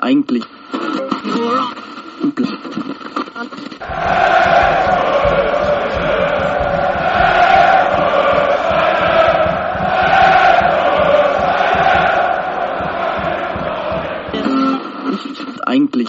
Eigentlich. Eigentlich.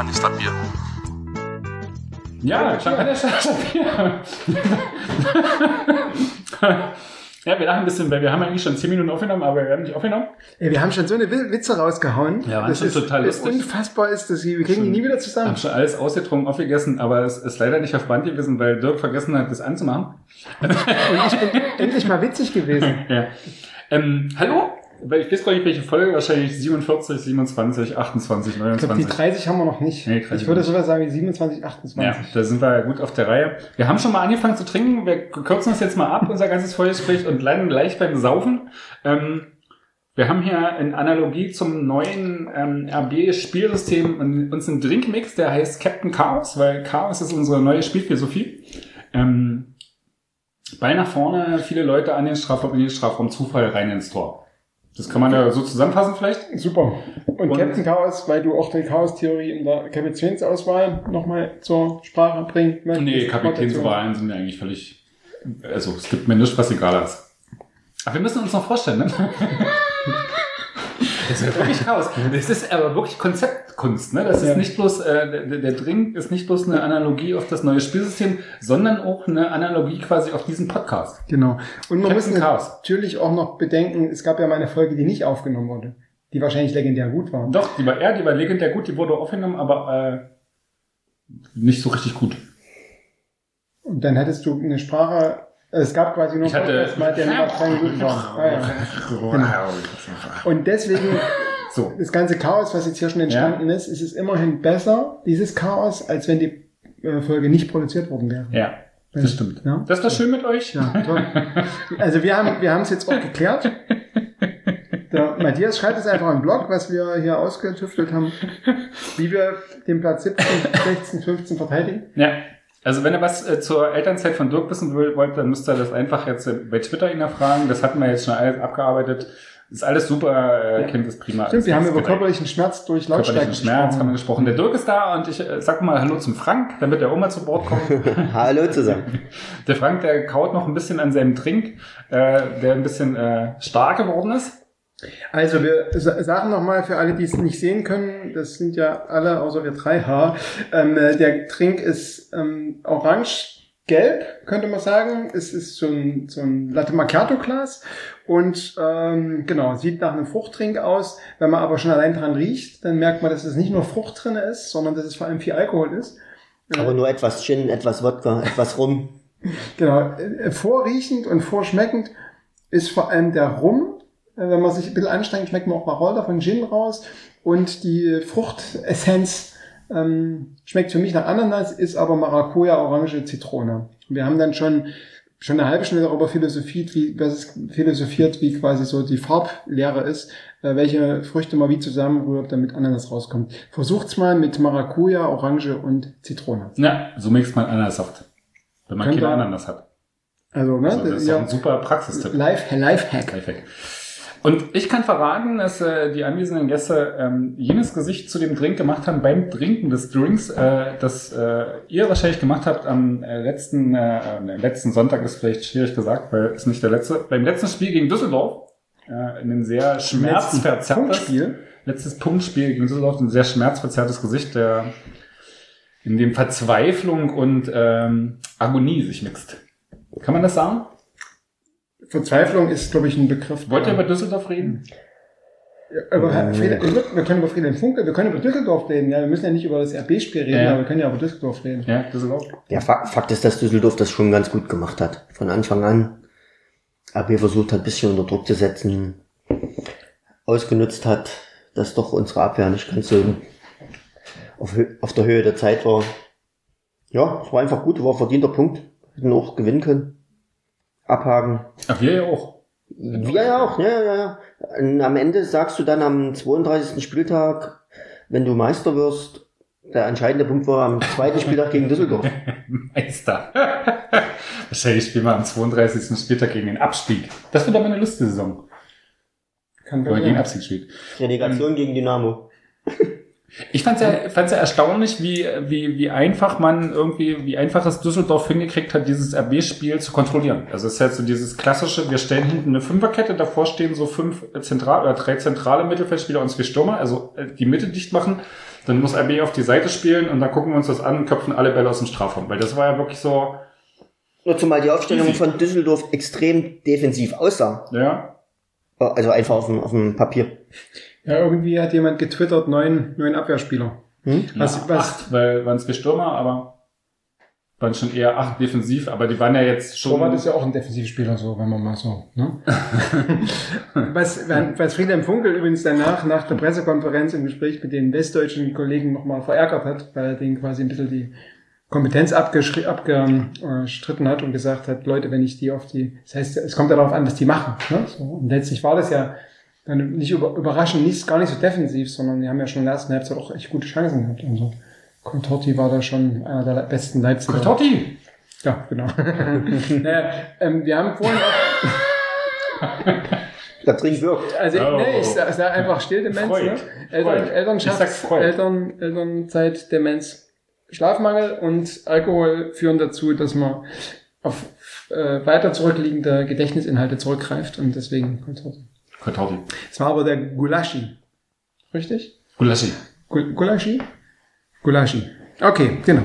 Champagner statt Bier. Ja, Champagner statt Bier. ja, wir lachen ein bisschen, weil wir haben eigentlich schon 10 Minuten aufgenommen, aber wir haben nicht aufgenommen. Ey, wir haben schon so eine Wi- Witze rausgehauen. Ja, das schon ist, total das lustig. unfassbar ist, dass sie, wir kriegen die nie wieder zusammen. Haben schon alles ausgetrunken, aufgegessen, aber es ist leider nicht auf Band gewesen, weil Dirk vergessen hat, das anzumachen. Und ich bin endlich mal witzig gewesen. Ja. Ähm, hallo? Ich weiß gar nicht, welche Folge, wahrscheinlich 47, 27, 28, Ich glaube, die 29. 30 haben wir noch nicht. Nee, 30 ich würde sowas sagen wie 27, Ja, 28. da sind wir ja gut auf der Reihe. Wir haben schon mal angefangen zu trinken. Wir kürzen das jetzt mal ab, unser ganzes Vorgespräch, und landen gleich beim Saufen. Ähm, wir haben hier in Analogie zum neuen ähm, RB-Spielsystem uns einen Drinkmix, der heißt Captain Chaos, weil Chaos ist unsere neue Spielphilosophie. Ähm, Ball nach vorne, viele Leute an den Strafraum, in den Strafraum, Zufall rein ins Tor. Das kann man ja so zusammenfassen vielleicht. Super. Und, Und- Captain Chaos, weil du auch die Chaos-Theorie in der Kapitänsauswahl nochmal zur Sprache bringen möchtest. Nee, Kapitänswahlen sind mir eigentlich völlig. Also, es gibt mir nichts, was egal ist. Aber wir müssen uns noch vorstellen, ne? Das ist ja wirklich Chaos. Das ist aber wirklich Konzeptkunst, ne? Das ist Ja. nicht bloß, äh, der, der Drink ist nicht bloß eine Analogie auf das neue Spielsystem, sondern auch eine Analogie quasi auf diesen Podcast. Genau. Und man Captain muss Chaos. natürlich auch noch bedenken, es gab ja mal eine Folge, die nicht aufgenommen wurde, die wahrscheinlich legendär gut war. Doch, die war er, die war legendär gut, die wurde aufgenommen, aber äh, nicht so richtig gut. Und dann hättest du eine Sprache, es gab quasi nur hatte- Podcast mal, der nur drei Minuten war. Ah, ja. Und deswegen, So. das ganze Chaos, was jetzt hier schon entstanden ist, ist es immerhin besser, dieses Chaos, als wenn die äh, Folge nicht produziert worden wäre. Ja, das stimmt. Ja. Das war schön mit euch. Ja, toll. Also wir haben wir haben es jetzt auch geklärt. Der Matthias schreibt es einfach im Blog, was wir hier ausgetüftelt haben, wie wir den Platz 17, 16, 15 verteidigen. Ja. Also wenn ihr was äh, zur Elternzeit von Dirk wissen will- wollt, dann müsst ihr das einfach jetzt äh, bei Twitter ihn erfragen. Das hatten wir jetzt schon alles abgearbeitet. Ist alles super, äh, Ja. Kind ist prima. Stimmt, wir haben über körperlichen Schmerz durch Lautstärke körperlichen Schmerz haben wir gesprochen. Der Dirk ist da und ich äh, sag mal Hallo zum Frank, damit er auch mal zu Bord kommt. Hallo zusammen. der Frank, der kaut noch ein bisschen an seinem Trink, äh, der ein bisschen äh, stark geworden ist. Also wir sa- sagen nochmal für alle, die es nicht sehen können, das sind ja alle, außer wir drei H, ähm, äh, der Trink ist ähm, orange-gelb, könnte man sagen. Es ist so ein, so ein Latte Macchiato-Glas und ähm, genau, sieht nach einem Fruchttrink aus. Wenn man aber schon allein dran riecht, dann merkt man, dass es nicht nur Frucht drin ist, sondern dass es vor allem viel Alkohol ist. Aber nur etwas Gin, etwas Wodka, etwas Rum. Genau, äh, vorriechend und vorschmeckend ist vor allem der Rum. Äh, Wenn man sich ein bisschen anstrengt, schmeckt man auch Wacholder von Gin raus. Und die Fruchtessenz ähm, schmeckt für mich nach Ananas, ist aber Maracuja, Orange, Zitrone. Wir haben dann schon schon eine halbe Stunde darüber philosophiert, wie, was philosophiert, wie quasi so die Farblehre ist, äh, welche Früchte man wie zusammenrührt, damit Ananas rauskommt. Versucht's mal mit Maracuja, Orange und Zitrone. Ja, so mixt man Ananassaft. Wenn man Könnte- keine Ananas hat. Also, ne, Also das ist ja, ein super Praxistipp. Life, Lifehack. Lifehack. Und ich kann verraten, dass äh, die anwesenden Gäste ähm, jenes Gesicht zu dem Drink gemacht haben beim Trinken des Drinks, äh, das äh, ihr wahrscheinlich gemacht habt am äh, letzten äh, äh, letzten Sonntag ist vielleicht schwierig gesagt, weil ist nicht der letzte. Beim letzten Spiel gegen Düsseldorf äh, in ein sehr schmerzverzerrtes Punktspiel. letztes Punktspiel gegen Düsseldorf ein sehr schmerzverzerrtes Gesicht, der in dem Verzweiflung und ähm, Agonie sich mixt. Kann man das sagen? Verzweiflung ist, glaube ich, ein Begriff. Wollt ihr über Düsseldorf reden? Ja, über Friede, wir können über Friedhelm Funke, wir können über Düsseldorf reden. Ja, wir müssen ja nicht über das RB-Spiel reden, Ja. aber wir können ja über Düsseldorf reden. Ja, Düsseldorf. Ja, Fakt, ist, dass Düsseldorf das schon ganz gut gemacht hat. Von Anfang an. AB versucht hat, ein bisschen unter Druck zu setzen. Ausgenutzt hat, dass doch unsere Abwehr nicht ganz so auf, auf der Höhe der Zeit war. Ja, es war einfach gut, war ein verdienter Punkt. Hätten auch gewinnen können. Abhaken. Ach, wir ja auch. Ja, ja, auch, ja, ja, ja. Und am Ende sagst du dann am 32. Spieltag, wenn du Meister wirst, der entscheidende Punkt war am zweiten Spieltag gegen Düsseldorf. Meister. Wahrscheinlich spielen wir am 32. Spieltag gegen den Abstieg. Das wird aber eine lustige Saison, Kann wenn man gegen. Abstieg spielt. Relegation gegen Dynamo. Ich fand's ja, fand's ja erstaunlich, wie, wie, wie einfach man irgendwie, wie einfach es Düsseldorf hingekriegt hat, dieses RB-Spiel zu kontrollieren. Also es ist halt so dieses klassische, wir stellen hinten eine Fünferkette, davor stehen so fünf zentral oder drei zentrale Mittelfeldspieler und zwei Stürmer, also äh, die Mitte dicht machen. Dann muss RB auf die Seite spielen und dann gucken wir uns das an und köpfen alle Bälle aus dem Strafraum. Weil das war ja wirklich so, Nur zumal die Aufstellung Easy. von Düsseldorf extrem defensiv aussah. ja, Also einfach auf dem, auf dem Papier. Ja, irgendwie hat jemand getwittert, neun, neun Abwehrspieler. Hm? Was, ja, was, acht, weil waren zwei Stürmer, aber waren schon eher acht defensiv, aber die waren ja jetzt schon. Torwart ist ja auch ein Defensivspieler, so, wenn man mal so, ne? was, wenn- was Friedhelm Funkel übrigens danach, nach der Pressekonferenz im Gespräch mit den westdeutschen Kollegen nochmal verärgert hat, weil er denen quasi ein bisschen die Kompetenz abgestritten hat und gesagt hat, Leute, wenn ich die auf die, das heißt, es kommt ja darauf an, was die machen, ne? So, und letztlich war das ja nicht über, überraschend, nicht, gar nicht so defensiv, sondern die haben ja schon in der ersten Halbzeit auch echt gute Chancen gehabt. Also, Contorti war da schon einer der besten Leipziger. Totti! Ja, genau. naja, ähm, wir haben vorhin auch, Da drin wirkt. also Oh. nee, ich sag, sag einfach Stilldemenz, Freud. ne? Eltern, Freud. Elternschaft. Eltern, Elternzeit, Demenz, Schlafmangel und Alkohol führen dazu, dass man auf äh, weiter zurückliegende Gedächtnisinhalte zurückgreift und deswegen Contorti. Totti. Es war aber der Gulaschi. Richtig? Gulaschi. Gul Gulaschi? Gulaschi. Okay, genau.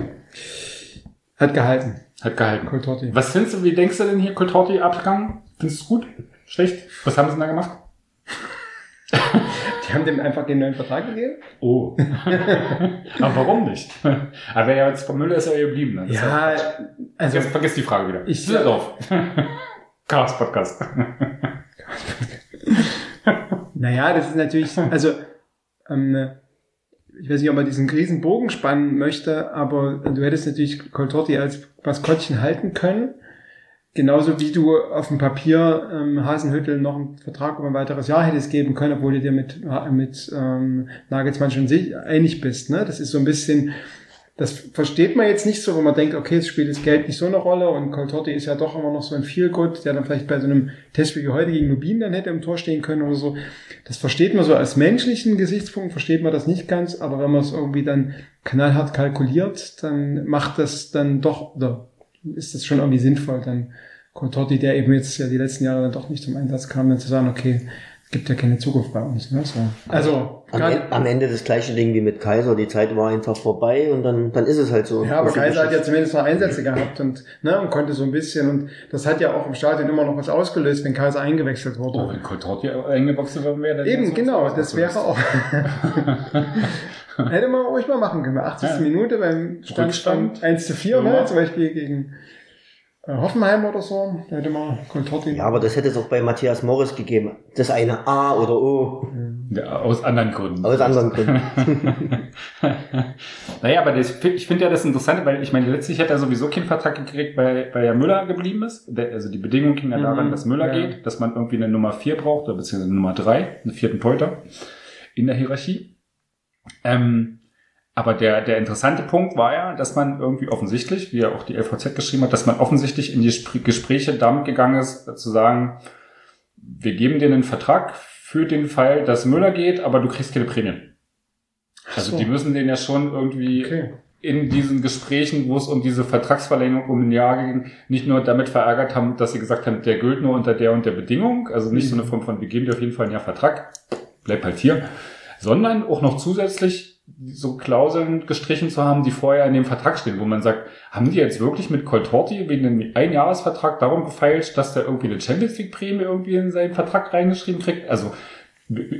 Hat gehalten. Hat gehalten. Coltorti. Was findest du, wie denkst du denn hier Coltorti abgegangen? Findest du es gut? Schlecht? Was haben sie denn da gemacht? Die haben dem einfach den neuen Vertrag gegeben? Oh. Aber warum nicht? Aber wer ja jetzt von Müller ist ja geblieben. Ne? Ja, also Vergiss, vergiss die Frage wieder. Ich- Düsseldorf. Chaos Podcast. Naja, das ist natürlich, also, ähm, ich weiß nicht, ob man diesen riesen Bogen spannen möchte, aber du hättest natürlich Coltorti als Maskottchen halten können. Genauso wie du auf dem Papier ähm, Hasenhüttel noch einen Vertrag über ein weiteres Jahr hättest geben können, obwohl du dir mit, mit ähm, Nagelsmann schon einig bist. Ne? Das ist so ein bisschen, das versteht man jetzt nicht so, wo man denkt, okay, es spielt das Geld nicht so eine Rolle und Coltorti ist ja doch immer noch so ein Feelgood, der dann vielleicht bei so einem Testspiel wie heute gegen Lubin dann hätte im Tor stehen können oder so. Das versteht man so als menschlichen Gesichtspunkt, versteht man das nicht ganz, aber wenn man es irgendwie dann knallhart kalkuliert, dann macht das dann doch, oder ist das schon irgendwie sinnvoll, dann Coltorti, der eben jetzt ja die letzten Jahre dann doch nicht zum Einsatz kam, dann zu sagen, okay, gibt ja keine Zukunft bei uns. Ne? So. Also, Am, gerade, En- am Ende das gleiche Ding wie mit Kaiser. Die Zeit war einfach vorbei und dann, dann ist es halt so. Ja, aber Kaiser hat ja zumindest noch Einsätze gehabt und, ne, und konnte so ein bisschen und das hat ja auch im Stadion immer noch was ausgelöst, wenn Kaiser eingewechselt wurde. Oh, wenn Coltorti eingeboxt worden wäre, dann Eben, genau, das wäre auch. Hätte man ruhig mal machen können. 80. Ja. Minute beim Stand, Rückstand. Stand 1 zu 4, ne, Ja. zum Beispiel gegen Hoffenheim oder so. Da hätte man Coltorti. Ja, aber das hätte es auch bei Matthias Morris gegeben. Das eine A oder O. Ja, aus anderen Gründen. Aus anderen Gründen. naja, aber das, ich finde ja das Interessante, weil ich meine, letztlich hat er sowieso keinen Vertrag gekriegt, weil, weil ja Müller geblieben ist. Der, also die Bedingung ging ja Mhm, daran, dass Müller ja. geht, dass man irgendwie eine Nummer 4 braucht, oder beziehungsweise eine Nummer 3, einen vierten Polter in der Hierarchie. Ähm, aber der, der interessante Punkt war ja, dass man irgendwie offensichtlich, wie ja auch die LVZ geschrieben hat, dass man offensichtlich in die Spr- Gespräche damit gegangen ist, zu sagen, wir geben dir einen Vertrag für den Fall, dass Müller geht, aber du kriegst keine Prämien. Also so. die müssen den ja schon irgendwie Okay. in diesen Gesprächen, wo es um diese Vertragsverlängerung um ein Jahr ging, nicht nur damit verärgert haben, dass sie gesagt haben, der gilt nur unter der und der Bedingung, also nicht so eine Form von, wir geben dir auf jeden Fall ein Jahr Vertrag, bleib halt hier, sondern auch noch zusätzlich so Klauseln gestrichen zu haben, die vorher in dem Vertrag stehen, wo man sagt, haben die jetzt wirklich mit Coltorti wegen einem Einjahresvertrag darum gefeilt, dass der irgendwie eine Champions League Prämie irgendwie in seinen Vertrag reingeschrieben kriegt? Also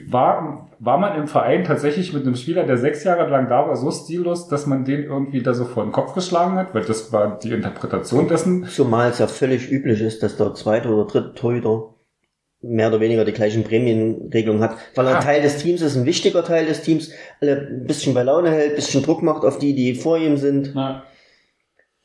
war, war man im Verein tatsächlich mit einem Spieler, der sechs Jahre lang da war, so stillos, dass man den irgendwie da so vor den Kopf geschlagen hat? Weil das war die Interpretation dessen. Zumal es ja völlig üblich ist, dass der zweite oder dritte Torhüter mehr oder weniger die gleichen Prämienregelungen hat, weil er Ah. Teil des Teams ist, ein wichtiger Teil des Teams, alle ein bisschen bei Laune hält, ein bisschen Druck macht auf die, die vor ihm sind. Na,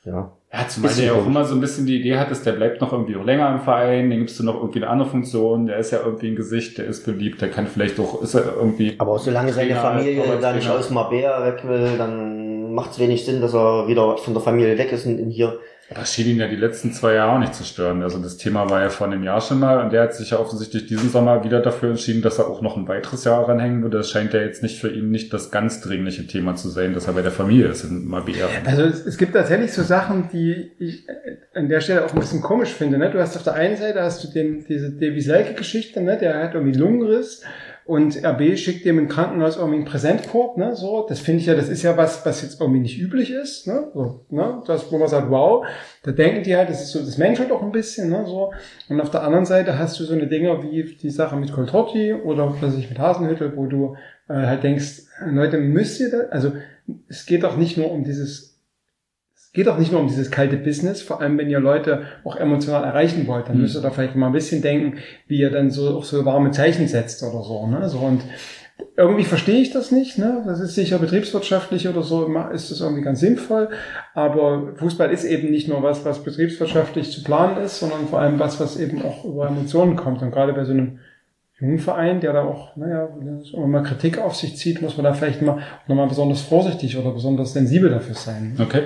Ja. Ja, zumal der ja auch immer so ein bisschen die Idee hat, dass der bleibt noch irgendwie auch länger im Verein, den gibst du noch irgendwie eine andere Funktion, der ist ja irgendwie ein Gesicht, der ist beliebt, der kann vielleicht auch, ist er irgendwie. Aber solange seine Trainer, Familie da nicht aus Marbella weg will, dann macht es wenig Sinn, dass er wieder von der Familie weg ist und hier. Das schien ihn ja die letzten zwei Jahre auch nicht zu stören. Also das Thema war ja vor einem Jahr schon mal und der hat sich ja offensichtlich diesen Sommer wieder dafür entschieden, dass er auch noch ein weiteres Jahr ranhängen würde. Das scheint ja jetzt nicht für ihn nicht das ganz dringliche Thema zu sein, dass er bei der Familie ist in Marbella. Also es, es gibt tatsächlich so Sachen, die ich an der Stelle auch ein bisschen komisch finde. Ne? Du hast auf der einen Seite hast du den, diese Davy Selke-Geschichte, ne? der hat irgendwie Lungenriss und RB schickt dem im Krankenhaus irgendwie einen Präsentkorb. Ne? So, das finde ich ja, das ist ja was, was jetzt irgendwie nicht üblich ist. Ne? So, ne? Das, wo man sagt, wow, da denken die halt, das ist so, das menschelt auch ein bisschen. Ne? So. Und auf der anderen Seite hast du so eine Dinge wie die Sache mit Coltorti oder was ich mit Hasenhüttel, wo du äh, halt denkst, Leute, müsst ihr da, also es geht doch nicht nur um dieses es geht doch nicht nur um dieses kalte Business, vor allem wenn ihr Leute auch emotional erreichen wollt, dann Mhm. müsst ihr da vielleicht mal ein bisschen denken, wie ihr dann so auch so warme Zeichen setzt oder so, ne? So und irgendwie verstehe ich das nicht, ne? Das ist sicher betriebswirtschaftlich oder so, ist das irgendwie ganz sinnvoll, aber Fußball ist eben nicht nur was, was betriebswirtschaftlich zu planen ist, sondern vor allem was, was eben auch über Emotionen kommt und gerade bei so einem jungen Verein, der da auch, naja, wenn man mal Kritik auf sich zieht, muss man da vielleicht mal nochmal besonders vorsichtig oder besonders sensibel dafür sein. Okay.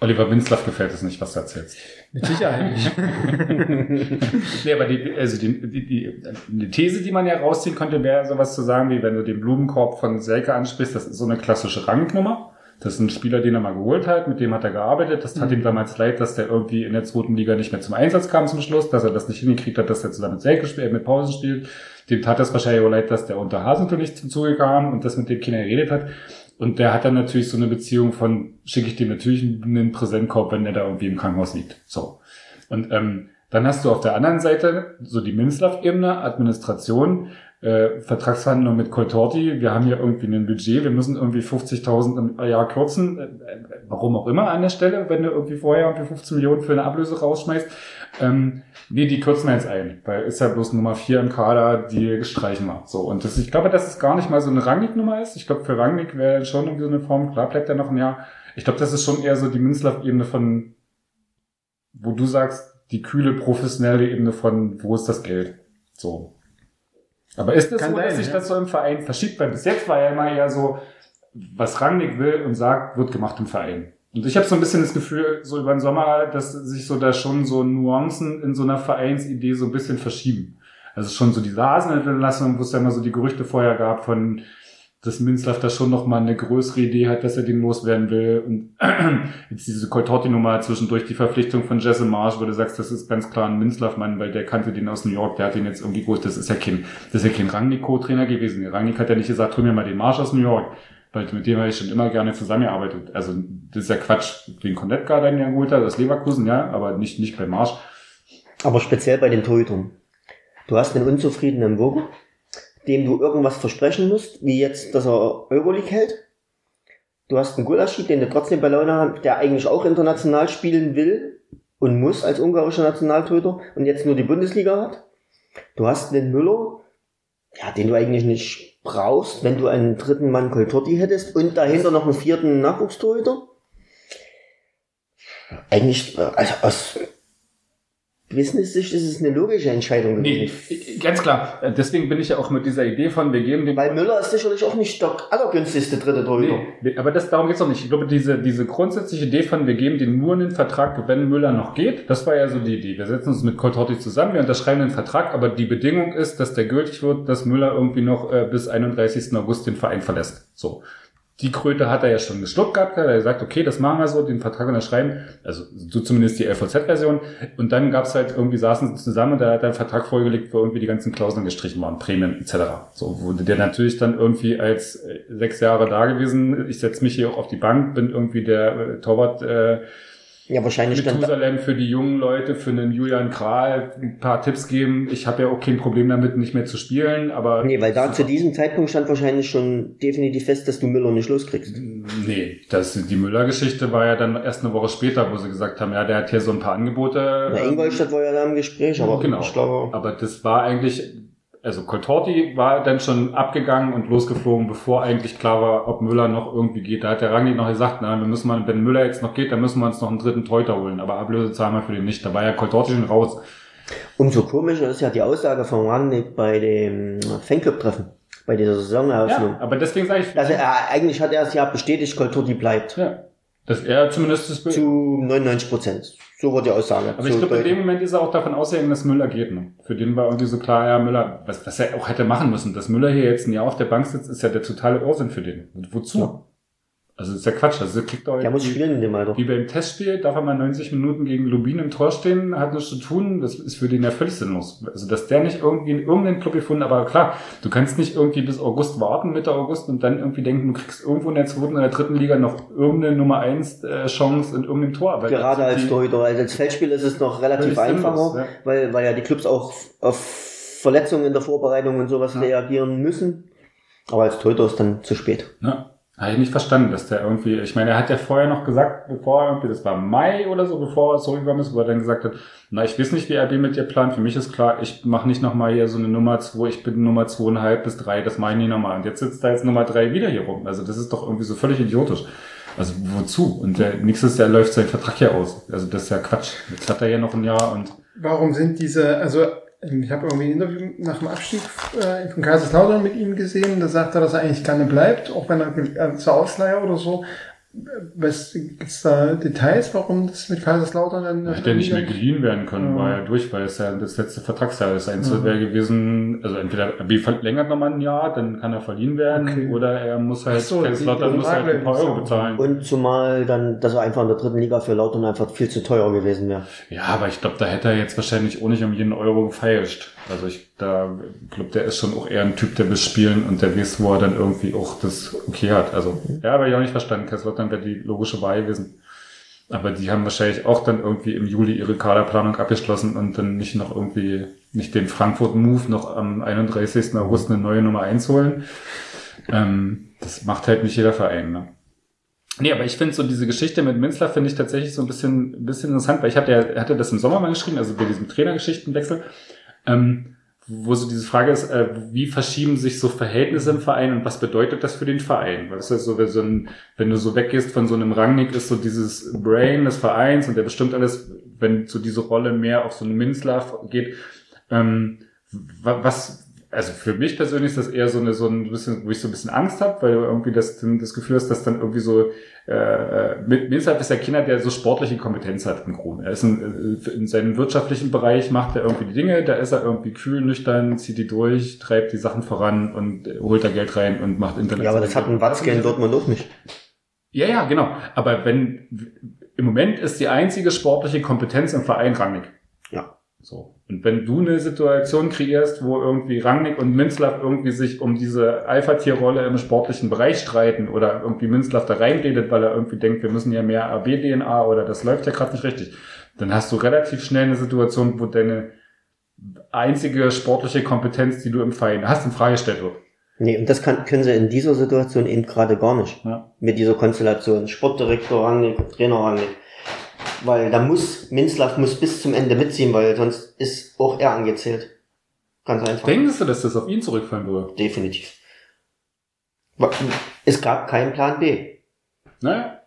Oliver Winslav gefällt es nicht, was du erzählst. Mit Sicherheit nicht. Nee, aber die, also die, die, die, die These, die man ja rausziehen könnte, wäre sowas zu sagen, wie wenn du den Blumenkorb von Selke ansprichst, das ist so eine klassische Rangnicknummer. Das ist ein Spieler, den er mal geholt hat, mit dem hat er gearbeitet. Das tat ihm damals leid, dass der irgendwie in der zweiten Liga nicht mehr zum Einsatz kam zum Schluss, dass er das nicht hingekriegt hat, dass er zusammen mit Selke spielt, mit Pausen spielt. Dem tat das wahrscheinlich auch leid, dass der unter Hasentor nicht zum Zuge kam und das mit dem keiner geredet hat. Und der hat dann natürlich so eine Beziehung von, schicke ich dem natürlich einen Präsentkorb, wenn der da irgendwie im Krankenhaus liegt. So. Und ähm, dann hast du auf der anderen Seite so die Minslav-Ebene, Administration, äh, Vertragsverhandlungen mit Coltorti. Wir haben hier irgendwie ein Budget, wir müssen irgendwie 50.000 im Jahr kürzen. Äh, äh, warum auch immer an der Stelle, wenn du irgendwie vorher irgendwie 15 Millionen für eine Ablöse rausschmeißt. Ähm, nee, die kürzen wir jetzt ein, weil ist ja bloß Nummer 4 im Kader, die streichen wir. So, und das, ich glaube, dass es gar nicht mal so eine Rangnick-Nummer ist. Ich glaube, für Rangnick wäre schon irgendwie so eine Form, klar bleibt er noch ein Jahr. Ich glaube, das ist schon eher so die Minslav-Ebene von, wo du sagst, die kühle professionelle Ebene von, wo ist das Geld? So. Aber ist das Kann so, dass sein, sich ja. das so im Verein verschiebt? Weil bis jetzt war ja immer eher so, was Rangnick will und sagt, wird gemacht im Verein. Und ich habe so ein bisschen das Gefühl, so über den Sommer, dass sich so da schon so Nuancen in so einer Vereinsidee so ein bisschen verschieben. Also schon so diese Hasenentlassung, wo es ja immer so die Gerüchte vorher gab von, dass Minzlaff da schon noch mal eine größere Idee hat, dass er den loswerden will. Und jetzt diese Coltorti-Nummer zwischendurch die Verpflichtung von Jesse Marsch, wo du sagst, das ist ganz klar ein Minzlaff-Mann, weil der kannte den aus New York, der hat den jetzt irgendwie gut, das ist ja kein, das ist ja kein Rangnick-Co-Trainer gewesen. Der Rangnick hat ja nicht gesagt, hol mir mal den Marsch aus New York, weil mit dem habe ich schon immer gerne zusammengearbeitet. Also das ist ja Quatsch, den Kondetka, den er geholt hat, aus Leverkusen, ja, aber nicht, nicht bei Marsch. Aber speziell bei den Torhütern. Du hast einen unzufriedenen Wogen, dem du irgendwas versprechen musst, wie jetzt, dass er Euroleague hält. Du hast einen Gulaschi, den du trotzdem bei Laune hast, der eigentlich auch international spielen will und muss als ungarischer Nationaltorhüter und jetzt nur die Bundesliga hat. Du hast einen Müller, ja, den du eigentlich nicht brauchst, wenn du einen dritten Mann Coltorti hättest und dahinter noch einen vierten Nachwuchstorhüter. Eigentlich, äh, also aus Business-Sicht ist es eine logische Entscheidung Nee, gewesen. ganz klar. Deswegen bin ich ja auch mit dieser Idee von, wir geben dem Weil Müller ist sicherlich auch nicht der allergünstigste dritte Torhüter. Nee, aber das, darum geht's doch nicht. Ich glaube, diese, diese grundsätzliche Idee von, wir geben den nur einen Vertrag, wenn Müller noch geht, das war ja so die Idee. Wir setzen uns mit Coltorti zusammen, wir unterschreiben den Vertrag, aber die Bedingung ist, dass der gültig wird, dass Müller irgendwie noch äh, bis 31. August den Verein verlässt. So. Die Kröte hat er ja schon geschluckt gehabt, hat er gesagt, okay, das machen wir so, den Vertrag unterschreiben, also so zumindest die LVZ-Version. Und dann gab's halt irgendwie, saßen sie zusammen und da hat er einen Vertrag vorgelegt, wo irgendwie die ganzen Klauseln gestrichen waren, Prämien etc. So wurde der natürlich dann irgendwie als äh, sechs Jahre da gewesen, ich setze mich hier auch auf die Bank, bin irgendwie der äh, Torwart äh, Ja, wahrscheinlich Methusalem für die jungen Leute, für einen Julian Kral ein paar Tipps geben. Ich habe ja auch kein Problem damit, nicht mehr zu spielen, aber Nee, weil da zu diesem Zeitpunkt stand wahrscheinlich schon definitiv fest, dass du Müller nicht loskriegst. Nee, das, die Müller-Geschichte war ja dann erst eine Woche später, wo sie gesagt haben, ja, der hat hier so ein paar Angebote. Na, ähm, Ingolstadt war ja da im Gespräch, aber genau. ich glaube, Aber das war eigentlich, also Coltorti war dann schon abgegangen und losgeflogen, bevor eigentlich klar war, ob Müller noch irgendwie geht. Da hat der Rangnick noch gesagt, na, wir müssen mal, wenn Müller jetzt noch geht, dann müssen wir uns noch einen dritten Torhüter holen. Aber Ablöse zahlen wir für den nicht. Da war ja Coltorti schon raus. umso komischer ist ja die Aussage von Rangnick bei dem Fanclub-Treffen, bei dieser Saisoneröffnung. Ja, aber deswegen sage ich, Also er, eigentlich hat er es ja bestätigt, Coltorti bleibt. ja, dass er zumindest das Bild. Zu 99 Prozent. So war die Aussage. Aber ich glaube, in deutlich. dem Moment ist er auch davon ausgegangen, dass Müller geht. Ne? Für den war irgendwie so klar, ja, Müller, was, was er auch hätte machen müssen. Dass Müller hier jetzt ein Jahr auf der Bank sitzt, ist ja der totale Irrsinn für den. Und wozu? Ja. Also das ist ja Quatsch. Also kriegt doch Der muss spielen in dem Alter. Wie beim Testspiel darf er mal 90 Minuten gegen Lubin im Tor stehen, hat nichts zu tun, das ist für den ja völlig sinnlos. Also, dass der nicht irgendwie in irgendeinen Club gefunden, aber klar, du kannst nicht irgendwie bis August warten, Mitte August, und dann irgendwie denken, du kriegst irgendwo in der zweiten oder dritten Liga noch irgendeine Nummer eins äh, Chance in irgendeinem Tor. Aber Gerade als die- Torhüter. Also als Feldspieler ist es noch relativ Völlig sinnlos, einfacher, ja. weil, weil ja die Clubs auch auf Verletzungen in der Vorbereitung und sowas Ja. reagieren müssen. Aber als Torhüter ist dann zu spät. Ja. Habe ich nicht verstanden, dass der irgendwie, ich meine, er hat ja vorher noch gesagt, bevor er irgendwie, das war Mai oder so, bevor er zurückgekommen ist, wo er dann gesagt hat, na, ich weiß nicht, wie RB mit dir plant, für mich ist klar, ich mache nicht nochmal hier so eine Nummer zwei, ich bin Nummer zweieinhalb bis drei, das mache ich nie nochmal. Und jetzt sitzt da jetzt Nummer drei wieder hier rum. Also das ist doch irgendwie so völlig idiotisch. Also wozu? Und der, nächstes Jahr läuft sein Vertrag ja aus. Also das ist ja Quatsch. Jetzt hat er ja noch ein Jahr und Warum sind diese, also ich habe irgendwie ein Interview nach dem Abstieg äh, von Kaiserslautern mit ihm gesehen, da sagt er, dass er eigentlich gerne bleibt, auch wenn er äh, zur Ausleihe oder so. Was gibt's da Details, warum das mit Kaiserslautern dann hätte er nicht mehr geliehen werden können, Ja. war ja durch, weil es ja das letzte Vertragsjahr ist. Einzel wäre gewesen, also entweder verlängert nochmal ein Jahr, dann kann er verliehen werden, Okay. oder er muss halt, so, Kaiserslautern muss halt ein paar Euro bezahlen. Und zumal dann, dass er einfach in der dritten Liga für Lautern einfach viel zu teuer gewesen wäre. Ja, aber ich glaube, da hätte er jetzt wahrscheinlich auch nicht um jeden Euro gefeilscht. Also ich da glaube, der ist schon auch eher ein Typ, der will spielen und der weiß, wo er dann irgendwie auch das okay hat. Also, ja, aber ich auch nicht verstanden. Kaiserslautern wäre die logische Wahl gewesen. Aber die haben wahrscheinlich auch dann irgendwie im Juli ihre Kaderplanung abgeschlossen und dann nicht noch irgendwie, nicht den Frankfurt-Move noch am 31. August eine neue Nummer 1 holen. Ähm, das macht halt nicht jeder Verein, ne? Nee, aber ich finde so diese Geschichte mit Minzler finde ich tatsächlich so ein bisschen, ein bisschen interessant, weil ich hatte ja, hatte das im Sommer mal geschrieben, also bei diesem Trainergeschichtenwechsel, ähm, wo so diese Frage ist, äh, wie verschieben sich so Verhältnisse im Verein und was bedeutet das für den Verein? Weil das ist so, wenn, so ein, wenn du so weggehst von so einem Rangnick, ist so dieses Brain des Vereins und der bestimmt alles, wenn so diese Rolle mehr auf so einen Minzler geht, ähm, wa- was, also für mich persönlich ist das eher so eine so ein bisschen, wo ich so ein bisschen Angst habe, weil du irgendwie das, das Gefühl hast, dass dann irgendwie so äh, mit Minzlaff ist der Kinder, der so sportliche Kompetenz hat im Grunde. Er ist ein, äh, in seinem wirtschaftlichen Bereich macht er irgendwie die Dinge, da ist er irgendwie kühl, nüchtern, zieht die durch, treibt die Sachen voran und äh, holt da Geld rein und macht Internet. Ja, aber das hat ein Watzke in Dortmund auch nicht. Ja, ja, genau. Aber wenn im Moment ist die einzige sportliche Kompetenz im Verein Rangnick. Ja. So. Und wenn du eine Situation kreierst, wo irgendwie Rangnick und Minzlaff irgendwie sich um diese Alpha-Tier-Rolle im sportlichen Bereich streiten oder irgendwie Minzlaff da reinredet, weil er irgendwie denkt, wir müssen ja mehr AB-DNA oder das läuft ja gerade nicht richtig, dann hast du relativ schnell eine Situation, wo deine einzige sportliche Kompetenz, die du im Verein hast, in Frage gestellt wird. Nee, und das kann, können sie in dieser Situation eben gerade gar nicht. Ja. Mit dieser Konstellation. Sportdirektor Rangnick, Trainer Rangnick. Weil da muss, Minzlaff muss bis zum Ende mitziehen, weil sonst ist auch er angezählt. Ganz einfach. Denkst du, dass das auf ihn zurückfallen würde? Definitiv. Es gab keinen Plan B. Naja.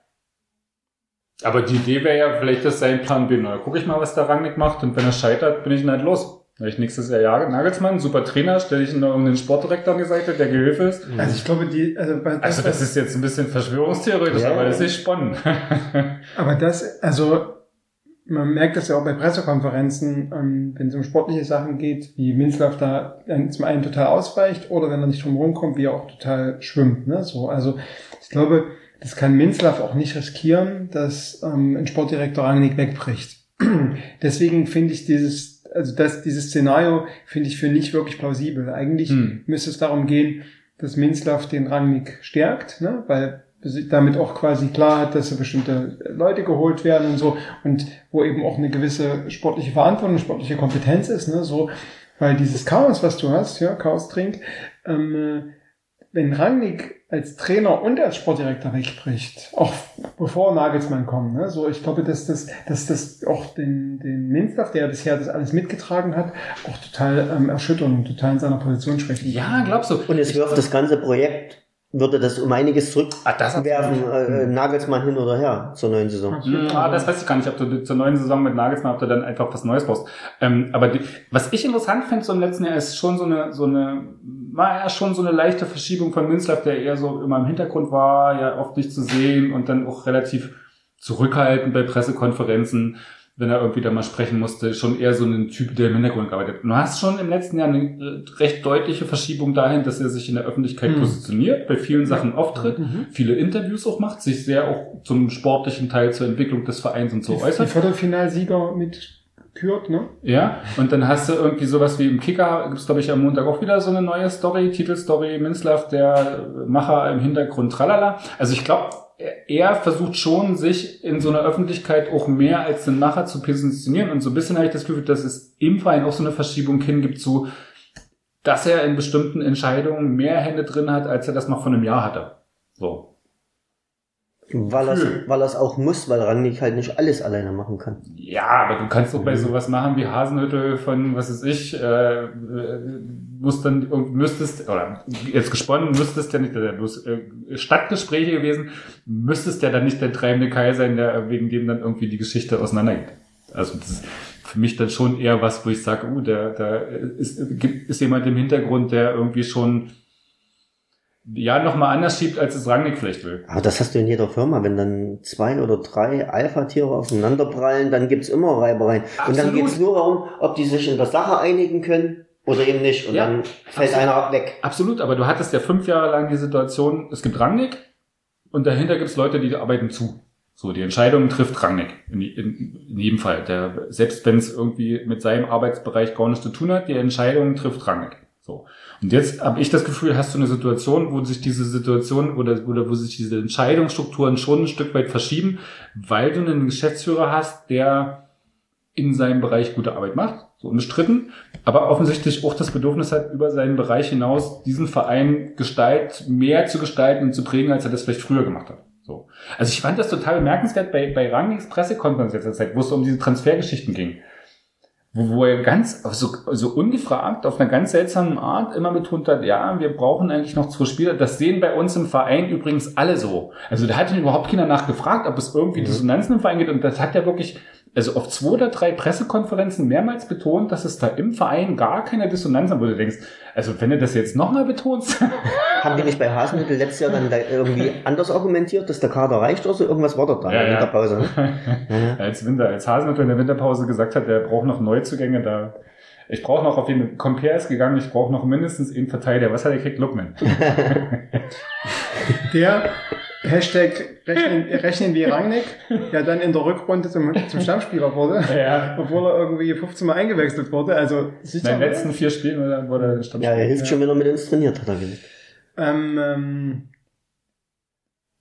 Aber die Idee wäre ja, vielleicht ist sein Plan B. Na, guck ich mal, was der Rangnick macht und wenn er scheitert, bin ich halt los. Ich nächstes Jahr Jahr Nagelsmann, super Trainer, stelle ich irgendeinen Sportdirektor an die Seite, der Gehilfe ist. Also ich glaube, die, also, bei Also das ist jetzt ein bisschen verschwörungstheoretisch, Ja, aber das ist spannend. aber das, also man merkt das ja auch bei Pressekonferenzen, ähm, wenn es um sportliche Sachen geht, wie Minzlaff da zum einen total ausweicht oder wenn er nicht drum rumkommt, wie er auch total schwimmt. Ne? So, also ich glaube, das kann Minzlaff auch nicht riskieren, dass ähm, ein Sportdirektor Rangnick wegbricht. Deswegen finde ich dieses, also das, dieses Szenario finde ich für nicht wirklich plausibel. Eigentlich Hm. müsste es darum gehen, dass Minzlaff den Rangnick stärkt, ne? weil damit auch quasi klar hat, dass bestimmte Leute geholt werden und so und wo eben auch eine gewisse sportliche Verantwortung, sportliche Kompetenz ist, ne? so, weil dieses Chaos, was du hast, ja, Chaos trinkt, ähm, äh, wenn Rangnick als Trainer und als Sportdirektor wegbricht, auch bevor Nagelsmann kommt, ne? so ich glaube, dass das, dass das auch den, den Minzlaff, der bisher das alles mitgetragen hat, auch total ähm, erschüttern und total in seiner Position schwächen. Ja, glaubst du? Und es wirft das ganze Projekt, würde das um einiges Ah, zurückwerfen, äh, Nagelsmann hin oder her zur neuen Saison. Hm, Ah, das weiß ich gar nicht, ob du zur neuen Saison mit Nagelsmann, ob du dann einfach was Neues brauchst. Ähm, aber die, was ich interessant finde so im letzten Jahr ist schon so eine, so eine, war ja schon so eine leichte Verschiebung von Münzlaff, der eher so immer im Hintergrund war, ja oft nicht zu sehen und dann auch relativ zurückhaltend bei Pressekonferenzen, wenn er irgendwie da mal sprechen musste, schon eher so ein Typ, der im Hintergrund gearbeitet. hat. Du hast schon im letzten Jahr eine äh, recht deutliche Verschiebung dahin, dass er sich in der Öffentlichkeit Mhm. positioniert, bei vielen Sachen auftritt, viele Interviews auch macht, sich sehr auch zum sportlichen Teil zur Entwicklung des Vereins und so Die, die äußert. Viertelfinalsieger mit Kürt, ne? Ja, und dann hast du irgendwie sowas wie im Kicker, gibt's glaube ich am Montag auch wieder so eine neue Story, Titelstory, Minzlaff, der Macher im Hintergrund, tralala. Also ich glaube, er- er versucht schon, sich in so einer Öffentlichkeit auch mehr als den Macher zu positionieren. Und so ein bisschen habe ich das Gefühl, dass es im Verein auch so eine Verschiebung hingibt zu, dass er in bestimmten Entscheidungen mehr Hände drin hat, als er das noch vor einem Jahr hatte. So. Weil er Gefühl. weil er's auch muss, weil Rangnick halt nicht alles alleine machen kann. Ja, aber du kannst doch bei sowas machen wie Hasenhüttel von, was weiß ich, äh, äh, musst dann müsstest, oder jetzt gesponnen, müsstest ja nicht, der bloß äh, Stadtgespräche gewesen, müsstest ja dann nicht der treibende Kai sein, der wegen dem dann irgendwie die Geschichte auseinandergeht. Also das ist für mich dann schon eher was, wo ich sage, uh, da, da ist, gibt, ist jemand im Hintergrund, der irgendwie schon ja nochmal anders schiebt, als es Rangnick vielleicht will. Aber das hast du in jeder Firma. Wenn dann zwei oder drei Alpha-Tiere aufeinanderprallen, dann gibt's immer Reibereien. Und dann Absolut. geht's nur darum, ob die sich in der Sache einigen können oder eben nicht. Und Ja, dann fällt absolut. einer weg. Absolut, aber du hattest ja fünf Jahre lang die Situation, es gibt Rangnick und dahinter gibt es Leute, die arbeiten zu. So, die Entscheidung trifft Rangnick in, in, in jedem Fall. Der, selbst wenn es irgendwie mit seinem Arbeitsbereich gar nichts zu tun hat, die Entscheidung trifft Rangnick. So. Und jetzt habe ich das Gefühl, hast du eine Situation, wo sich diese Situation oder, oder wo sich diese Entscheidungsstrukturen schon ein Stück weit verschieben, weil du einen Geschäftsführer hast, der in seinem Bereich gute Arbeit macht, so unbestritten, aber offensichtlich auch das Bedürfnis hat, über seinen Bereich hinaus diesen Verein Gestalt mehr zu gestalten und zu prägen, als er das vielleicht früher gemacht hat. So. Also ich fand das total bemerkenswert bei, bei Rangnicks Pressekonferenz letzter Zeit, wo es um diese Transfergeschichten ging. Wo, wo er ganz, so, so ungefragt, auf einer ganz seltsamen Art immer betont hat, ja, wir brauchen eigentlich noch zwei Spieler. Das sehen bei uns im Verein übrigens alle so. Also da hat ihn überhaupt keiner nachgefragt, ob es irgendwie Dissonanzen im Verein gibt. Und das hat er wirklich, also auf zwei oder drei Pressekonferenzen mehrmals betont, dass es da im Verein gar keine Dissonanz hat, wo du denkst, also wenn du das jetzt nochmal betonst, Haben die nicht bei Hasenhüttl letztes Jahr dann da irgendwie anders argumentiert, dass der Kader reicht oder so? Irgendwas war dort da Ja, in der ja. Winterpause. Ne? als Winter, als Hasenhüttl in der Winterpause gesagt hat, er braucht noch Neuzugänge, da ich brauche noch auf jeden Compare ist gegangen, ich brauche noch mindestens einen Verteidiger. Was hat er gekriegt? Lookman. Der Hashtag rechnen, rechnen wie Rangnick, der dann in der Rückrunde zum, zum Stammspieler wurde, Ja. obwohl er irgendwie 15 Mal eingewechselt wurde. Also In den letzten vier Spielen oder wurde er Stammspieler. Ja, er hilft schon, wenn er mit uns trainiert, hat er gesagt. Ähm, ähm,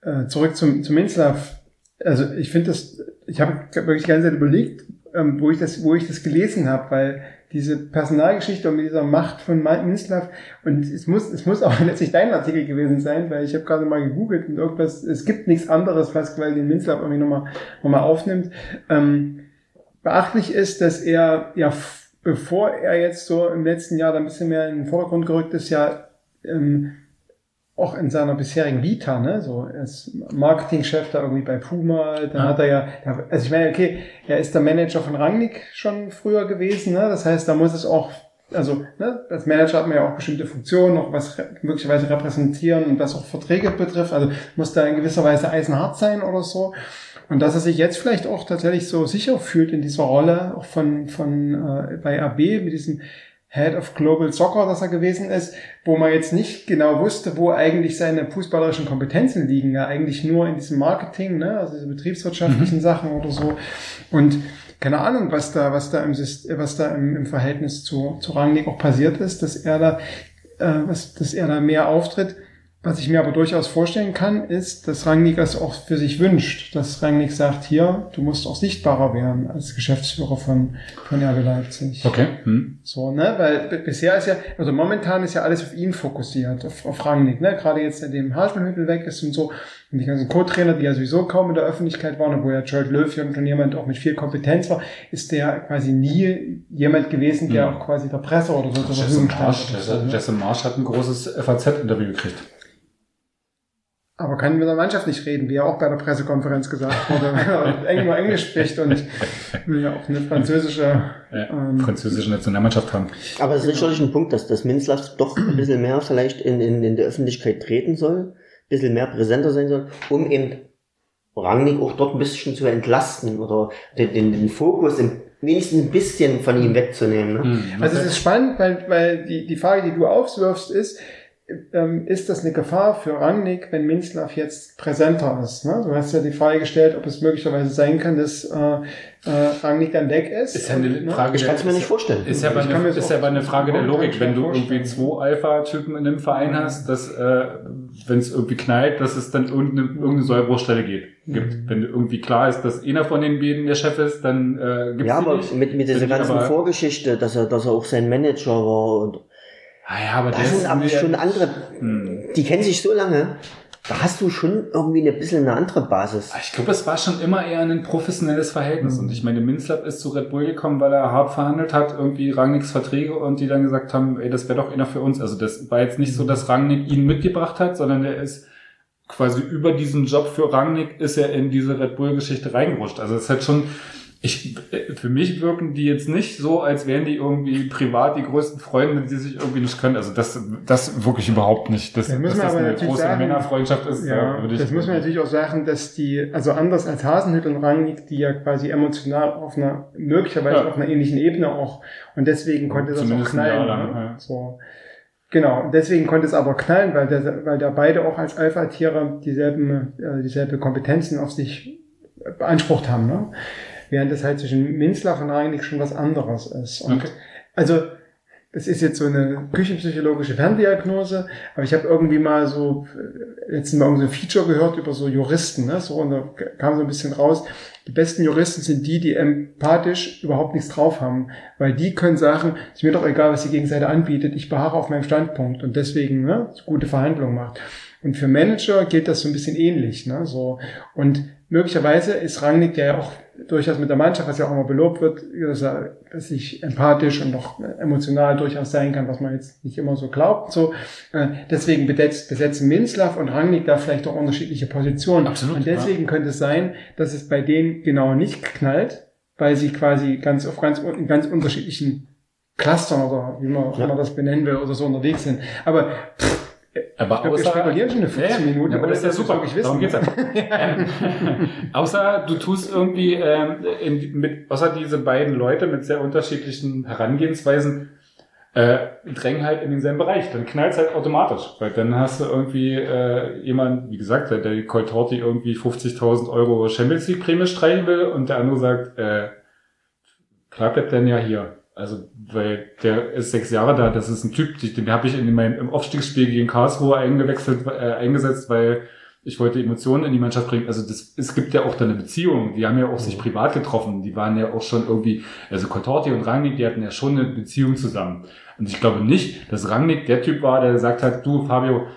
äh, zurück zum, zum Minzlaff. Also ich finde das, ich habe wirklich die ganze Zeit überlegt, ähm, wo ich das, wo ich das gelesen habe, weil diese Personalgeschichte und mit dieser Macht von Minzlaff und es muss, es muss auch letztlich dein Artikel gewesen sein, weil ich habe gerade mal gegoogelt und irgendwas, es gibt nichts anderes, was quasi den Minzlaff irgendwie nochmal noch mal aufnimmt. Ähm, beachtlich ist, dass er ja bevor er jetzt so im letzten Jahr da ein bisschen mehr in den Vordergrund gerückt ist, ja ähm, auch in seiner bisherigen Vita, ne, so ist Marketingchef da irgendwie bei Puma, dann Ja. hat er ja, also ich meine, okay, er ist der Manager von Rangnick schon früher gewesen, ne, das heißt, da muss es auch, also ne, als Manager hat man ja auch bestimmte Funktionen, auch was möglicherweise repräsentieren und was auch Verträge betrifft, also muss da in gewisser Weise eisenhart sein oder so. Und dass er sich jetzt vielleicht auch tatsächlich so sicher fühlt in dieser Rolle, auch von, von äh, bei AB mit diesem Head of Global Soccer, dass er gewesen ist, wo man jetzt nicht genau wusste, wo eigentlich seine fußballerischen Kompetenzen liegen. Ja, eigentlich nur in diesem Marketing, ne, also diese betriebswirtschaftlichen Sachen oder so. Und keine Ahnung, was da, was da im, was da im, im Verhältnis zu, zu Rangnick auch passiert ist, dass er da, äh, was, dass er da mehr auftritt. Was ich mir aber durchaus vorstellen kann, ist, dass Rangnick das auch für sich wünscht. Dass Rangnick sagt, hier, du musst auch sichtbarer werden als Geschäftsführer von, von RB Leipzig. Okay. Hm. So, ne, weil bisher ist ja, also momentan ist ja alles auf ihn fokussiert, auf, auf Rangnick, ne, gerade jetzt, seitdem Haselhüttel weg ist und so, und die ganzen Co-Trainer, die ja sowieso kaum in der Öffentlichkeit waren, wo ja George Löw ja schon jemand auch mit viel Kompetenz war, ist der quasi nie jemand gewesen, der Mhm. auch quasi der Presse oder so zur Verfügung stand. Jesse, ne? Jesse Marsch hat ein großes FAZ-Interview gekriegt. Aber kann mit der Mannschaft nicht reden, wie ja auch bei der Pressekonferenz gesagt wurde, wenn er Eng- nur Englisch spricht und will ja auch eine französische, Ähm, französische Nationalmannschaft haben. Aber es ist sicherlich ein Punkt, dass das Minzlaff doch ein bisschen mehr vielleicht in, in, in der Öffentlichkeit treten soll, ein bisschen mehr präsenter sein soll, um eben Rangnick auch dort ein bisschen zu entlasten oder den, den, den Fokus im, wenigstens ein bisschen von ihm wegzunehmen. Ne? Hm, Also es ist spannend, weil, weil die, die Frage, die du aufwirfst, ist, ist das eine Gefahr für Rangnick, wenn Minzlaff jetzt präsenter ist? Ne? Du hast ja die Frage gestellt, ob es möglicherweise sein kann, dass äh, äh, Rangnick dann weg ist. ist ja eine Und, ne? Frage Ich kann es mir ist- nicht vorstellen. Ist ja, aber eine, ist ja aber eine Frage der Logik, wenn du irgendwie zwei Alpha-Typen in einem Verein hast, dass, äh, wenn es irgendwie knallt, dass es dann irgendeine, irgendeine Sollbruchstelle geht, gibt. Mhm. Wenn irgendwie klar ist, dass einer von den beiden der Chef ist, dann äh, gibt's Ja, die aber nicht. mit, mit dieser ganzen aber- Vorgeschichte, dass er, dass er auch sein Manager war und ja, aber das sind aber schon andere, Hm. die kennen sich so lange, da hast du schon irgendwie ein bisschen eine andere Basis. Ich glaube, es war schon immer eher ein professionelles Verhältnis. Und ich meine, Minzlapp ist zu Red Bull gekommen, weil er hart verhandelt hat, irgendwie Rangnicks Verträge und die dann gesagt haben, ey, das wäre doch einer für uns. Also das war jetzt nicht so, dass Rangnick ihn mitgebracht hat, sondern der ist quasi über diesen Job für Rangnick ist er in diese Red Bull-Geschichte reingerutscht. Also es halt schon, ich, für mich wirken die jetzt nicht so, als wären die irgendwie privat die größten Freunde, die sich irgendwie nicht können. Also das, das wirklich überhaupt nicht. Das, Das dass das eine große sagen. Männerfreundschaft ist, Ja, würde ich das muss man natürlich auch sagen, dass die, also anders als Hasenhüttl und Rangnick, die ja quasi emotional auf einer, möglicherweise Ja. auf einer ähnlichen Ebene auch, und deswegen konnte das auch Zumindest ein knallen. Lang, ne? ja. So. Genau, deswegen konnte es aber knallen, weil, der, weil da beide auch als Alpha-Tiere dieselben, äh, dieselbe Kompetenzen auf sich beansprucht haben. Ne? Während es halt zwischen Minzlaff und Rangnick schon was anderes ist. Und Okay. also das ist jetzt so eine küchenpsychologische Ferndiagnose, aber ich habe irgendwie mal so äh, letztens mal irgendein Feature gehört über so Juristen, ne? So und da kam so ein bisschen raus. Die besten Juristen sind die, die empathisch überhaupt nichts drauf haben, weil die können sagen, ist mir doch egal, was die Gegenseite anbietet, ich beharre auf meinem Standpunkt und deswegen ne, gute Verhandlungen macht. Und für Manager gilt das so ein bisschen ähnlich, ne? So und möglicherweise ist Rangnick, der ja auch durchaus mit der Mannschaft, was ja auch immer belobt wird, dass er dass ich empathisch und noch emotional durchaus sein kann, was man jetzt nicht immer so glaubt. So, äh, deswegen besetzt, besetzen Minzlaff und Rangnick da vielleicht auch unterschiedliche Positionen. Absolut, und deswegen könnte es sein, dass es bei denen genau nicht knallt, weil sie quasi ganz auf ganz in ganz unterschiedlichen Clustern oder wie man, auch Ja. immer das benennen will oder so unterwegs sind. Aber pff, Aber ich glaube, wir spekulieren schon eine 15 Minuten, Ja, aber das ist ja super. wirklich wissen. Darum geht's ja. ähm, außer du tust irgendwie ähm, in, mit, außer diese beiden Leute mit sehr unterschiedlichen Herangehensweisen äh, drängen halt in denselben Bereich. Dann knallt's halt automatisch, weil dann hast du irgendwie äh, jemand, wie gesagt, der der Coltorti irgendwie 50.000 Euro Champions League Prämie streichen will und der andere sagt, äh, klar bleibt dann ja hier. Also, weil der ist sechs Jahre da, das ist ein Typ, den habe ich in meinem im Aufstiegsspiel gegen Karlsruhe eingewechselt, äh, eingesetzt, weil ich wollte Emotionen in die Mannschaft bringen. Also das, es gibt ja auch da eine Beziehung. Die haben ja auch sich privat getroffen. Die waren ja auch schon irgendwie, also Contorti und Rangnick, die hatten ja schon eine Beziehung zusammen. Und ich glaube nicht, dass Rangnick der Typ war, der gesagt hat, du Fabio,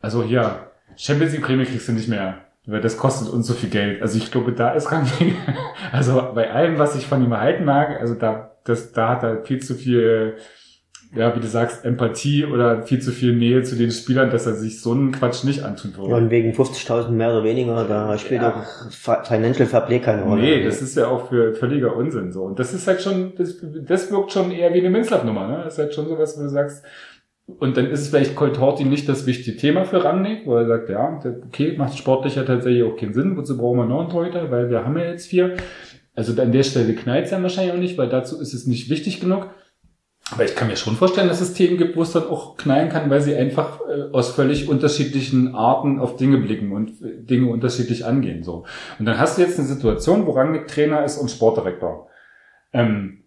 also hier, Champions League Prämie kriegst du nicht mehr. Weil das kostet uns so viel Geld. Also ich glaube, da ist Rangnick, also bei allem, was ich von ihm erhalten mag, also da, das, da hat er viel zu viel, ja, wie du sagst, Empathie oder viel zu viel Nähe zu den Spielern, dass er sich so einen Quatsch nicht antun würde. Ja, und wegen 50.000 mehr oder weniger, da spielt Ja. auch Fi- Financial Fair Play keine Rolle. Nee, das ist ja auch für völliger Unsinn so. Und das ist halt schon, das, das wirkt schon eher wie eine Minzlaff-Nummer, ne? Das ist halt schon sowas, wo du sagst, Und dann ist es vielleicht Colt Horty nicht das wichtige Thema für Rangnick, wo er sagt, ja, okay, macht sportlich ja tatsächlich auch keinen Sinn, wozu brauchen wir noch einen Torhüter, weil wir haben ja jetzt vier. Also an der Stelle knallt es dann wahrscheinlich auch nicht, weil dazu ist es nicht wichtig genug. Aber ich kann mir schon vorstellen, dass es Themen gibt, wo es dann auch knallen kann, weil sie einfach äh, aus völlig unterschiedlichen Arten auf Dinge blicken und äh, Dinge unterschiedlich angehen. So. Und dann hast du jetzt eine Situation, wo Rangnick Trainer ist und Sportdirektor. Ähm,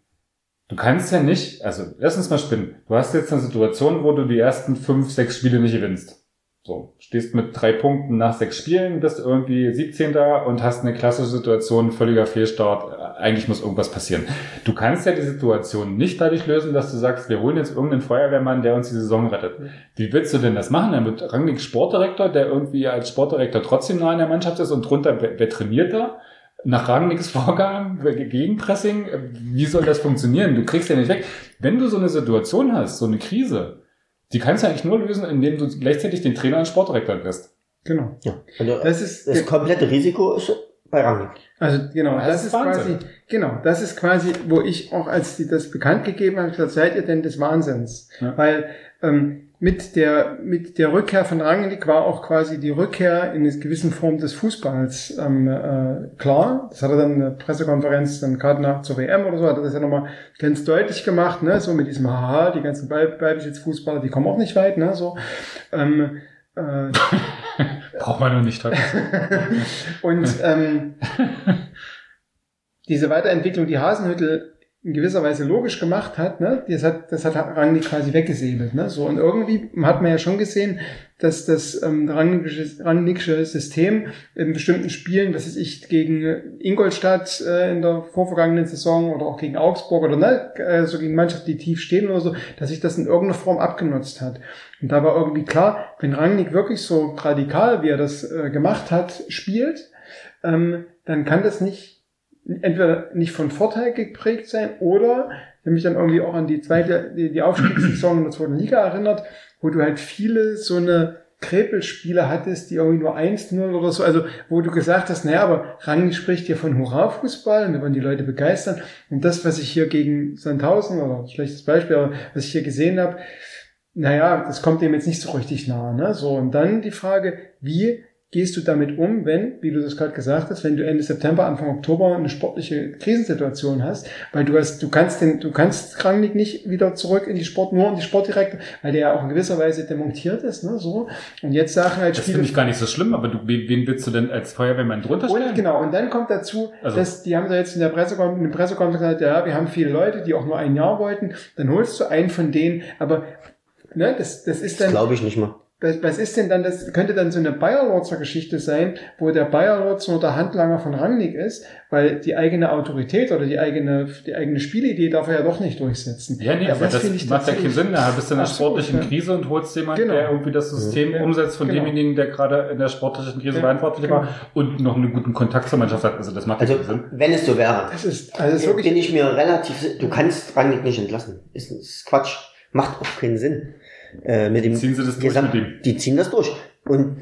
du kannst ja nicht, also lass uns mal spinnen. Du hast jetzt eine Situation, wo du die ersten fünf, sechs Spiele nicht gewinnst. So, stehst mit drei Punkten nach sechs Spielen, bist irgendwie 17. und hast eine klassische Situation, völliger Fehlstart. Eigentlich muss irgendwas passieren. Du kannst ja die Situation nicht dadurch lösen, dass du sagst, wir holen jetzt irgendeinen Feuerwehrmann, der uns die Saison rettet. Wie willst du denn das machen? Dann wird Rangnick Sportdirektor, der irgendwie als Sportdirektor trotzdem nah in der Mannschaft ist und drunter, wer, wer trainiert da? Nach Rangnicks Vorgaben, Gegenpressing, wie soll das funktionieren? Du kriegst ja nicht weg. Wenn du so eine Situation hast, so eine Krise, die kannst du eigentlich nur lösen, indem du gleichzeitig den Trainer und Sportdirektor lässt. Genau. Ja. Also Das ist, das komplette Risiko ist bei Rangnick. Also genau, Das das, ist ist Wahnsinn. quasi, genau, das ist quasi, wo ich auch, als die das bekannt gegeben haben, gesagt, seid ihr denn des Wahnsinns? Ja. Weil ähm, mit der mit der Rückkehr von Rangnick war auch quasi die Rückkehr in einer gewissen Form des Fußballs ähm, äh, klar. Das hat er dann in der Pressekonferenz dann gerade nach zur WM oder so, hat er das ja nochmal ganz deutlich gemacht, ne, so mit diesem Haha, die ganzen Ball- Ballbesitzfußballer, die kommen auch nicht weit, ne, so. Ähm, äh, Braucht man nur nicht. Und ähm, diese Weiterentwicklung, die Hasenhüttel in gewisser Weise logisch gemacht hat, ne, das hat, das hat Rangnick quasi weggesäbelt, ne, so. Und irgendwie hat man ja schon gesehen, dass das ähm, Rangnickische, Rangnickische System in bestimmten Spielen, was weiß ich, gegen Ingolstadt äh, in der vorvergangenen Saison oder auch gegen Augsburg oder ne, äh, so gegen Mannschaften, die tief stehen oder so, dass sich das in irgendeiner Form abgenutzt hat. Und da war irgendwie klar, wenn Rangnick wirklich so radikal, wie er das äh, gemacht hat, spielt, ähm, dann kann das nicht entweder nicht von Vorteil geprägt sein oder wenn mich dann irgendwie auch an die zweite, die, die Aufstiegssaison in der zweiten Liga erinnert, wo du halt viele so eine Krepelspiele hattest, die irgendwie nur 1-0 oder so, also wo du gesagt hast, naja, aber Rangnick spricht hier von Hurra-Fußball und wir wollen die Leute begeistern. Und das, was ich hier gegen Sandhausen, oder schlechtes Beispiel, aber was ich hier gesehen habe, naja, das kommt dem jetzt nicht so richtig nahe. Ne? So, und dann die Frage, wie gehst du damit um, wenn, wie du das gerade gesagt hast, wenn du Ende September, Anfang Oktober eine sportliche Krisensituation hast, weil du hast, du kannst den, du kannst Rangnick nicht wieder zurück in die Sport, nur in die Sportdirektor, weil der ja auch in gewisser Weise demontiert ist, ne, so. Und jetzt sagen halt Das finde ich gar nicht so schlimm, aber du, wen willst du denn als Feuerwehrmann drunter stellen? und genau, und dann kommt dazu, Also- dass die haben da jetzt in der Pressekonferenz, in der Pressekonferenz gesagt, ja, wir haben viele Leute, die auch nur ein Jahr wollten, dann holst du einen von denen, aber ne, das, das ist Das dann, glaube ich nicht mal. Was, was ist denn dann, das könnte dann so eine Bayerlorzer Geschichte sein, wo der Bayerlorz nur der Handlanger von Rangnick ist, weil die eigene Autorität oder die eigene, die eigene Spielidee darf er ja doch nicht durchsetzen. Ja, nee, Also aber das, ich macht ja keinen Sinn. Da bist du in einer sportlichen ja. Krise und holst jemanden, Genau. der irgendwie das System Ja. umsetzt von Genau. demjenigen, der gerade in der sportlichen Krise Ja, verantwortlich genau. war und noch einen guten Kontakt zur Mannschaft hat. Also das macht Also, keinen Sinn. wenn es so wäre, Das ist, also das ist wirklich, bin ich mir relativ, du kannst Rangnick nicht entlassen. Ist, ist Quatsch. Macht auch keinen Sinn. Äh, mit dem Ziehen sie das durch mit ihm? Die ziehen das durch. Und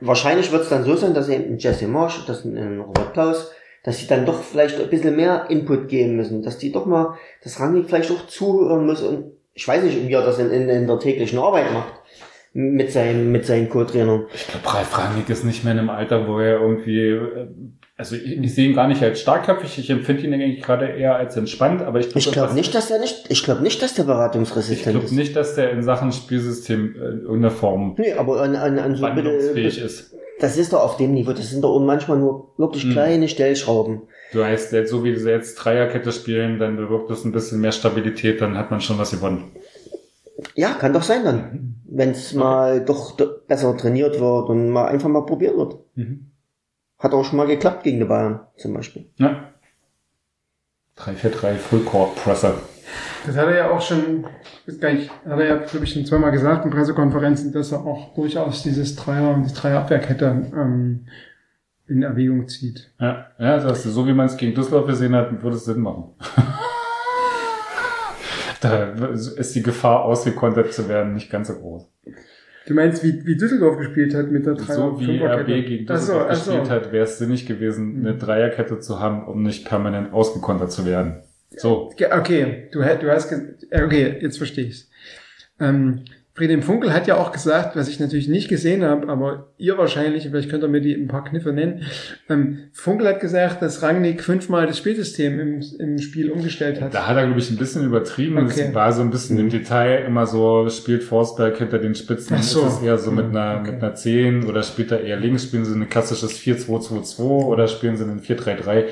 wahrscheinlich wird es dann so sein, dass eben ein Jesse Marsch, dass ein Robert Klaus, dass sie dann doch vielleicht ein bisschen mehr Input geben müssen, dass die doch mal, dass Rangnick vielleicht auch zuhören muss und ich weiß nicht, wie er das in, in, in der täglichen Arbeit macht. Mit seinen, mit seinen Co-Trainern. Ich glaube, Ralf Rangnick ist nicht mehr in einem Alter, wo er irgendwie, äh, also ich, ich sehe ihn gar nicht als starkköpfig, ich empfinde ihn eigentlich gerade eher als entspannt, aber ich glaube, Ich glaube nicht, dass er nicht, ich glaube nicht, dass der ich beratungsresistent glaube ist. nicht, dass der in Sachen Spielsystem äh, in irgendeiner Form Nee, aber an, an, an so wandlungsfähig bitte, ist. das ist doch auf dem Niveau. Das sind doch manchmal nur wirklich Hm. kleine Stellschrauben. Du heißt, so wie sie jetzt Dreierkette spielen, dann bewirkt das ein bisschen mehr Stabilität, dann hat man schon was gewonnen. Ja, kann doch sein dann. Wenn es mal doch besser trainiert wird und mal einfach mal probiert wird. Mhm. Hat auch schon mal geklappt gegen die Bayern zum Beispiel. Ja. 3-4-3 Fullcourt Presser. das hat er ja auch schon, ich weiß gar nicht, hat er ja, glaube ich, schon zweimal gesagt in Pressekonferenzen, dass er auch durchaus dieses Dreier, die Dreierabwehrkette ähm, in Erwägung zieht. Ja, ja, sagst du, so wie man es gegen Düsseldorf gesehen hat, würde es Sinn machen. da ist die Gefahr, ausgekontert zu werden, nicht ganz so groß. Du meinst, wie, wie Düsseldorf gespielt hat mit der Dreier- So wie RB gegen Ach so, Düsseldorf ach so. gespielt hat, wäre es sinnig gewesen, eine Dreierkette zu haben, um nicht permanent ausgekontert zu werden. So. Okay, du, du hast, äh, okay, jetzt verstehe ich's. Ähm, Friedhelm Funkel hat ja auch gesagt, was ich natürlich nicht gesehen habe, aber ihr wahrscheinlich, vielleicht könnt ihr mir die ein paar Kniffe nennen. Ähm, Funkel hat gesagt, dass Rangnick fünfmal das Spielsystem im, im Spiel umgestellt hat. Da hat er, glaube ich, ein bisschen übertrieben. Okay. Es war so ein bisschen im Detail immer so, spielt Forsberg hinter den Spitzen, Ach so. ist es eher so mit einer, Okay. mit einer 10 oder spielt er eher links, spielen sie ein klassisches 4-2-2-2 oder spielen sie ein 4-3-3.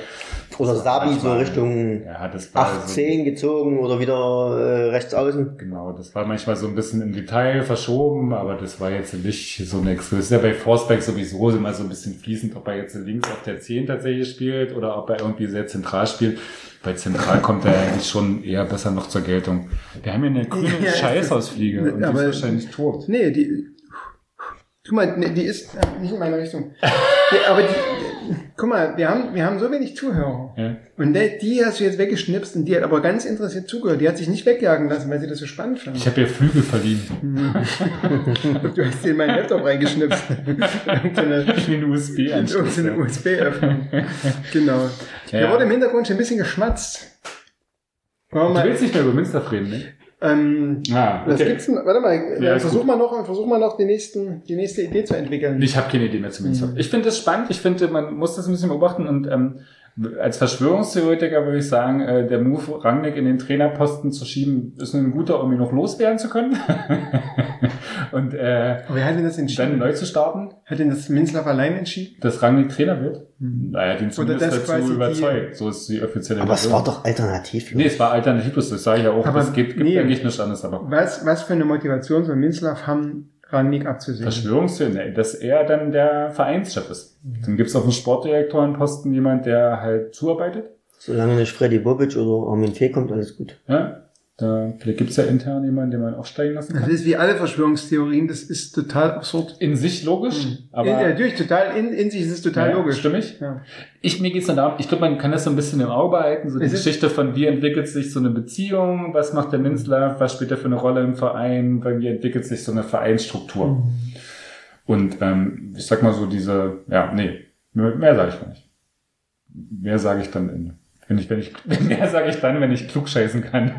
Oder Sabi so Richtung Ja, das war 8, so, 10 gezogen oder wieder äh, rechts außen. Genau, das war manchmal so ein bisschen im Detail verschoben, aber das war jetzt nicht so eine Das ist ja bei Forsberg sowieso immer so ein bisschen fließend, ob er jetzt links auf der 10 tatsächlich spielt oder ob er irgendwie sehr zentral spielt. Bei zentral kommt er eigentlich schon eher besser noch zur Geltung. Wir haben hier eine grüne Ja, Scheißhausfliege und die ist wahrscheinlich tot. Nee, die. Guck mal, nee, die ist äh, nicht in meine Richtung. Die, aber die, guck mal, wir haben, wir haben so wenig Zuhörer. Ja. Und der, die hast du jetzt weggeschnipst und die hat aber ganz interessiert zugehört. Die hat sich nicht wegjagen lassen, weil sie das so spannend fand. Ich habe ihr Flügel verliehen. Du hast dir in meinen Laptop reingeschnipst. Irgendeine Den USB-Anschluss. irgendeine USB-Öffnung. Genau. Ja. Hier wurde im Hintergrund schon ein bisschen geschmatzt. Wir Du willst nicht mehr über Münster reden, ne? Ähm, Ah, was okay. gibt's denn? Warte mal, Ja, äh, versuch gut. mal noch, versuch mal noch die, nächsten, die nächste Idee zu entwickeln. Ich habe keine Idee mehr zu Münster. Mhm. Ich finde das spannend. Ich finde, man muss das ein bisschen beobachten und ähm, als Verschwörungstheoretiker würde ich sagen, äh, der Move, Rangnick in den Trainerposten zu schieben, ist ein guter, um ihn noch loswerden zu können. und äh, Aber wer hat denn das dann entschieden? neu zu starten, Hat denn das Minzlaff allein entschieden? dass Rangnick Trainer wird. Mhm. Naja, den zumindest das quasi dazu die- überzeugt. So ist die offizielle Aber es Version. war doch alternativ. Nee, es war alternativlos, das sage ich ja auch. Aber es geht, gibt nee. eigentlich nichts anderes, aber Was, was für eine Motivation soll Minzlaff haben, Rangnick abzusehen? Verschwörungstheorie, dass er dann der Vereinschef ist. Mhm. Dann gibt's auf dem Sportdirektorenposten jemand, der halt zuarbeitet. Solange nicht Freddy Bobic oder Armin Fee kommt, alles gut. Ja, da, vielleicht gibt's ja intern jemanden, den man aufsteigen lassen Das kann. ist wie alle Verschwörungstheorien, das ist total absurd. In sich logisch, aber in, natürlich, total, in, in sich ist es total Ja, logisch. stimmig. Ja. Ich, mir geht's nur darum, ich glaube, man kann das so ein bisschen im Auge behalten, so die Es Geschichte von wie entwickelt sich so eine Beziehung, was macht der Minzler, was spielt er für eine Rolle im Verein, wie entwickelt sich so eine Vereinsstruktur. Mhm. Und ähm, ich sag mal so diese, ja, nee, mehr, mehr sage ich gar nicht. Mehr sage ich dann in, wenn ich, wenn ich, mehr sage ich dann, wenn ich klugscheißen kann.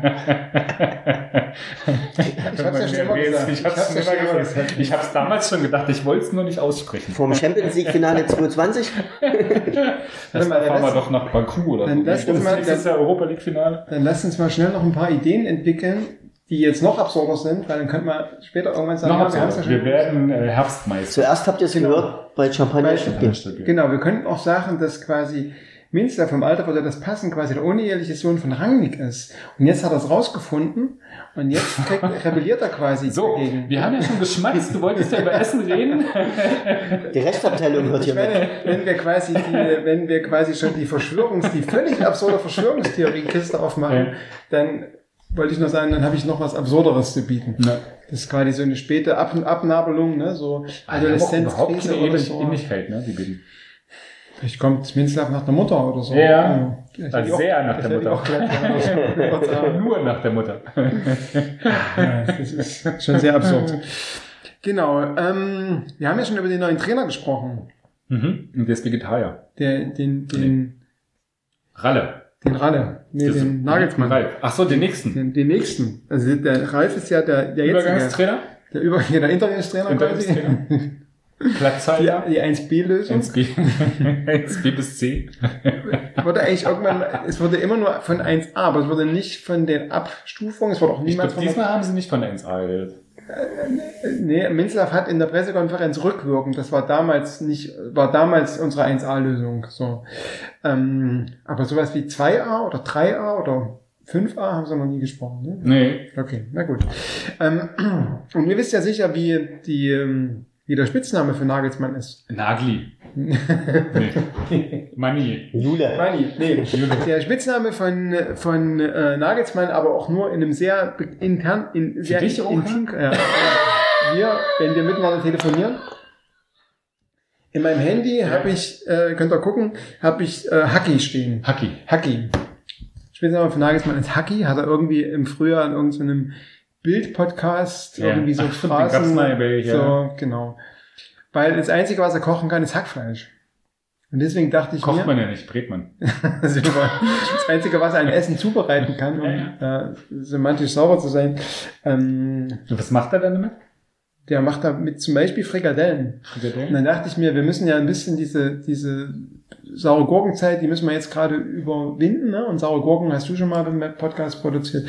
Ich hab's ja schon immer gesagt. Ich hab's, Ich hab's ja immer gesagt. Ich hab's damals schon gedacht, ich wollte es nur nicht aussprechen. Vom Champions League Finale 2020? Das mal, fahren wir lass- doch nach Baku oder dann so. lass Das uns mal- nächstes Jahr Europa League Finale. Dann lasst uns mal schnell noch ein paar Ideen entwickeln, die jetzt noch absurder sind, weil dann könnte man später irgendwann sagen, Noch ja, wir, wir werden äh, Herbstmeister. Zuerst habt ihr es Genau. gehört bei Champagner Bei- Stuttgart. Genau, wir könnten auch sagen, dass quasi Minster vom Alter würde das passen, quasi der uneheliche Sohn von Rangnick ist. Und jetzt hat er es rausgefunden und jetzt kriegt, rebelliert er quasi So, dagegen. wir haben ja schon geschmatzt. Du wolltest ja über Essen reden. Die Rechtsabteilung hört hier meine, mit. wenn wir quasi die, wenn wir quasi schon die Verschwörungs, die völlig absurde Verschwörungstheorie-Kiste aufmachen, Ja. dann wollte ich nur sagen, dann habe ich noch was Absurderes zu bieten. Na, Das ist quasi so eine späte Ab Abnabelung, ne, so also überhaupt Adoleszenzkrise keine oder so. Ähnlichkeit, ne, die beiden. Vielleicht kommt Minzlaff nach der Mutter oder so. Ja, Das also sehr nach das der Mutter. auch Nur nach der Mutter. ja, das ist schon sehr absurd. Genau. Ähm, wir haben ja schon über den neuen Trainer gesprochen. Mhm. Und der ist Vegetarier. Der, den, den, Ralle. den Ralle. Nee, Das- den Nagelsmann. Ralf. Ach so, den nächsten. Den, den nächsten. Also der Ralf ist ja der, der jetzige. Übergangstrainer. Der, Über, ja, der Interimstrainer quasi. Interimstrainer. Platzhalter. die 1B-Lösung. 1B. 1B bis C. wurde eigentlich irgendwann, es wurde immer nur von 1A, aber es wurde nicht von den Abstufungen, es wurde auch Ich niemals glaube, von diesmal haben sie nicht von der 1A geredet. Nee, Minzlaff hat in der Pressekonferenz rückwirkend, das war damals nicht, war damals unsere 1A-Lösung, so. Ähm, aber sowas wie 2A oder 3A oder 5A haben sie noch nie gesprochen, ne? Nee. Okay, na gut. Ähm, und ihr wisst ja sicher, wie die, ähm, wie der Spitzname für Nagelsmann ist. Nagli. Nee. Mani. Jule. Mani, nee. Der Spitzname von, von äh, Nagelsmann, aber auch nur in einem sehr intern, in sehr dich auch, intim, ja. Wir, wenn wir miteinander telefonieren, in meinem Handy Ja. habe ich, äh, könnt ihr gucken, habe ich äh, Haki stehen. Haki. Haki. Spitzname von Nagelsmann ist Haki, hat er irgendwie im Frühjahr in irgendeinem Bild-Podcast Ja. irgendwie so Ach, Phrasen. ja. So, genau. Weil das Einzige, was er kochen kann, ist Hackfleisch. Und deswegen dachte ich Kocht mir, man ja nicht, brät man. Also, das Einzige, was ein Essen zubereiten kann, um Ja, äh, semantisch sauber zu sein, ähm, Und was macht er dann damit? der macht da mit zum Beispiel Frikadellen. Und dann dachte ich mir, wir müssen ja ein bisschen diese, diese saure Gurkenzeit, die müssen wir jetzt gerade überwinden. Ne? Und saure Gurken hast du schon mal beim Podcast produziert,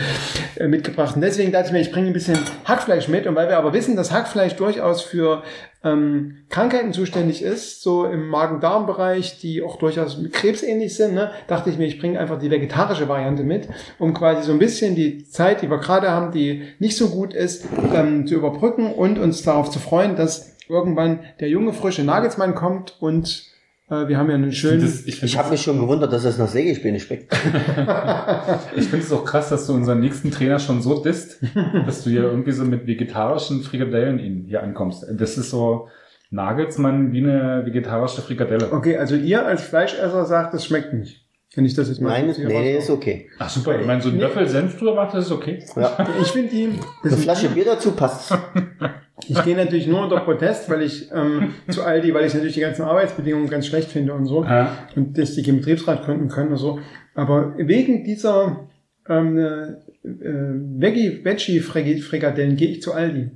äh, mitgebracht. Und deswegen dachte ich mir, ich bringe ein bisschen Hackfleisch mit. Und weil wir aber wissen, dass Hackfleisch durchaus für ähm, Krankheiten zuständig ist, so im Magen-Darm-Bereich, die auch durchaus krebsähnlich sind, ne? dachte ich mir, ich bringe einfach die vegetarische Variante mit, um quasi so ein bisschen die Zeit, die wir gerade haben, die nicht so gut ist, ähm, zu überbrücken und uns darauf zu freuen, dass irgendwann der junge, frische Nagelsmann kommt und wir haben ja einen schönen... Das, ich Ich finde habe mich schon gewundert, dass es nach Sägespäne schmeckt. ich finde es auch krass, dass du unseren nächsten Trainer schon so disst, dass du hier irgendwie so mit vegetarischen Frikadellen ihn hier ankommst. Das ist so Nagelsmann wie eine vegetarische Frikadelle. Okay, also ihr als Fleischesser sagt, das schmeckt nicht. Wenn ich das jetzt mal Nein, nee, ist okay. Ach super, ich meine, so ein Nee. Löffel Senf drüber macht, das ist okay. Ja. Ich finde die... das Eine Flasche Bier dazu passt. Ich gehe natürlich nur unter Protest, weil ich ähm, zu Aldi, weil ich natürlich die ganzen Arbeitsbedingungen ganz schlecht finde und so. Ja. Und dass die keinen Betriebsrat gründen können und so. Aber wegen dieser ähm, äh, Veggie, Veggie-Frikadellen gehe ich zu Aldi.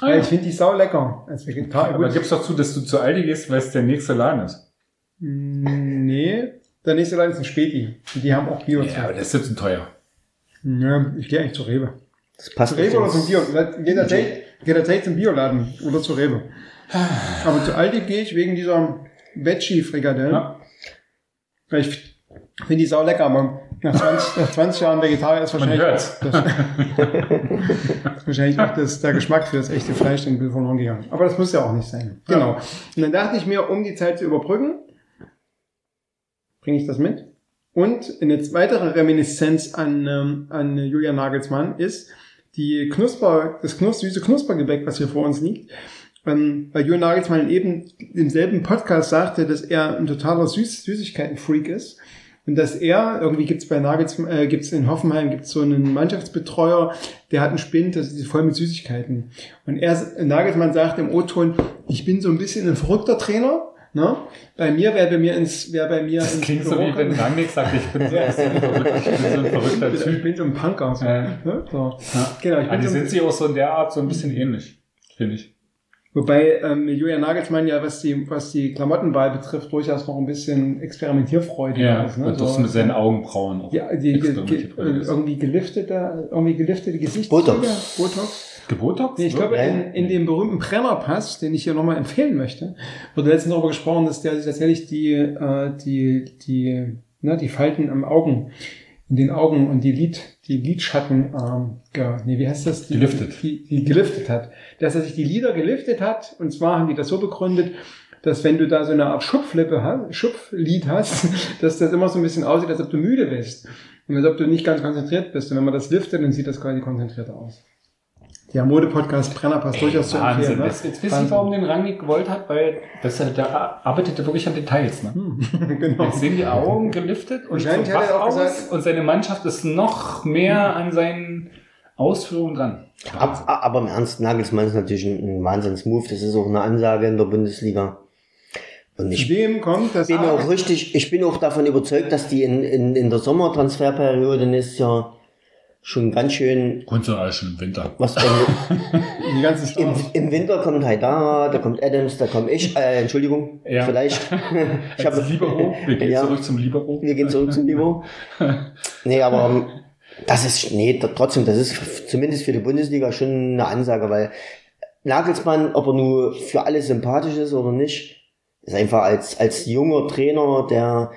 Ah, weil ja. ich finde die sau lecker als Vegetarier. Aber Gut, gib's doch zu, dass du zu Aldi gehst, weil es der nächste Laden ist. Nee, der nächste Laden ist ein Späti. Und die haben auch Bio. Ja, aber das ist jetzt zu teuer. ja, ich gehe eigentlich zu Rewe. Das passt Zu Rewe oder zum. Bio? Jederzeit, jederzeit zum Bioladen oder zu Rewe. Aber zu Aldi gehe ich wegen dieser Veggie-Frikadellen. Ja. Ich finde die sau lecker, aber nach 20, nach 20 Jahren Vegetarier ist wahrscheinlich, das, wahrscheinlich auch das, der Geschmack für das echte Fleisch dann verloren gegangen. Aber das muss ja auch nicht sein. Genau. Und dann dachte ich mir, um die Zeit zu überbrücken, bringe ich das mit. Und eine weitere Reminiszenz an, ähm, an Julian Nagelsmann ist die Knusper, das Knus süße Knuspergebäck, was hier vor uns liegt. Ähm, weil Julian Nagelsmann eben im selben Podcast sagte, dass er ein totaler Süß Süßigkeiten-Freak ist. Und dass er, irgendwie gibt's bei Nagelsmann, äh, gibt's in Hoffenheim gibt's so einen Mannschaftsbetreuer, der hat einen Spind, das ist voll mit Süßigkeiten. Und er, Nagelsmann sagt im O-Ton, ich bin so ein bisschen ein verrückter Trainer. Ne? Bei mir, wer bei mir ins, wer bei mir Das ins klingt so Büro wie wenn Rangnick sagt, ich bin so ein bisschen verrückt, ich bin so ein verrückter ich Typ. bin so ein Punker. So. Ja. Ne? So. Ja. Genau, ich Ah, bin die so sind sich auch so in der Art so ein bisschen ähnlich, finde ich. Wobei ähm, Julian Nagelsmann ja, was die, was die Klamottenwahl betrifft, durchaus noch ein bisschen experimentierfreudiger Ja, ist. Ne? und das So- mit seinen Augenbrauen auch. ja, die ge, ist. irgendwie geliftete, irgendwie geliftete Gesichtszüge. Botox. Botox. Gebotox? Nee, ich glaube, in, in dem berühmten Brennerpass, den ich hier nochmal empfehlen möchte, wurde letztens darüber gesprochen, dass der sich tatsächlich die, äh, die, die, ne, die Falten am Augen, in den Augen und die Lid, die Lidschatten, ähm, ge, nee, wie heißt das? Die, Geliftet. Die, die geliftet hat. Dass er sich die Lider geliftet hat, und zwar haben die das so begründet, dass wenn du da so eine Art Schupflippe hast, Schupflid hast, dass das immer so ein bisschen aussieht, als ob du müde bist. Und als ob du nicht ganz konzentriert bist. Und wenn man das liftet, dann sieht das quasi konzentrierter aus. Der Mode-Podcast Brennerpass durchaus zu Wahnsinn. empfehlen. Ne? Jetzt, jetzt wisst ihr, warum den Rangnick gewollt hat, weil das, da arbeitet er wirklich an Details. Ne? genau. Jetzt sehen die Augen geliftet und so wach aus gesagt- und seine Mannschaft ist noch mehr an seinen Ausführungen dran. Ab, aber im Ernst, Nagelsmann ist natürlich ein, ein Wahnsinns-Move. Das ist auch eine Ansage in der Bundesliga. Und ich Zudem kommt das bin auch richtig, ich bin auch davon überzeugt, dass die in, in, in der Sommertransferperiode nächstes Jahr schon ganz schön Und so alles schon im Winter. was die ganzen im, Stars. im Winter kommt Haidara, da kommt Adams, da komme ich, äh, Entschuldigung, Ja. vielleicht. ich habe Libero. Wir gehen Ja. zurück zum Libero. Wir gehen zurück zum Niveau. Nee, aber ähm, das ist, nee, trotzdem, das ist zumindest für die Bundesliga schon eine Ansage, weil Nagelsmann, ob er nur für alle sympathisch ist oder nicht, ist einfach als, als junger Trainer, der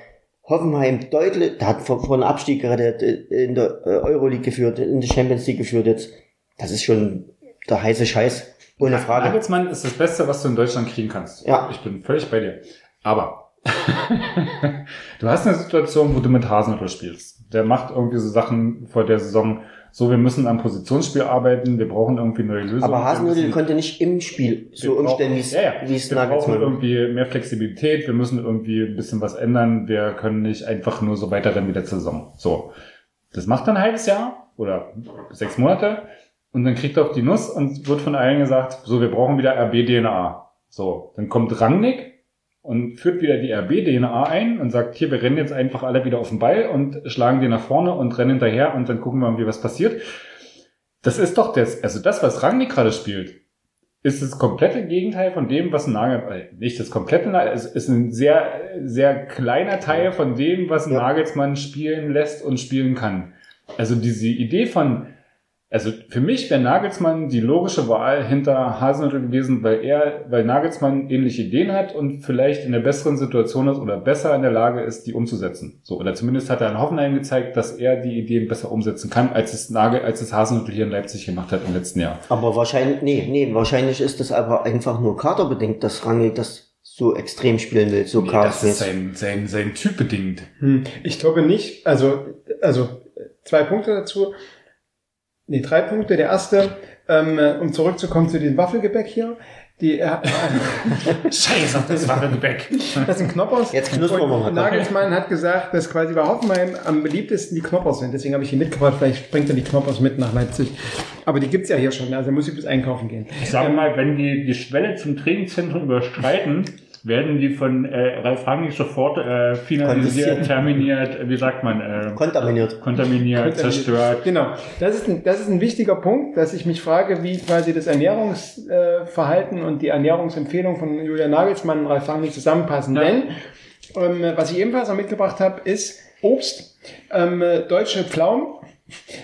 Hoffenheim deutlich, der hat vor, vor einem Abstieg gerettet, äh, in der äh, Euroleague geführt, in der Champions League geführt jetzt. Das ist schon der heiße Scheiß. Ohne Frage. Nagelsmann ist das Beste, was du in Deutschland kriegen kannst. Ja. Ich bin völlig bei dir. Aber du hast eine Situation, wo du mit Hasenhüttl spielst. Der macht irgendwie so Sachen vor der Saison. So, wir müssen am Positionsspiel arbeiten. Wir brauchen irgendwie neue Lösungen. Aber Hasenhüttl konnte nicht im Spiel so umstellen, wie es ja, ja. wie es Wir brauchen irgendwie mehr Flexibilität. Wir müssen irgendwie ein bisschen was ändern. Wir können nicht einfach nur so weiterrennen wie der Saison. So. Das macht dann ein halbes Jahr oder sechs Monate. Und dann kriegt er auf die Nuss und wird von allen gesagt, so, wir brauchen wieder RB-DNA. So. Dann kommt Rangnick und führt wieder die RB-DNA ein und sagt, hier, wir rennen jetzt einfach alle wieder auf den Ball und schlagen die nach vorne und rennen hinterher und dann gucken wir mal, wie was passiert. Das ist doch das, also das, was Rangnick gerade spielt, ist das komplette Gegenteil von dem, was ein Nagel, äh, nicht das komplette, es ist ein sehr, sehr kleiner Teil von dem, was ein. Nagelsmann spielen lässt und spielen kann. Also diese Idee von, also für mich wäre Nagelsmann die logische Wahl hinter Hasenhüttl gewesen, weil er, weil Nagelsmann ähnliche Ideen hat und vielleicht in der besseren Situation ist oder besser in der Lage ist, die umzusetzen. So, oder zumindest hat er in Hoffenheim gezeigt, dass er die Ideen besser umsetzen kann, als es Nagel, als es Hasenhüttl hier in Leipzig gemacht hat im letzten Jahr. Aber wahrscheinlich, nee, nee, wahrscheinlich ist das aber einfach nur kaderbedingt, dass Rangnick das so extrem spielen will, so Nee, das ist sein, sein, sein Typ bedingt. Hm, Ich glaube nicht, also, also zwei Punkte dazu. Nee, drei Punkte. Der erste, ähm, um zurückzukommen zu dem Waffelgebäck hier. Die, äh, Scheiße, das war ein Gebäck. das sind Knoppers. Jetzt knuspern wir mal. Nagelsmann hat gesagt, dass quasi bei Hoffenheim am beliebtesten die Knoppers sind. Deswegen habe ich die mitgebracht. Vielleicht bringt er die Knoppers mit nach Leipzig. Aber die gibt's ja hier schon. Also muss ich bis einkaufen gehen. Ich sage mal, wenn die die Schwelle zum Trainingszentrum überschreiten, werden die von äh, Ralf Rangnick sofort äh, finalisiert, terminiert, äh, wie sagt man, äh, Kontaminiert. kontaminiert, zerstört. Genau. Das ist, ein, das ist ein wichtiger Punkt, dass ich mich frage, wie quasi das Ernährungsverhalten und die Ernährungsempfehlung von Julian Nagelsmann und Ralf Rangnick zusammenpassen. Ja. Denn, ähm, was ich ebenfalls noch mitgebracht habe, ist Obst, ähm, äh, deutsche Pflaumen.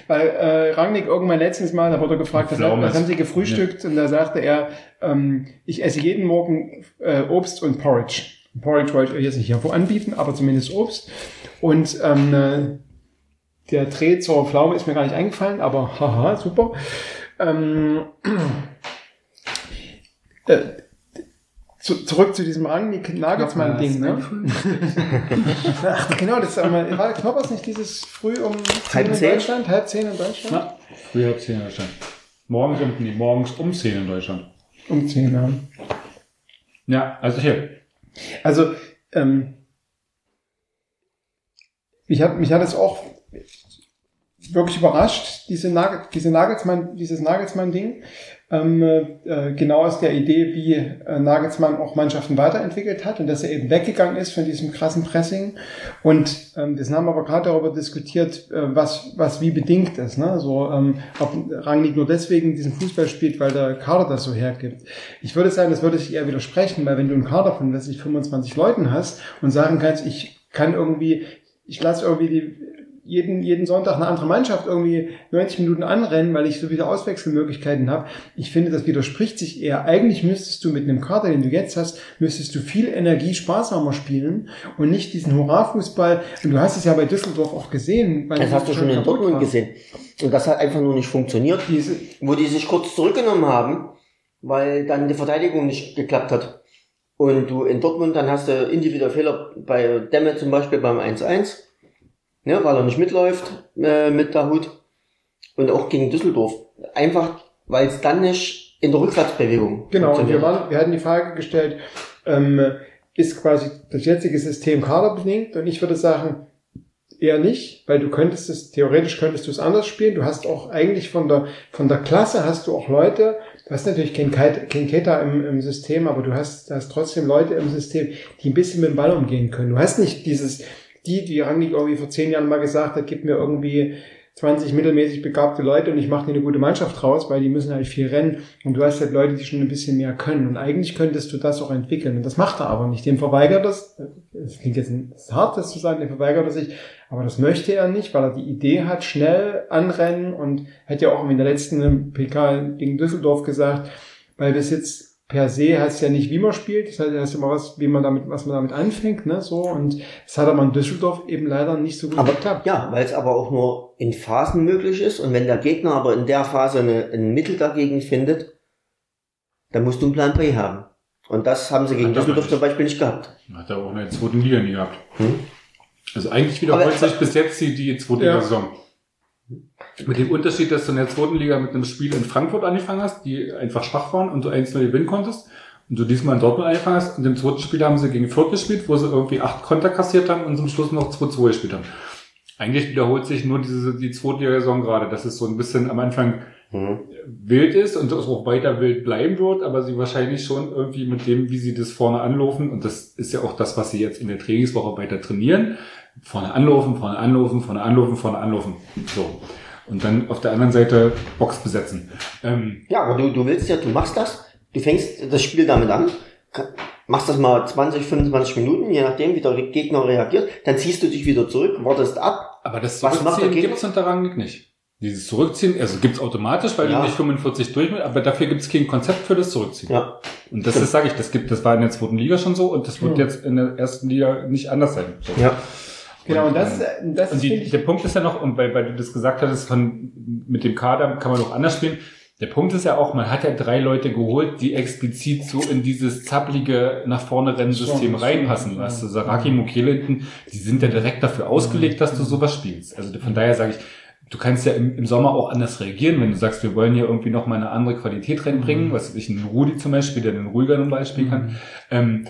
Weil äh, Rangnick irgendwann letztens mal, da wurde gefragt, was, was haben Sie gefrühstückt? Und da sagte er, ähm, ich esse jeden Morgen äh, Obst und Porridge. Porridge wollte ich euch jetzt nicht irgendwo anbieten, aber zumindest Obst. Und ähm, äh, der Dreh zur Pflaume ist mir gar nicht eingefallen, aber haha, super. Ähm, äh, zu, zurück zu diesem Rangnick-Nagelsmann-Ding. Ne? Ach, genau, das ist aber, war Knoppers nicht dieses früh um 10 Halb in zehn? Deutschland? Halb zehn in Deutschland? Na, früher 10 in Deutschland. Morgens um, nee, morgens um 10 in Deutschland. Um 10, ja. Ja, also hier. Also, ähm, mich hat, mich hat es auch wirklich überrascht, diese Nagel, diese Nagelsmann, dieses Nagelsmann-Ding. Ähm, äh, genau aus der Idee, wie äh, Nagelsmann auch Mannschaften weiterentwickelt hat und dass er eben weggegangen ist von diesem krassen Pressing. Und ähm, wir haben aber gerade darüber diskutiert, äh, was, was wie bedingt ist. Ne? So, ähm, ob Rangnick nur deswegen diesen Fußball spielt, weil der Kader das so hergibt. Ich würde sagen, das würde sich eher widersprechen, weil wenn du einen Kader von, weiß ich, 25 Leuten hast und sagen kannst, ich kann irgendwie, ich lasse irgendwie die, jeden, jeden Sonntag eine andere Mannschaft irgendwie 90 Minuten anrennen, weil ich so viele Auswechselmöglichkeiten habe. Ich finde, das widerspricht sich eher. Eigentlich müsstest du mit einem Kader, den du jetzt hast, müsstest du viel Energie sparsamer spielen und nicht diesen Hurra-Fußball. Und du hast es ja bei Düsseldorf auch gesehen. weil Das hast du schon in Dortmund war. gesehen. Und das hat einfach nur nicht funktioniert. Diese, wo die sich kurz zurückgenommen haben, weil dann die Verteidigung nicht geklappt hat. Und du in Dortmund, dann hast du individuelle Fehler bei Demme zum Beispiel beim 1-1, ne, weil er nicht mitläuft äh, mit der Hut. Und auch gegen Düsseldorf. Einfach, weil es dann nicht in der Rückwärtsbewegung Genau, und wir, waren, wir hatten die Frage gestellt, ähm, ist quasi das jetzige System kaderbedingt? Und ich würde sagen, eher nicht, weil du könntest es, theoretisch könntest du es anders spielen. Du hast auch eigentlich von der, von der Klasse hast du auch Leute, du hast natürlich keinen Kate- keinen Keter im, im System, aber du hast, du hast trotzdem Leute im System, die ein bisschen mit dem Ball umgehen können. Du hast nicht dieses, die, die Rangnick irgendwie vor zehn Jahren mal gesagt hat, gib mir irgendwie 20 mittelmäßig begabte Leute und ich mache dir eine gute Mannschaft raus, weil die müssen halt viel rennen. Und du hast halt Leute, die schon ein bisschen mehr können. Und eigentlich könntest du das auch entwickeln. Und das macht er aber nicht. Dem verweigert das, es klingt jetzt hart, das zu sagen, dem verweigert er sich, aber das möchte er nicht, weil er die Idee hat, schnell anrennen. Und hat ja auch in der letzten PK gegen Düsseldorf gesagt, weil bis jetzt per se heißt ja nicht, wie man spielt, das heißt, heißt immer was, wie man damit, was man damit anfängt, ne, so, und das hat aber in Düsseldorf eben leider nicht so gut Aber geklappt. ja, weil es aber auch nur in Phasen möglich ist und wenn der Gegner aber in der Phase eine, ein Mittel dagegen findet, dann musst du einen Plan B haben. Und das haben sie gegen Hat Düsseldorf zum Beispiel nicht gehabt. Hat er auch in der zweiten Liga nie gehabt. Hm? Also eigentlich wiederholt Aber- sich bis jetzt die, die zweite Ja. Liga-Saison. Mit dem Unterschied, dass du in der zweiten Liga mit einem Spiel in Frankfurt angefangen hast, die einfach schwach waren und du 1-0 gewinnen konntest. Und du diesmal in Dortmund angefangen hast. Und im zweiten Spiel haben sie gegen Fürth gespielt, wo sie irgendwie acht Konter kassiert haben und zum Schluss noch 2-2 gespielt haben. Eigentlich wiederholt sich nur diese, die zweite Liga-Saison gerade. Das ist so ein bisschen am Anfang Mhm. wild ist und das auch weiter wild bleiben wird, aber sie wahrscheinlich schon irgendwie mit dem, wie sie das vorne anlaufen, und das ist ja auch das, was sie jetzt in der Trainingswoche weiter trainieren, vorne anlaufen, vorne anlaufen, vorne anlaufen, vorne anlaufen. So. Und dann auf der anderen Seite Box besetzen. Ähm, Ja, aber du, du willst ja, du machst das, du fängst das Spiel damit an, machst das mal 20, 25 Minuten, je nachdem, wie der Gegner reagiert, dann ziehst du dich wieder zurück, wartest ab. aber das Zurückziehen Gegner? gibt's unter Rangnick nicht. Dieses Zurückziehen, also gibt's automatisch, weil Ja. du nicht 45 durch, aber dafür gibt's kein Konzept für das Zurückziehen. Ja. Und das ist, sage ich, das gibt, das war in der zweiten Liga schon so und das wird Ja. jetzt in der ersten Liga nicht anders sein. So. Ja. Genau, und Und, das, ähm, äh, das Und die, der Punkt ist ja noch, und weil, weil du das gesagt hattest, von, mit dem Kader kann man auch anders spielen. Der Punkt ist ja auch, man hat ja drei Leute geholt, die explizit so in dieses zapplige nach vorne Rennsystem Schon, reinpassen. schon, Weißt du. Saraki, Mukele hinten, die sind ja direkt dafür ausgelegt, dass du sowas spielst. Also von daher sage ich, du kannst ja im, im Sommer auch anders reagieren, wenn du sagst, wir wollen hier irgendwie noch mal eine andere Qualität reinbringen, was weiß ich, einen Rudi zum Beispiel, der den ruhigeren Ball spielen kann. Ähm,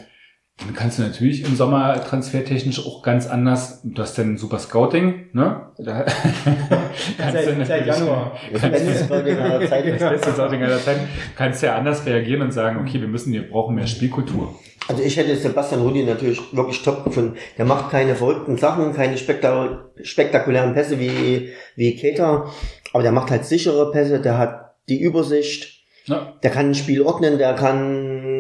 dann kannst du natürlich im Sommer transfertechnisch auch ganz anders, du hast dann ein super Scouting, ne? Da kannst du seit, seit Januar. Zeiten. Das beste Scouting aller Zeiten. Kannst ja anders reagieren und sagen, okay, wir müssen, wir brauchen mehr Spielkultur. Also ich hätte Sebastian Rudi natürlich wirklich top gefunden. Der macht keine verrückten Sachen, keine spekta spektakulären Pässe wie, wie Keter, aber der macht halt sichere Pässe, der hat die Übersicht, Ja. der kann ein Spiel ordnen, der kann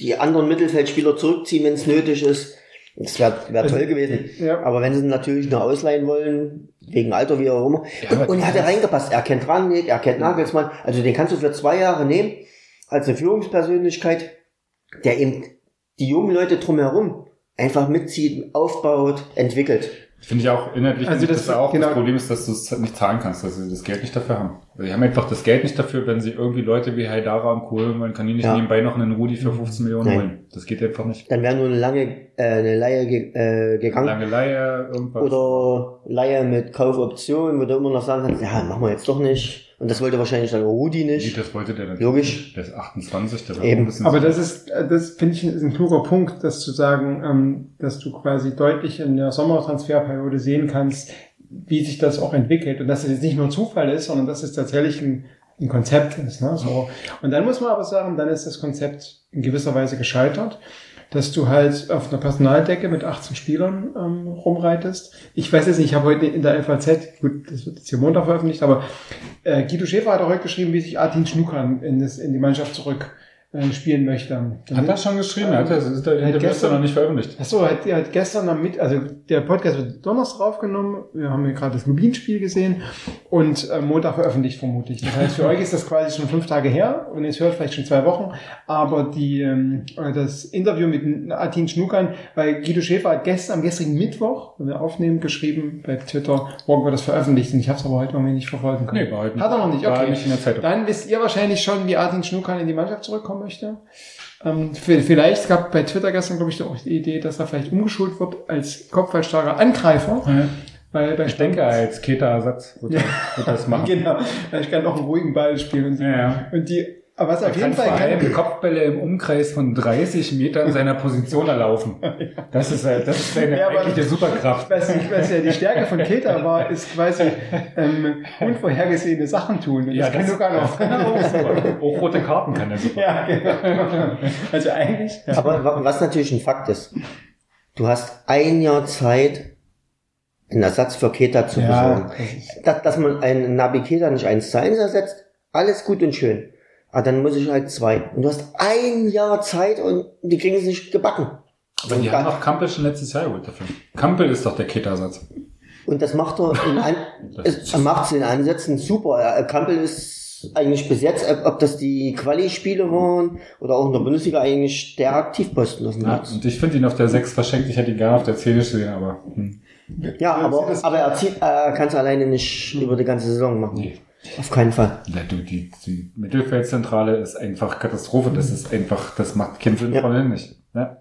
die anderen Mittelfeldspieler zurückziehen, wenn es nötig ist. Das wäre wär toll gewesen. Ja. Aber wenn sie ihn natürlich nur ausleihen wollen, wegen Alter, wie auch immer. Ja, und er hat ja reingepasst. Er kennt Rangnick, er kennt Nagelsmann. Also den kannst du für zwei Jahre nehmen, als eine Führungspersönlichkeit, der eben die jungen Leute drumherum einfach mitzieht, aufbaut, entwickelt. Finde ich auch inhaltlich, Also das- das auch genau. das Problem ist, dass du es nicht zahlen kannst, dass sie das Geld nicht dafür haben. Also die haben einfach das Geld nicht dafür, wenn sie irgendwie Leute wie Haidara und Kohl, man kann die nicht Ja. nebenbei noch einen Rudi für 15 Millionen Nein. holen. Das geht einfach nicht. Dann wäre nur eine lange äh, eine Leihe ge äh, gegangen. Lange Leihe, irgendwas. Oder Leihe mit Kaufoption, wo du immer noch sagen kannst, ja, machen wir jetzt doch nicht. Und das wollte wahrscheinlich dann Rudi Nee, nicht. das wollte der natürlich. Logisch. nicht. Der ist 28, der war Eben. ein bisschen Aber das ist, äh, das finde ich, ist ein kluger Punkt, das zu sagen, ähm, dass du quasi deutlich in der Sommertransferperiode sehen kannst, wie sich das auch entwickelt und dass es jetzt nicht nur Zufall ist, sondern dass es tatsächlich ein, ein Konzept ist. Ne? So. Und dann muss man aber sagen, dann ist das Konzept in gewisser Weise gescheitert, dass du halt auf einer Personaldecke mit 18 Spielern ähm, rumreitest. Ich weiß jetzt nicht, ich habe heute in der FAZ, gut, das wird jetzt hier Montag veröffentlicht, aber äh, Guido Schäfer hat auch heute geschrieben, wie sich Artin Schnuckern in, das, in die Mannschaft zurück äh, spielen möchte. Hat er schon geschrieben? Hat er, das ist der, Hat der gestern- noch nicht veröffentlicht. Ach so, hat, er hat gestern am mit, also der Podcast wird Donnerstag aufgenommen. Wir haben hier gerade das Lubin-Spiel gesehen und äh, Montag veröffentlicht vermutlich. Das heißt, für euch ist das quasi schon fünf Tage her und es hört vielleicht schon zwei Wochen. Aber die ähm, äh, das Interview mit Artin Schnuckern, weil Guido Schäfer hat gestern am gestrigen Mittwoch, wenn wir aufnehmen, geschrieben bei Twitter, morgen wird das veröffentlicht. Und ich habe es aber heute noch nicht verfolgen können. Nee, war heute Hat er noch nicht, okay. nicht. Dann wisst ihr wahrscheinlich schon, wie Artin Schnuckern in die Mannschaft zurückkommen möchte. Ähm, vielleicht gab bei Twitter gestern, glaube ich, auch die Idee, dass er vielleicht umgeschult wird als kopfballstarker Angreifer. Ja. Weil bei Ich denke, als Keta-Ersatz wird, Ja. wird das machen. Genau. Ich kann auch einen ruhigen Ball spielen. Und, ja. und die, aber was auf jeden kann vor Fall allem kann, Kopfbälle im Umkreis von 30 Metern in seiner Position erlaufen. Das ist, äh, das ist seine Ja, aber- eigentliche Superkraft. was, was ja die Stärke von Keter war, ist quasi ähm, unvorhergesehene Sachen tun. Und das kann sogar noch. Genau, super. Auch rote Karten kann er super. ja, genau. Also eigentlich. Ja. Aber wa- was natürlich ein Fakt ist, du hast ein Jahr Zeit, einen Ersatz für Keta zu besorgen. Dass, dass man einen Nabi Keta nicht 1 zu 1 ersetzt, alles gut und schön. Aber dann muss ich halt zwei. Und du hast ein Jahr Zeit und die kriegen es nicht gebacken. Aber die haben doch Kampel schon letztes Jahr geholt dafür. Kampel ist doch der Keta-Ersatz. Und das macht er in, an, es, er macht in Ansätzen super. Er- Kampel ist eigentlich bis jetzt, ob das die Quali-Spiele waren oder auch in der Bundesliga eigentlich der Aktivposten auf dem Ja, und ich finde ihn auf der 6 verschenkt. Ich hätte ihn gerne auf der 10 gesehen, aber hm. Ja, aber, aber er zieht, er kann es alleine nicht über die ganze Saison machen. nee. Auf keinen Fall. Na, du, die, die Mittelfeldzentrale ist einfach Katastrophe. Das ist einfach, das macht keinen Sinn Ja. von nicht. Ne?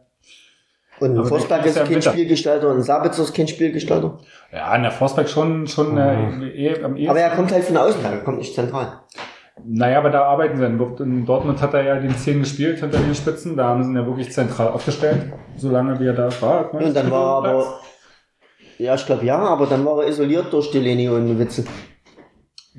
Und Aber Forsberg der ist ja kein. Spielgestalter und Sabitzer ist kein Spielgestalter. Ja, in der Forsberg schon, schon äh, eh, am ehesten. Aber er kommt halt von außen, er kommt nicht zentral. Naja, aber da arbeiten sie. In Dortmund hat er ja den 10 gespielt hinter den Spitzen. Da haben sie ihn ja wirklich zentral aufgestellt, solange wie er da war. Und dann war er aber, ja, ich glaube ja, aber dann war er isoliert durch Delaney und Witze.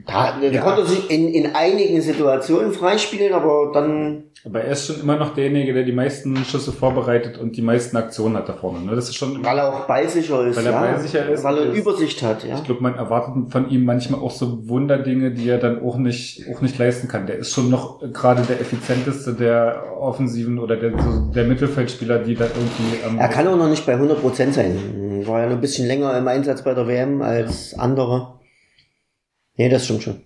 Da, der Ja. konnte sich in, in einigen Situationen freispielen, aber dann, Aber er ist schon immer noch derjenige, der die meisten Schüsse vorbereitet und die meisten Aktionen hat da vorne. Ne? Das ist schon, weil er auch ballsicher ist, Weil er ja, ballsicher ist weil er Übersicht hat, ja. ich glaube, man erwartet von ihm manchmal auch so Wunderdinge, die er dann auch nicht, auch nicht leisten kann. Der ist schon noch gerade der effizienteste der Offensiven oder der, so der Mittelfeldspieler, die da irgendwie, ähm, Er kann auch noch nicht bei 100% sein. War ja noch ein bisschen länger im Einsatz bei der WM als andere. Nee, das stimmt schon.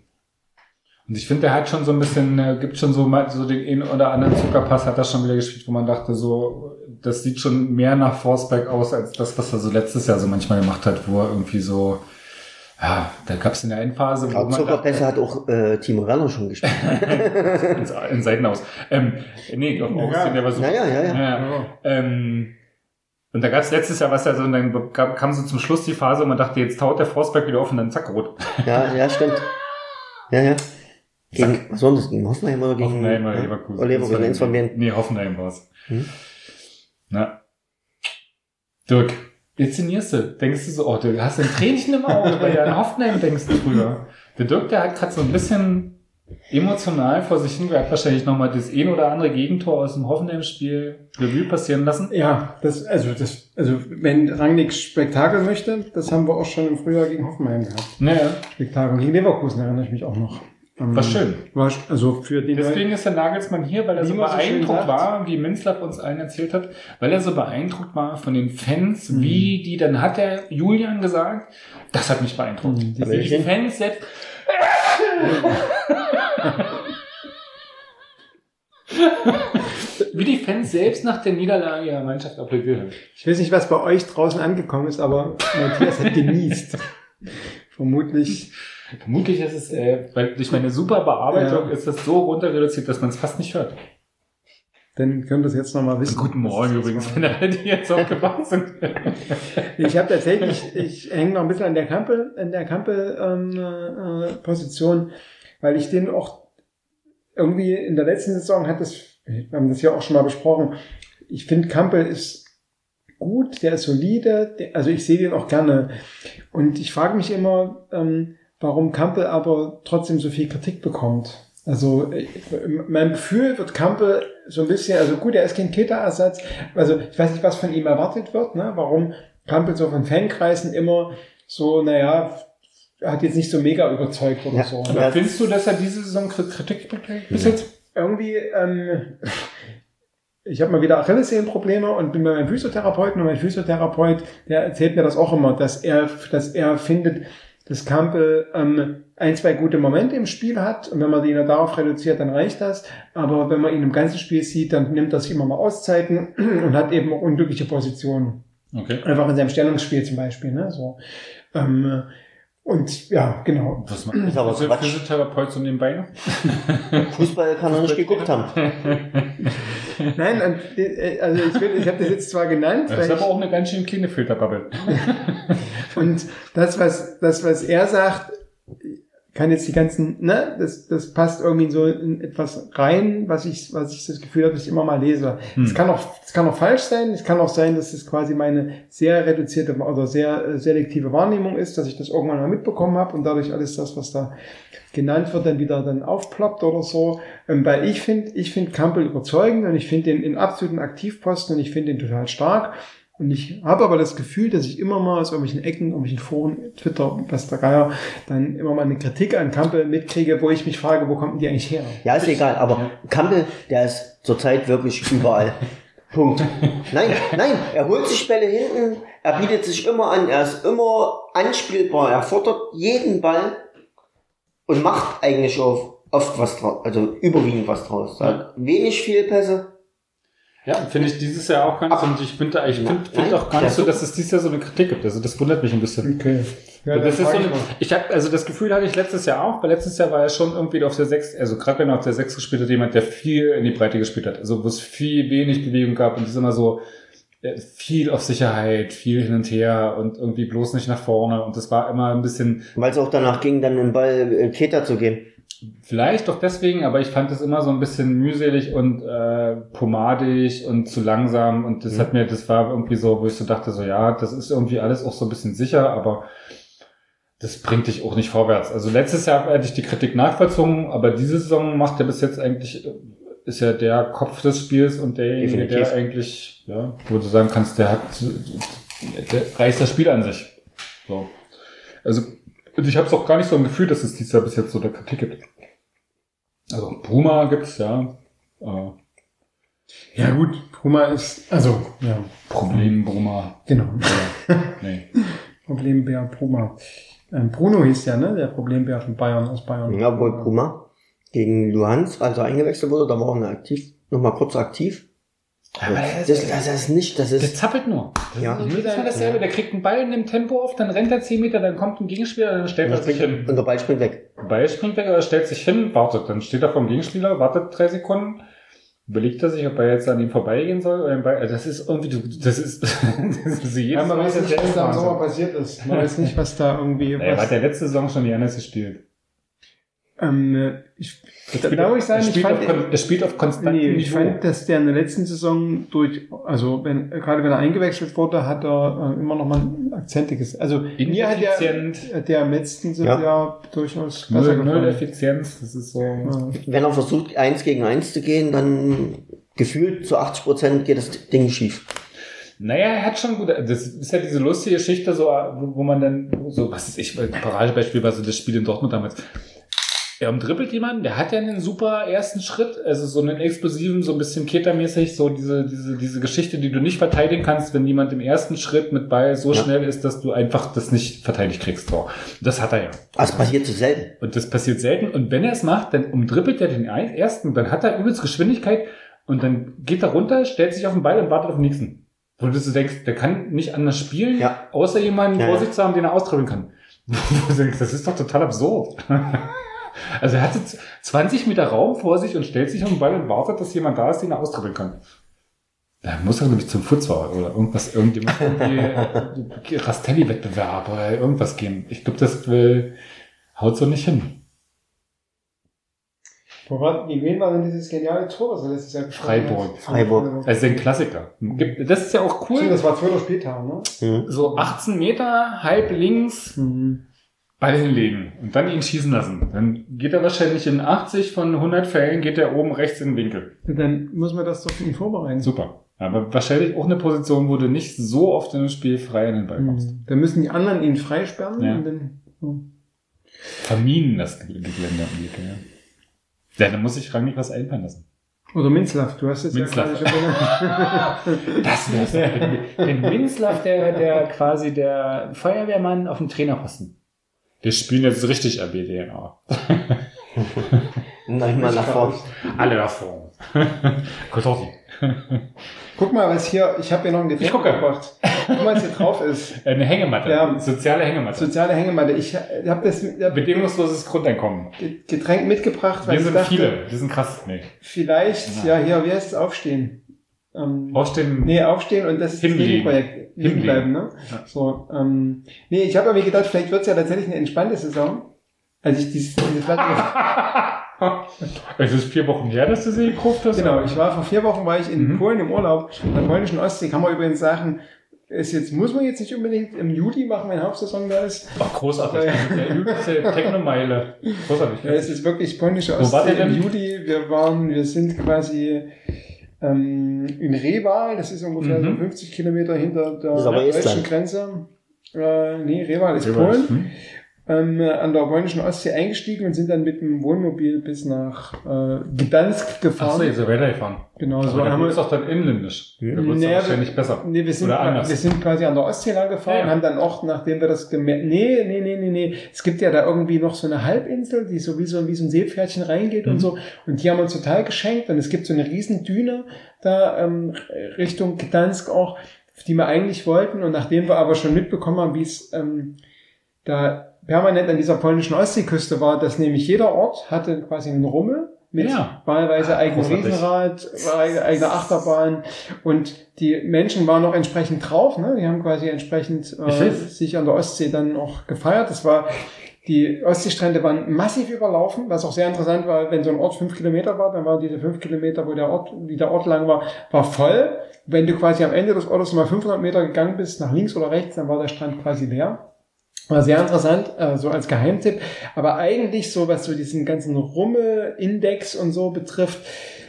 Und ich finde, der hat schon so ein bisschen, äh, gibt schon so mal so den einen oder anderen Zuckerpass hat er schon wieder gespielt, wo man dachte, so, das sieht schon mehr nach Forsberg aus, als das, was er so letztes Jahr so manchmal gemacht hat, wo er irgendwie so, ja, da gab es in der Endphase, wo Zuckerpässe hat auch äh, Timo Werner schon gespielt. in Seiten aus. Ähm, nee, auf Augustin, der war so. Ja, ja, ja, ja. ja. Ähm, und da gab es letztes Jahr was ja so, und dann kam, kam so zum Schluss die Phase, wo man dachte, jetzt taut der Forsberg wieder auf und dann zack, rot. Ja, ja, stimmt. Ja, ja. Gegen, was war das? Gegen Hoffenheim oder gegen Hoffenheim oder ja? Leverkusen. Oder Leverkusen, eins von beiden. Nee, Hoffenheim war's. Hm? Na. Dirk, inszenierst du? Denkst du so, oh, du hast ein Tränchen im Auge, weil du an Hoffenheim denkst früher. Der Dirk, der hat gerade so ein bisschen emotional vor sich hin, hat wahrscheinlich nochmal das ein oder andere Gegentor aus dem Hoffenheim-Spiel Revue passieren lassen. Ja, das, also, das, also, wenn Rangnick Spektakel möchte, das haben wir auch schon im Frühjahr gegen Hoffenheim gehabt. Naja, Spektakel. Gegen Leverkusen erinnere ich mich auch noch. Ähm, war schön. War, also, für den Deswegen ist der Nagelsmann hier, weil er so so beeindruckt sagt. war, wie Minzlaff uns allen erzählt hat, weil er so beeindruckt war von den Fans, Mhm. wie die, dann hat der Julian gesagt, das hat mich beeindruckt. Mhm. Wie die? Fans selbst, wie die Fans selbst nach der Niederlage ihrer Mannschaft applaudiert haben. Ich weiß nicht, was bei euch draußen angekommen ist, aber Matthias hat genießt. Vermutlich. Vermutlich ist es, äh, weil durch meine super Bearbeitung Ja. ist das so runter reduziert, dass man es fast nicht hört. Dann könnt ihr es jetzt nochmal wissen. Guten Morgen übrigens, wenn alle, die jetzt aufgewacht sind. Ich habe tatsächlich, ich hänge noch ein bisschen an der Kampel, an der Kampel-Position, ähm, äh, Position, weil ich den auch irgendwie in der letzten Saison hat das, wir haben das ja auch schon mal besprochen. Ich finde Kampel ist gut, der ist solide, der, also ich sehe den auch gerne. Und ich frage mich immer, ähm, warum Kampel aber trotzdem so viel Kritik bekommt. Also äh, in meinem Gefühl wird Kampel so ein bisschen, also gut, er ist kein Keter-Ersatz, also ich weiß nicht, was von ihm erwartet wird, ne? warum Kampel so von Fankreisen immer so, naja, hat jetzt nicht so mega überzeugt oder Ja. so. Aber Ja. findest du, dass er diese Saison Kritik bekriegt bis jetzt? irgendwie, ähm, ich habe mal wieder Achillessehnenprobleme und bin bei meinem Physiotherapeuten und mein Physiotherapeut, der erzählt mir das auch immer, dass er, dass er findet, dass Campbell ähm, ein, zwei gute Momente im Spiel hat und wenn man ihn nur darauf reduziert, dann reicht das. Aber wenn man ihn im ganzen Spiel sieht, dann nimmt er sich immer mal Auszeiten und hat eben auch unglückliche Positionen. Okay. Einfach in seinem Stellungsspiel zum Beispiel. Ne? So. Ähm, und ja, genau. Was macht Ist aber Quatsch. Physiotherapeut so nebenbei noch? Fußball kann er nicht geguckt haben. Nein, und, äh, also ich, will- ich habe das jetzt zwar genannt, Das ist ich, aber auch eine ganz schön kleine Filterbubble. Und das, was, das, was er sagt, kann jetzt die ganzen, ne, das, das passt irgendwie so in etwas rein, was ich, was ich das Gefühl habe, dass ich immer mal lese. Es Hm. kann auch, es kann auch falsch sein. Es kann auch sein, dass es quasi meine sehr reduzierte oder sehr äh, selektive Wahrnehmung ist, dass ich das irgendwann mal mitbekommen habe und dadurch alles das, was da genannt wird, dann wieder dann aufploppt oder so. Ähm, weil ich finde, ich finde Campbell überzeugend und ich finde den in absoluten Aktivposten und ich finde den total stark. Und ich habe aber das Gefühl, dass ich immer mal aus irgendwelchen Ecken, irgendwelchen Foren, Twitter, was der Geier, dann immer mal eine Kritik an Campbell mitkriege, wo ich mich frage, wo kommt die eigentlich her? Ja, ist egal, aber Campbell, der ist zurzeit wirklich überall. Punkt. Nein, nein, er holt sich Bälle hinten, er bietet sich immer an, er ist immer anspielbar, er fordert jeden Ball und macht eigentlich auch oft was draus, also überwiegend was draus. Hat wenig Fehlpässe. Ja, finde ich dieses Jahr auch ganz, und ich finde ich Ja. finde find Nein, auch gar nicht so, dass es dieses Jahr so eine Kritik gibt. Also das wundert mich ein bisschen. Okay. Ja, das ist so eine, ich habe also das Gefühl hatte ich letztes Jahr auch, weil letztes Jahr war er schon irgendwie auf der sechs, also gerade wenn er auf der sechs gespielt hat, jemand, der viel in die Breite gespielt hat, also wo es viel wenig Bewegung gab und es ist immer so äh, viel auf Sicherheit, viel hin und her und irgendwie bloß nicht nach vorne und das war immer ein bisschen Weil es auch danach ging, dann den Ball äh, Keter zu geben. Vielleicht doch deswegen, aber ich fand es immer so ein bisschen mühselig und äh, pomadig und zu langsam und das Mhm. hat mir, das war irgendwie so, wo ich so dachte, so ja, das ist irgendwie alles auch so ein bisschen sicher, aber das bringt dich auch nicht vorwärts. Also letztes Jahr hätte ich die Kritik nachvollzogen, aber diese Saison macht er bis jetzt eigentlich, ist ja der Kopf des Spiels und derjenige, der eigentlich, ja, wo du sagen kannst, der hat, der reißt das Spiel an sich. So. Also, und ich habe es auch gar nicht so im Gefühl, dass es dieses Jahr bis jetzt so der Kritik gibt. Also, Bruma gibt's, ja. Äh, Ja gut, Bruma ist, also, ja, Problem Bruma. genau. Nee. Problembär Bruma. Ähm, Bruno hieß ja, ne? Der Problembär von Bayern aus Bayern. Ja, obwohl Bruma gegen Luhansk, als er eingewechselt wurde, da war er aktiv, nochmal kurz aktiv. Aber das, das, das ist nicht, das Der ist, zappelt nur. ja. Das ist immer dasselbe. Der kriegt einen Ball in dem Tempo auf, dann rennt er 10 Meter, dann kommt ein Gegenspieler, dann stellt er sich hin. Und der Ball springt weg. Ball springt weg, aber er stellt sich hin, wartet. Dann steht er vom Gegenspieler, wartet drei Sekunden, überlegt er sich, ob er jetzt an ihm vorbeigehen soll oder den Ball. Also das ist irgendwie, du- das ist, das ist jedes Ja, man Mal weiß nicht, was da im Sommer passiert ist. Man weiß nicht, was da irgendwie. Er Was, hat ja letzte Saison schon die anders gespielt. Ähm, äh, ich, Er da, spielt auf- ich sagen, ich spielt, fand, auf, er spielt auf konstantem nee, ich fand, dass der in der letzten Saison durch, also wenn, gerade wenn er eingewechselt wurde, hat er äh, immer noch mal Akzente gesetzt. Also mir hat der, der im letzten Ja. Jahr durchaus Null, null. Effizienz, das ist so. Ja. Wenn er versucht, eins gegen eins zu gehen, dann gefühlt zu 80 Prozent geht das Ding schief. Naja, er hat schon gut. Das ist ja diese lustige Geschichte, so, wo wo man dann, so, was ist ich, Paradebeispiel war so das Spiel in Dortmund damals. Er umdribbelt jemanden, der hat ja einen super ersten Schritt, also so einen explosiven, so ein bisschen ketermäßig, so diese, diese, diese Geschichte, die du nicht verteidigen kannst, wenn jemand im ersten Schritt mit Ball so Ja. schnell ist, dass du einfach das nicht verteidigt kriegst. So. Das hat er ja. Das passiert zu selten. Und das passiert selten. Und wenn er es macht, dann umdribbelt er den ersten, dann hat er übelst Geschwindigkeit und dann geht er runter, stellt sich auf den Ball und wartet auf den nächsten. Wo du so denkst, der kann nicht anders spielen, Ja. außer jemanden Ja, vor sich zu haben, den er austribbeln kann. Wo du denkst, das ist doch total absurd. Also er hat jetzt 20 Meter Raum vor sich und stellt sich auf den Ball und wartet, dass jemand da ist, den er austribbeln kann. Da muss er, glaube ich, zum Futsal oder irgendwas, irgendjemand, irgendwie Rastelli-Wettbewerb oder irgendwas gehen. Ich glaube, das will, haut so nicht hin. Wo war, gegen wen war denn dieses geniale Tor, was er letztes Jahr geschossen hat? Freiburg. Freiburg. Also ein Klassiker. Das ist ja auch cool. das war zwölfter Spieltag, ne? Mhm. So 18 Meter, halb links, Ball hinlegen und dann ihn schießen lassen. Dann geht er wahrscheinlich in 80 von 100 Fällen, geht er oben rechts in den Winkel. Dann muss man das doch für ihn vorbereiten. Super. Aber wahrscheinlich auch eine Position, wo du nicht so oft in einem Spiel frei in den Ball kommst. Mhm. Dann müssen die anderen ihn freisperren Ja. und dann. hm. Verminen das Ge- Gelände am Weg, ja. Ja, dann muss sich Rangnick was einfallen lassen. Oder Minzlaff, du hast es Minzlaff. ja. Das wär's. Den, den Minzlaff, der, der quasi der Feuerwehrmann auf dem Trainerposten. Wir spielen jetzt richtig RBDNA. Neunmal nach vorn. Alle davor. Kototti. Guck mal, was hier, ich habe hier noch ein Ich Getränk gebracht. Guck mal, was hier drauf ist. Eine Hängematte. Ja. Soziale Hängematte. Soziale Hängematte. Ich habe das hab Bedingungsloses Grundeinkommen. Getränk mitgebracht, weil Wir ich sind dachte, viele. Wir sind krass. Nee. vielleicht, ja, hier, wie heißt es, aufstehen? Ähm, Aufstehen. Nee, aufstehen und das ist Hinlegen. das Gegenprojekt. Liegen bleiben, ne? Ja. So, ähm, nee, ich habe mir gedacht, vielleicht wird's ja tatsächlich eine entspannte Saison. Als ich diese, diese Flasche. Es ist vier Wochen her, dass du sie gekauft hast. genau, ich war vor vier Wochen war ich in Mhm. Polen im Urlaub, in der polnischen Ostsee, kann man übrigens sagen, ist jetzt, muss man jetzt nicht unbedingt im Juli machen, wenn Hauptsaison da ist. Ach, großartig. Der übelste Technomeile. Großartig. Ja, es ist wirklich polnische Wo Ostsee ihr denn? im Juli. Wir waren, wir sind quasi ähm, in Reval, das ist ungefähr Mhm. so 50 Kilometer hinter der deutschen. Grenze. Äh, nee, Reval ist Reval. Polen. Hm? Ähm, an der polnischen Ostsee eingestiegen und sind dann mit dem Wohnmobil bis nach äh, Gdansk gefahren. so, ihr seid weitergefahren. genau, so Aber da haben wir. doch dann inländisch. Da wird es Naja, wahrscheinlich besser. Nee, wir sind, Oder anders. wir sind quasi an der Ostsee lang gefahren, Ja, ja. haben dann auch, nachdem wir das gemerkt, nee, nee, nee, nee, nee, es gibt ja da irgendwie noch so eine Halbinsel, die so wie so, wie so ein Seepferdchen reingeht Mhm. und so, und die haben uns total geschenkt und es gibt so eine riesen Düne da ähm, Richtung Gdansk auch, die wir eigentlich wollten und nachdem wir aber schon mitbekommen haben, wie es ähm, da permanent an dieser polnischen Ostseeküste war, dass nämlich jeder Ort hatte quasi einen Rummel mit Ja. wahlweise eigenem Großartig. Riesenrad, eigene Achterbahn und die Menschen waren noch entsprechend drauf, ne? Die haben quasi entsprechend äh, sich an der Ostsee dann auch gefeiert. Das war die Ostseestrände waren massiv überlaufen, was auch sehr interessant war, wenn so ein Ort fünf Kilometer war, dann war diese fünf Kilometer, wo der Ort, wie der Ort lang war, war voll. Wenn du quasi am Ende des Ortes mal 500 Meter gegangen bist, nach links oder rechts, dann war der Strand quasi leer. War sehr interessant, äh, so als Geheimtipp. Aber eigentlich so, was so diesen ganzen Rumme-Index und so betrifft,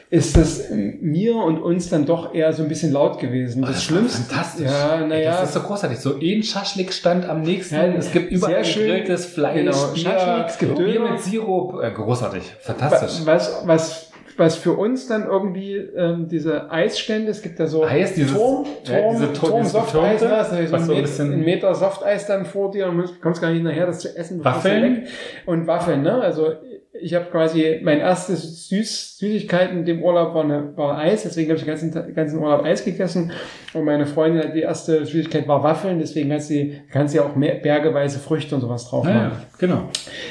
ist das mir und uns dann doch eher so ein bisschen laut gewesen. Das, war Schlimmste. Fantastisch. Ja, naja. Das ist so großartig. So ein Schaschlik-Stand am nächsten. Ja, es gibt überall gegrilltes Fleisch, Genau, Bier, Schaschlik, es gibt Bier mit Sirup. Äh, großartig. Fantastisch. Was, was, was für uns dann irgendwie ähm, diese Eisstände, es gibt ja so Eis, dieses- Turm, ja, Turm, diese Tur- Turm dieses Softeis, ne? also so was ein, Met- ein Meter Softeis dann vor dir und kommst gar nicht nachher, das zu essen. Waffeln? Und Waffeln, ne? Also ich habe quasi mein erstes Süß Süßigkeiten in dem Urlaub war, eine, war Eis, deswegen habe ich den ganzen, ganzen Urlaub Eis gegessen. Und meine Freundin hat die erste Süßigkeit war Waffeln, deswegen kannst du, kannst ja auch mehr bergeweise Früchte und sowas drauf Naja, machen. genau.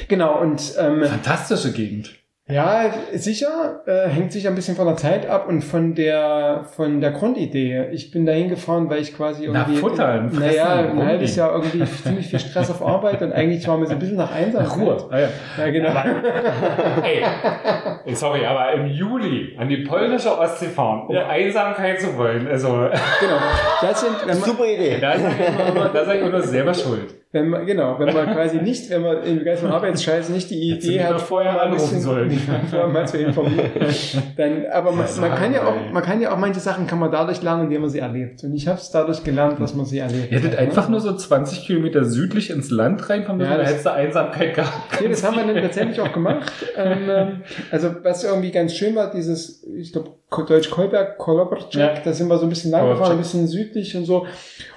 Genau, und ähm, Fantastische Gegend. Ja, sicher, äh, hängt sich ein bisschen von der Zeit ab und von der von der Grundidee. Ich bin dahin gefahren, weil ich quasi Na, irgendwie futtern, fressen, naja, ein halbes Jahr irgendwie ziemlich viel Stress auf Arbeit und eigentlich war mir so ein bisschen nach Einsamkeit. Ruhe. Ah, ja. Ja, genau. Ey, sorry, aber im Juli an die polnische Ostsee fahren, um Ja. Einsamkeit zu wollen, also genau. Das sind, man, Super Idee. da sag ich immer, da sag ich immer selber schuld. wenn man, genau, wenn man quasi nicht, wenn man im ganzen Arbeitsscheiß nicht die Idee hat, vorher anrufen sollen. mal zu informieren, dann, aber man, man kann ja auch, man kann ja auch manche Sachen kann man dadurch lernen, indem man sie erlebt. Und ich habe es dadurch gelernt, dass man sie erlebt. Ihr hättet hat, einfach ne? nur so 20 Kilometer südlich ins Land reinfahren müssen, Ja, da das- hättest du Einsamkeit gehabt. Nee, das haben wir dann tatsächlich auch gemacht. Ähm, ähm, also was irgendwie ganz schön war, dieses, ich glaube, Deutsch Kolberg, Kolobrczek, Ja. da sind wir so ein bisschen lang gefahren, ein bisschen südlich und so.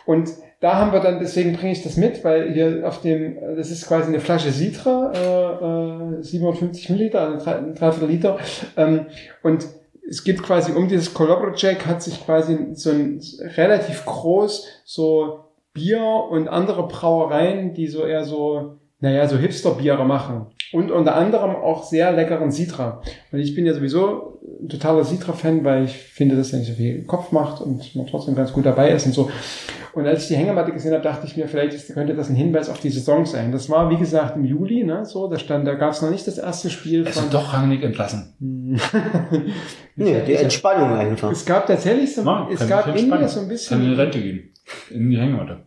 Und da haben wir dann, deswegen bringe ich das mit, weil hier auf dem, das ist quasi eine Flasche Citra, äh, äh, 750 Milliliter, also drei, ein Dreiviertel Liter. Ähm, und es geht quasi um dieses Kolobrczek, hat sich quasi so ein relativ groß so Bier und andere Brauereien, die so eher so, naja, so Hipster-Biere machen. Und unter anderem auch sehr leckeren Citra. Und ich bin ja sowieso ein totaler Citra-Fan, weil ich finde, dass er nicht so viel Kopf macht und man trotzdem ganz gut dabei ist und so. Und als ich die Hängematte gesehen habe, dachte ich mir, vielleicht ist, könnte das ein Hinweis auf die Saison sein. Das war, wie gesagt, im Juli, ne, so, da stand, da gab es noch nicht das erste Spiel Also von. doch Rangnick entlassen. Nee, die Entspannung einfach. Es gab tatsächlich so, Ja, es gab in mir so ein Kann in die bisschen, Rente gehen. In die Hängematte.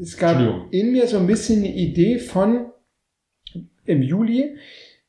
es gab Entschuldigung. in mir so ein bisschen eine Idee von im Juli,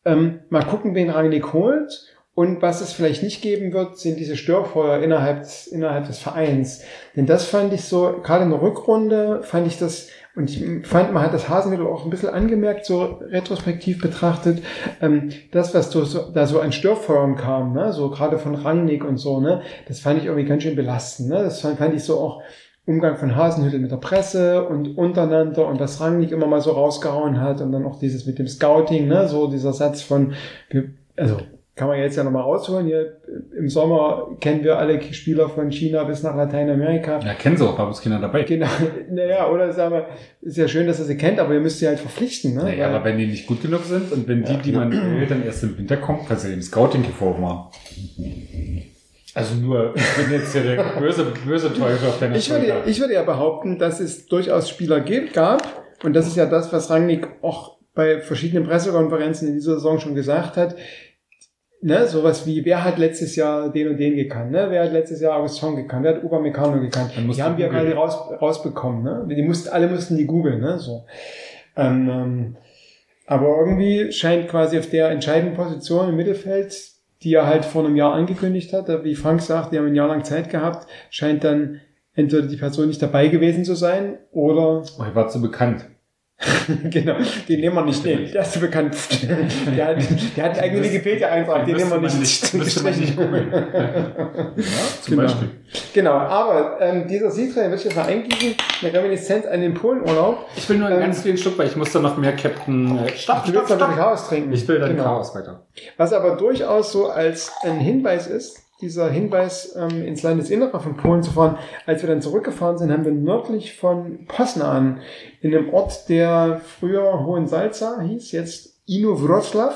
ähm, mal gucken, wen Rangnick holt. Und was es vielleicht nicht geben wird, sind diese Störfeuer innerhalb des, innerhalb des Vereins. Denn das fand ich so, gerade in der Rückrunde fand ich das, und ich fand, man hat das Hasenmittel auch ein bisschen angemerkt, so retrospektiv betrachtet, ähm, das, was da so an Störfeuern kam, ne, so gerade von Rangnick und so, ne, das fand ich irgendwie ganz schön belastend, ne, das fand, fand ich so auch Umgang von Hasenhüttel mit der Presse und untereinander und was Rangnick immer mal so rausgehauen hat und dann auch dieses mit dem Scouting, ne, so dieser Satz von, also kann man jetzt ja nochmal rausholen. Hier im Sommer kennen wir alle Spieler von China bis nach Lateinamerika. Ja, kennen sie auch, war Kinder dabei. Genau, naja, oder sagen wir, ist ja schön, dass er sie kennt, aber ihr müsst sie halt verpflichten, ne? Naja, Weil- aber wenn die nicht gut genug sind und wenn die, die man will, dann erst im Winter kommt, kannst du dem Scouting vorwurf machen. Also nur, ich bin jetzt hier der böse, böse Teufel auf deiner Ich würde, Schulter. ich würde ja behaupten, dass es durchaus Spieler gibt, gab, und das ist ja das, was Rangnick auch bei verschiedenen Pressekonferenzen in dieser Saison schon gesagt hat, ne, sowas wie, wer hat letztes Jahr den und den gekannt, ne? wer hat letztes Jahr August Song gekannt, wer hat Upamecano gekannt, die du haben wir gerade raus, rausbekommen, ne? die mussten, alle mussten die googeln, ne, so. Ähm, ähm, aber irgendwie scheint quasi auf der entscheidenden Position im Mittelfeld, die er halt vor einem Jahr angekündigt hat, wie Frank sagt, die haben ein Jahr lang Zeit gehabt, scheint dann entweder die Person nicht dabei gewesen zu sein oder Oh, ich war zu bekannt. genau, den nehmen wir nicht. Nee, der ist zu bekannt. Der hat, der hat einen eigenen Wikipedia-Eintrag, den nehmen wir nicht. nicht googeln. ja, zum Genau. Beispiel. Genau, aber ähm, dieser den würde ich jetzt mal eingeben, eine Reminiszenz an den Polenurlaub. Ich will nur einen Ähm, ganz kleinen Schluck, weil ich muss da noch mehr Captain... Äh, stopp, Du stopp, willst bisschen stopp. Chaos trinken. Ich will dann Genau. Chaos weiter. Was aber durchaus so als ein Hinweis ist, dieser Hinweis ähm, ins Landesinnere von Polen zu fahren. Als wir dann zurückgefahren sind, haben wir nördlich von Poznan in einem Ort, der früher Hohensalza hieß, jetzt Ino Wroclaw.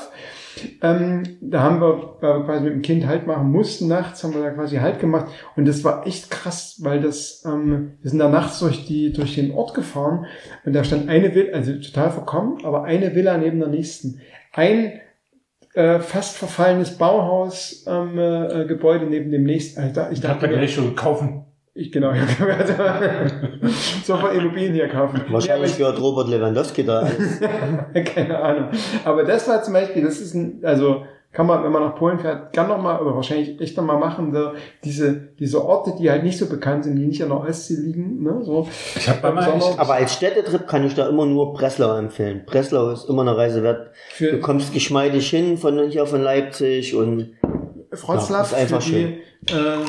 Ähm, da haben wir quasi mit dem Kind Halt machen mussten, nachts haben wir da quasi Halt gemacht und das war echt krass, weil das, ähm, wir sind da nachts durch die, durch den Ort gefahren und da stand eine Villa, also total verkommen, aber eine Villa neben der nächsten. Ein äh, fast verfallenes Bauhaus ähm, äh, Gebäude neben dem nächsten. Alter, ich Ich dachte gleich schon kaufen. Ich genau, also, sofort Immobilien hier kaufen. Wahrscheinlich Ja, gehört Robert Lewandowski da. keine Ahnung. Aber das war zum Beispiel, das ist ein, also kann man, wenn man nach Polen fährt, gern noch mal oder wahrscheinlich echt noch mal machen, so diese diese Orte, die halt nicht so bekannt sind, die nicht an der Ostsee liegen, ne, so. Ich einmal, Sommer- ich, Aber als Städtetrip kann ich da immer nur Breslau empfehlen. Breslau ist immer eine Reise wert. Du Für kommst geschmeidig hin von hier von Leipzig und Wroclaw, Ja, ist einfach für die, äh,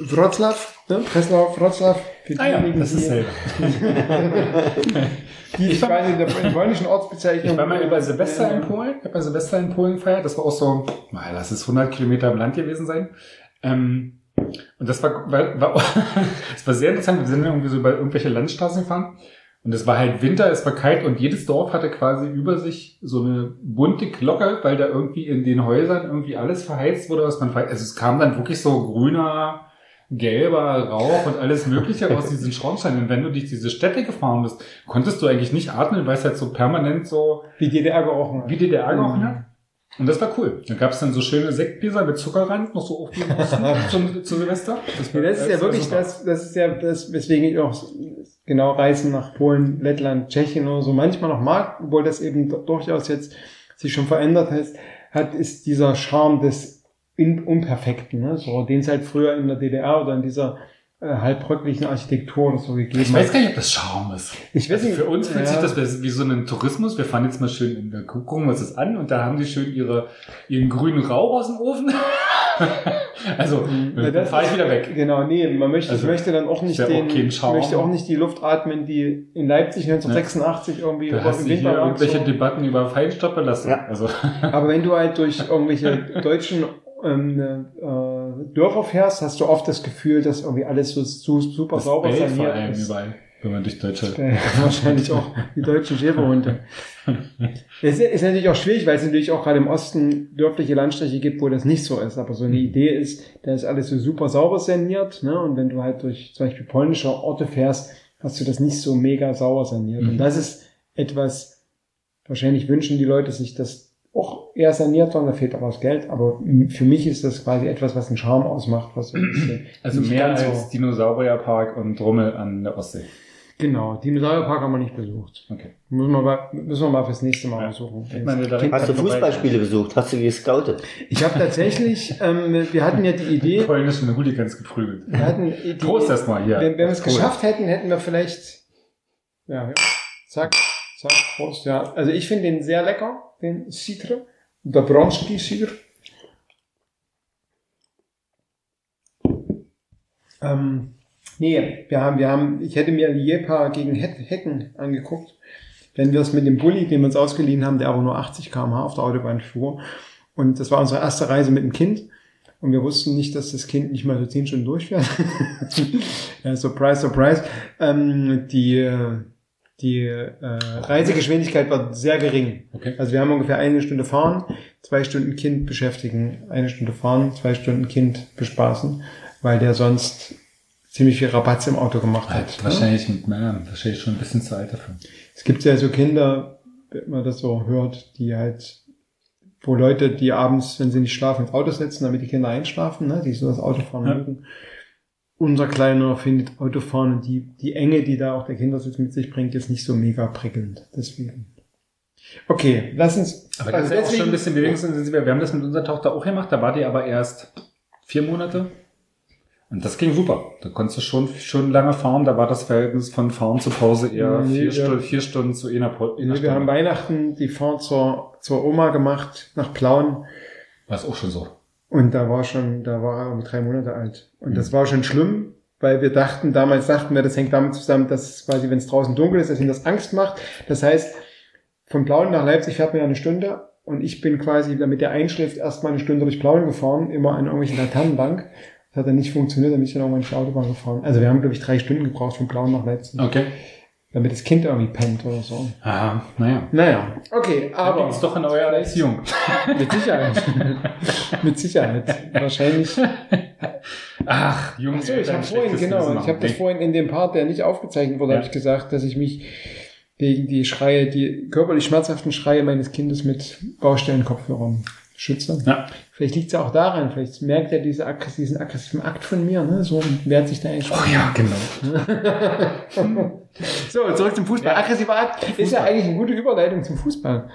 Wroclaw, ne? Breslau, Wroclaw, für ah ja, diejenigen, das ist selber. die Ich war- quasi der polnischen Ortsbezeichnung. Ich war mal über Silvester in Polen. Ich habe mal Silvester in Polen gefeiert. Das war auch so, na, lass es 100 Kilometer im Land gewesen sein. Ähm, und das war, war, war, das war sehr interessant. Wir sind irgendwie so über irgendwelche Landstraßen gefahren. Und es war halt Winter, es war kalt und jedes Dorf hatte quasi über sich so eine bunte Glocke, weil da irgendwie in den Häusern irgendwie alles verheizt wurde, was man verheizt. Also es kam dann wirklich so grüner, gelber Rauch und alles Mögliche aus diesen Schornsteinen. Und wenn du durch diese Städte gefahren bist, konntest du eigentlich nicht atmen, weil es halt so permanent so Wie DDR gerochen hat. wie DDR gerochen Mhm. hat. Und das war cool. Da gab es dann so schöne Sektgläser mit Zuckerrand, noch so auf die Osten zum, zu Silvester. Ja, das ist ja war wirklich super. das, das ist ja das, weswegen ich auch genau Reisen nach Polen, Lettland, Tschechien oder so manchmal noch mag, obwohl das eben durchaus jetzt sich schon verändert hat, hat ist dieser Charme des In Unperfekten, ne? so, den es halt früher in der DDR oder in dieser äh, halbrücklichen Architektur oder so gegeben Ich weiß hat. gar nicht, ob das Charme ist. Ich weiß Also nicht, für uns fühlt sich ja. das wie so ein Tourismus. Wir fahren jetzt mal schön in der gucken wir uns das an und da haben die schön ihre, ihren grünen Rauch aus dem Ofen. also, Ja, dann das fahre ich wieder weg. Genau, nee, man möchte, Also, ich möchte dann auch nicht ja den, auch möchte auch nicht die Luft atmen, die in Leipzig 1986 irgendwie Da hast du hier irgendwelche so. Debatten über Feinstaub belassen. Ja. Also, Aber wenn du halt durch irgendwelche deutschen ähm, äh, Dörfer fährst, hast du oft das Gefühl, dass irgendwie alles so, so super das sauber bellt vor saniert ist. überall, wenn man durch Deutsche... Äh, wahrscheinlich auch die deutschen Schäferhunde. Es ist, ist natürlich auch schwierig, weil es natürlich auch gerade im Osten dörfliche Landstriche gibt, wo das nicht so ist. Aber so eine Idee ist, da ist alles so super sauber saniert. Ne? Und wenn du halt durch zum Beispiel polnische Orte fährst, hast du das nicht so mega sauber saniert. Mhm. Und das ist etwas, wahrscheinlich wünschen die Leute sich das auch eher saniert, da fehlt aber das Geld. Aber für mich ist das quasi etwas, was einen Charme ausmacht. Was Also mehr ganz so- als Dinosaurierpark und Rummel an der Ostsee. Genau, Dinosaurierpark haben wir nicht besucht. Okay. Müssen wir mal, müssen wir mal fürs nächste Mal Ja. besuchen. Ich meine, direkt- hast du. Fußballspiele besucht? Hast du gescoutet? Ich habe tatsächlich, ähm, wir hatten ja die Idee, polnischen Hooligans geprügelt. wir hatten die, Prost erstmal hier. wenn, wenn wir es Cool. geschafft hätten, hätten wir vielleicht, ja, ja, zack, Prost, ja. Also ich finde den sehr lecker, den Citre, der Bronski Citre. Ähm, nee, wir haben, wir haben, ich hätte mir Liepa gegen Hecken angeguckt, wenn wir es mit dem Bulli, den wir uns ausgeliehen haben, der aber nur 80 km/h auf der Autobahn fuhr. Und das war unsere erste Reise mit dem Kind. Und wir wussten nicht, dass das Kind nicht mal so 10 Stunden durchfährt. ja, surprise, surprise. Ähm, die äh, die äh, Reisegeschwindigkeit war sehr gering. Okay. Also wir haben ungefähr eine Stunde fahren, zwei Stunden Kind beschäftigen, eine Stunde fahren, zwei Stunden Kind bespaßen, weil der sonst ziemlich viel Rabatz im Auto gemacht hat. Ne? wahrscheinlich mit Männern, wahrscheinlich schon ein bisschen zu alt dafür. Es gibt ja so Kinder, wenn man das so hört, die halt, wo Leute, die abends, wenn sie nicht schlafen, ins Auto setzen, damit die Kinder einschlafen, ne, die so das Autofahren Ja. mögen. Unser Kleiner findet Autofahren und die, die Enge, die da auch der Kindersitz mit sich bringt, ist nicht so mega prickelnd. Deswegen. Okay, lass uns. Aber das ist ja auch schon ein bisschen bewegungsintensiv. Wir haben das mit unserer Tochter auch gemacht, da war die aber erst vier Monate. Und das ging super. Da konntest du schon, schon lange fahren. Da war das Verhältnis von Fahren zu Pause eher Nee, vier, ja. Stunden, vier Stunden zu einer, einer Nee, wir haben Stunde. Weihnachten die Fahrt zur, zur Oma gemacht, nach Plauen. War es auch schon so. Und da war schon, da war er irgendwie drei Monate alt. Und das war schon schlimm, weil wir dachten, damals dachten wir, das hängt damit zusammen, dass quasi, wenn es draußen dunkel ist, dass ihm das Angst macht. Das heißt, von Plauen nach Leipzig fährt man ja eine Stunde und ich bin quasi, damit er einschläft, erstmal eine Stunde durch Plauen gefahren, immer an irgendwelchen Laternenbank. Das hat dann nicht funktioniert, dann bin ich dann irgendwann nicht Autobahn gefahren. Also wir haben, glaube ich, drei Stunden gebraucht von Plauen nach Leipzig, Okay. Damit das Kind irgendwie pennt oder so. Aha, naja. Naja, okay, Aber liegt's doch in eurer Erziehung. mit Sicherheit. mit Sicherheit. Wahrscheinlich Ach, Junge. Achso, ich habe vorhin, genau, ich habe das vorhin in dem Part, der nicht aufgezeichnet wurde, Ja. habe ich gesagt, dass ich mich gegen die Schreie, die körperlich schmerzhaften Schreie meines Kindes mit Baustellenkopfhörern Schütze. Ja. Vielleicht liegt es ja auch daran, vielleicht merkt er diese aggress diesen aggressiven Akt von mir, ne? So wehrt sich da eigentlich Oh ja, genau. So, zurück zum Fußball. Ja. Aggressiver Akt ist ja eigentlich eine gute Überleitung zum Fußball.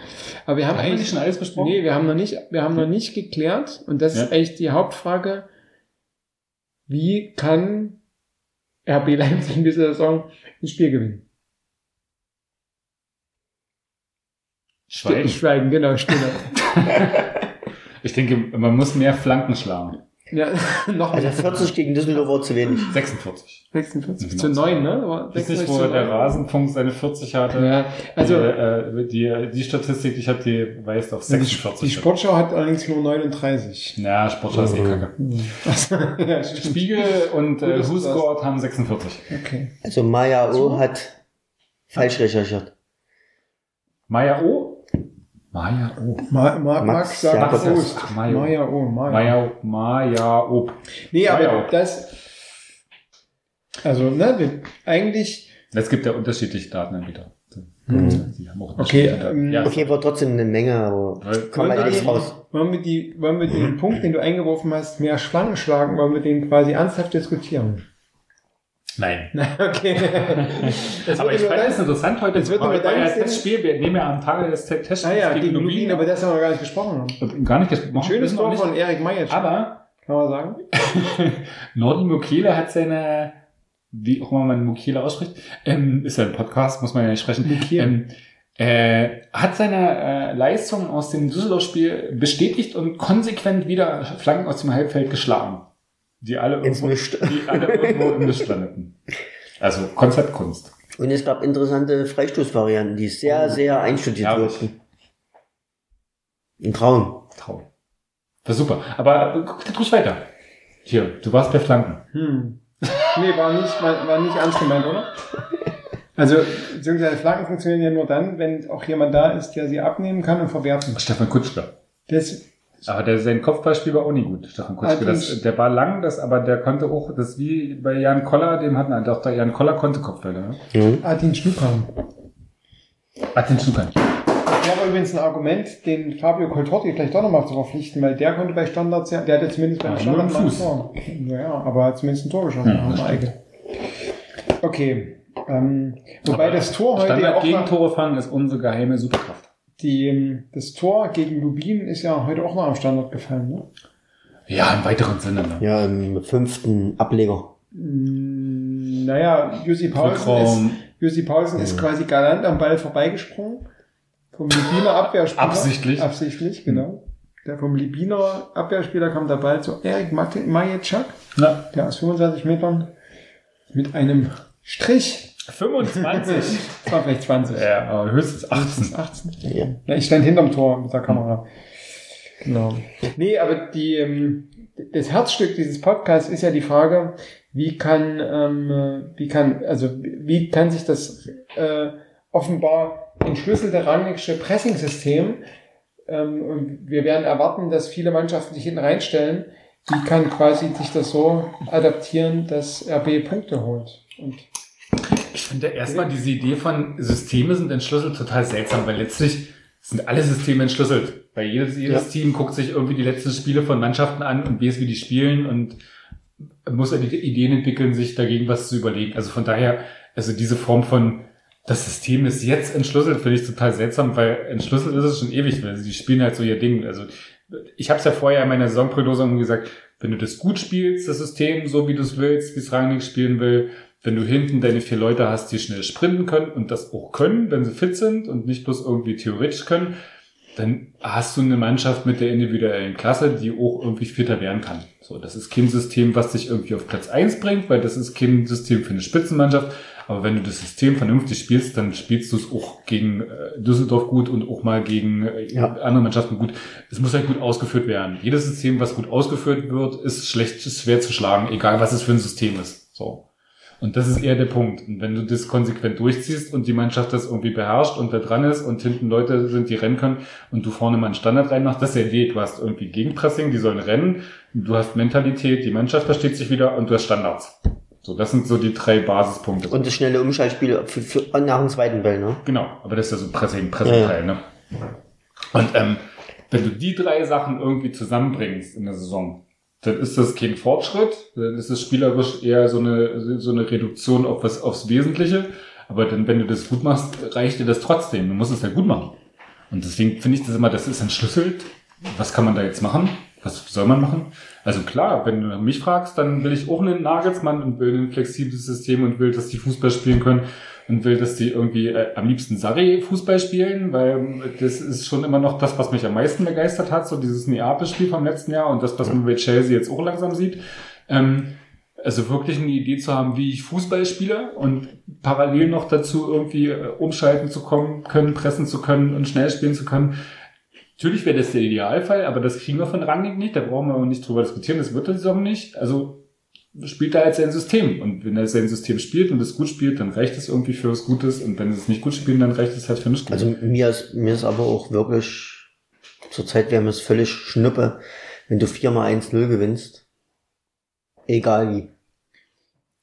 Aber wir haben Haben wir eigentlich nicht schon alles besprochen? Nee, wir haben noch nicht, wir haben noch nicht geklärt und das ist Ja. eigentlich die Hauptfrage. Wie kann RB Leipzig in dieser Saison ein Spiel gewinnen? Schweigen. Schweigen, genau, Stille. Ich denke, man muss mehr Flanken schlagen. ja, noch Also mehr. 40 gegen Düsseldorf war zu wenig. 46. 46 Genau. zu 9, ne? Aber Ist nicht, 46 wo der 9. Rasenfunk seine 40 hatte. Ja, also die, äh, die, die Statistik, die ich habe, die weist auf die, 46. die Sportschau hat allerdings nur 39. Ja, Sportschau ist eh kacke. Also, ja, stimmt. Spiegel und äh, Scored haben 46. Okay. Also Maya. O hat falsch recherchiert. Maya O? Maya O. Ma, Ma, Max Max sagt. Ach, Mayo. Maya, oh, Maya. Maya, Maya O. Nee, aber Maya O. das, also, ne, wir, eigentlich, Es gibt ja unterschiedliche Datenanbieter. Hm. Auch Okay, ähm, ja, Okay, war trotzdem eine Menge, aber alles die- raus. wollen wir die, wollen wir den Punkt, den du eingeworfen hast, mehr Schlangen schlagen, wollen wir den quasi ernsthaft diskutieren? Nein. Okay. Aber ich fand es interessant heute. das wird nur Sinn- Testspiel. Wir nehmen ja am Tage des Testspiels Ah ja, gegen Lubin, aber das haben wir gar nicht gesprochen. Gar nicht gesprochen. Schönes Tor von Erik Majic, Aber kann man sagen. Nordi Mukele hat seine, wie auch immer man Mukele ausspricht, ähm, ist ja ein Podcast, muss man ja nicht sprechen, Mukele. ähm, äh, hat seine äh, Leistung aus dem Düsseldorf-Spiel bestätigt und konsequent wieder Flanken aus dem Halbfeld geschlagen. Die alle Ins irgendwo, die alle irgendwo im Mist landeten. Also Konzeptkunst. Und es gab interessante Freistoßvarianten, die sehr, sehr einstudiert Herrlich. wirkten. Ein Traum. Traum. War super. Aber äh, guck ruhig weiter. Hier, du warst bei Flanken. Hm. Nee, war nicht, war, war nicht ernst gemeint, oder? Also, beziehungsweise Flanken funktionieren ja nur dann, wenn auch jemand da ist, der sie abnehmen kann und verwerten. Stefan Kutschke. Das, Aber der, sein Kopfballspiel war auch nicht gut, Stefan Kutschke. Allerdings- Das, der war lang, das, aber der konnte auch, das wie bei Jan Koller, dem hatten doch der Jan Koller konnte Kopfbälle. Ne? Mhm. Adin Schnuckern. Hat den Schnuckern. Der war übrigens ein Argument, den Fabio Coltorti vielleicht doch nochmal zu verpflichten, weil der konnte bei Standards ja, der hatte zumindest bei im Standards Fuß. ein Tor. Naja, aber er hat zumindest ein Tor geschossen. Ja, Ja, das Eike. Okay. Ähm, wobei Aber das Tor heute ja Standard auch gegen noch, Tore fangen ist unsere geheime Superkraft. Die, das Tor gegen Lubin ist ja heute auch noch am Standard gefallen, ne? Ja, im weiteren Sinne. Ne? Ja, im fünften Ableger. Mm, Naja, Jussi Paulsen ist, Jussi Paulsen ist quasi galant am Ball vorbeigesprungen. Vom Libiner Abwehrspieler. Absichtlich. Absichtlich, genau. Der vom Libiner Abwehrspieler kam der Ball zu Erik Majeczak, na, der aus 25 Metern mit einem Strich, 25. das war vielleicht 20, ja, aber höchstens 18. 18. Ja. Ja, ich stand hinterm Tor mit der Kamera. Genau. Nee, aber die, ähm, das Herzstück dieses Podcasts ist ja die Frage, wie kann, ähm, wie kann, also wie kann sich das äh, offenbar entschlüsselte Rangnicksche Pressing-System, ähm, und wir werden erwarten, dass viele Mannschaften sich hinten reinstellen, wie kann quasi sich das so adaptieren, dass RB Punkte holt? Und Ich finde erstmal diese Idee von Systeme sind entschlüsselt total seltsam, weil letztlich sind alle Systeme entschlüsselt. Weil jedes, jedes Team guckt sich irgendwie die letzten Spiele von Mannschaften an und weiß, wie die spielen und muss ja die Ideen entwickeln, sich dagegen was zu überlegen. Also von daher, also diese Form von das System ist jetzt entschlüsselt, finde ich total seltsam, weil entschlüsselt ist es schon ewig, weil sie spielen halt so ihr Ding. Also ich habe es ja vorher in meiner Saisonprognose gesagt, wenn du das gut spielst, das System, so wie du es willst, wie es Rangnick spielen will, wenn du hinten deine vier Leute hast, die schnell sprinten können und das auch können, wenn sie fit sind und nicht bloß irgendwie theoretisch können, dann hast du eine Mannschaft mit der individuellen Klasse, die auch irgendwie fitter werden kann. So, das ist kein System, was dich irgendwie auf Platz eins bringt, weil das ist kein System für eine Spitzenmannschaft. Aber wenn du das System vernünftig spielst, dann spielst du es auch gegen äh, Düsseldorf gut und auch mal gegen äh, Ja. andere Mannschaften gut. Es muss halt gut ausgeführt werden. Jedes System, was gut ausgeführt wird, ist schlecht, ist schwer zu schlagen, egal was es für ein System ist. So. Und das ist eher der Punkt. Und wenn du das konsequent durchziehst und die Mannschaft das irgendwie beherrscht und da dran ist und hinten Leute sind, die rennen können und du vorne mal einen Standard reinmachst, das ist ja die. Du hast irgendwie Gegenpressing, die sollen rennen, du hast Mentalität, die Mannschaft versteht sich wieder und du hast Standards. So, das sind so die drei Basispunkte. Und das schnelle Umschaltspiel für, für, nach dem zweiten Ball, ne? Genau, aber das ist ja so Pressing, Pressing-Teil, ne? Und ähm, wenn du die drei Sachen irgendwie zusammenbringst in der Saison, dann ist das kein Fortschritt, dann ist es spielerisch eher so eine, so eine Reduktion auf was, aufs Wesentliche. Aber dann, wenn du das gut machst, reicht dir das trotzdem. Du musst es ja gut machen. Und deswegen finde ich das immer, das ist entschlüsselt. Was kann man da jetzt machen? Was soll man machen? Also klar, wenn du mich fragst, dann will ich auch einen Nagelsmann und will ein flexibles System und will, dass die Fußball spielen können und will, dass die irgendwie äh, am liebsten Sarri Fußball spielen, weil das ist schon immer noch das, was mich am meisten begeistert hat, so dieses Neapel-Spiel vom letzten Jahr und das, was man bei Chelsea jetzt auch langsam sieht. Ähm, also wirklich eine Idee zu haben, wie ich Fußball spiele und parallel noch dazu irgendwie äh, umschalten zu kommen können, pressen zu können und schnell spielen zu können. Natürlich wäre das der Idealfall, aber das kriegen wir von Rangnick nicht, da brauchen wir auch nicht drüber diskutieren, das wird die Saison nicht. Also spielt er halt sein System. Und wenn er sein System spielt und es gut spielt, dann reicht es irgendwie für was Gutes. Und wenn sie es nicht gut spielen, dann reicht es halt für nichts. Also mir ist, mir ist aber auch wirklich, zurzeit wäre mir es völlig schnuppe, wenn du viermal 1-0 gewinnst. Egal wie.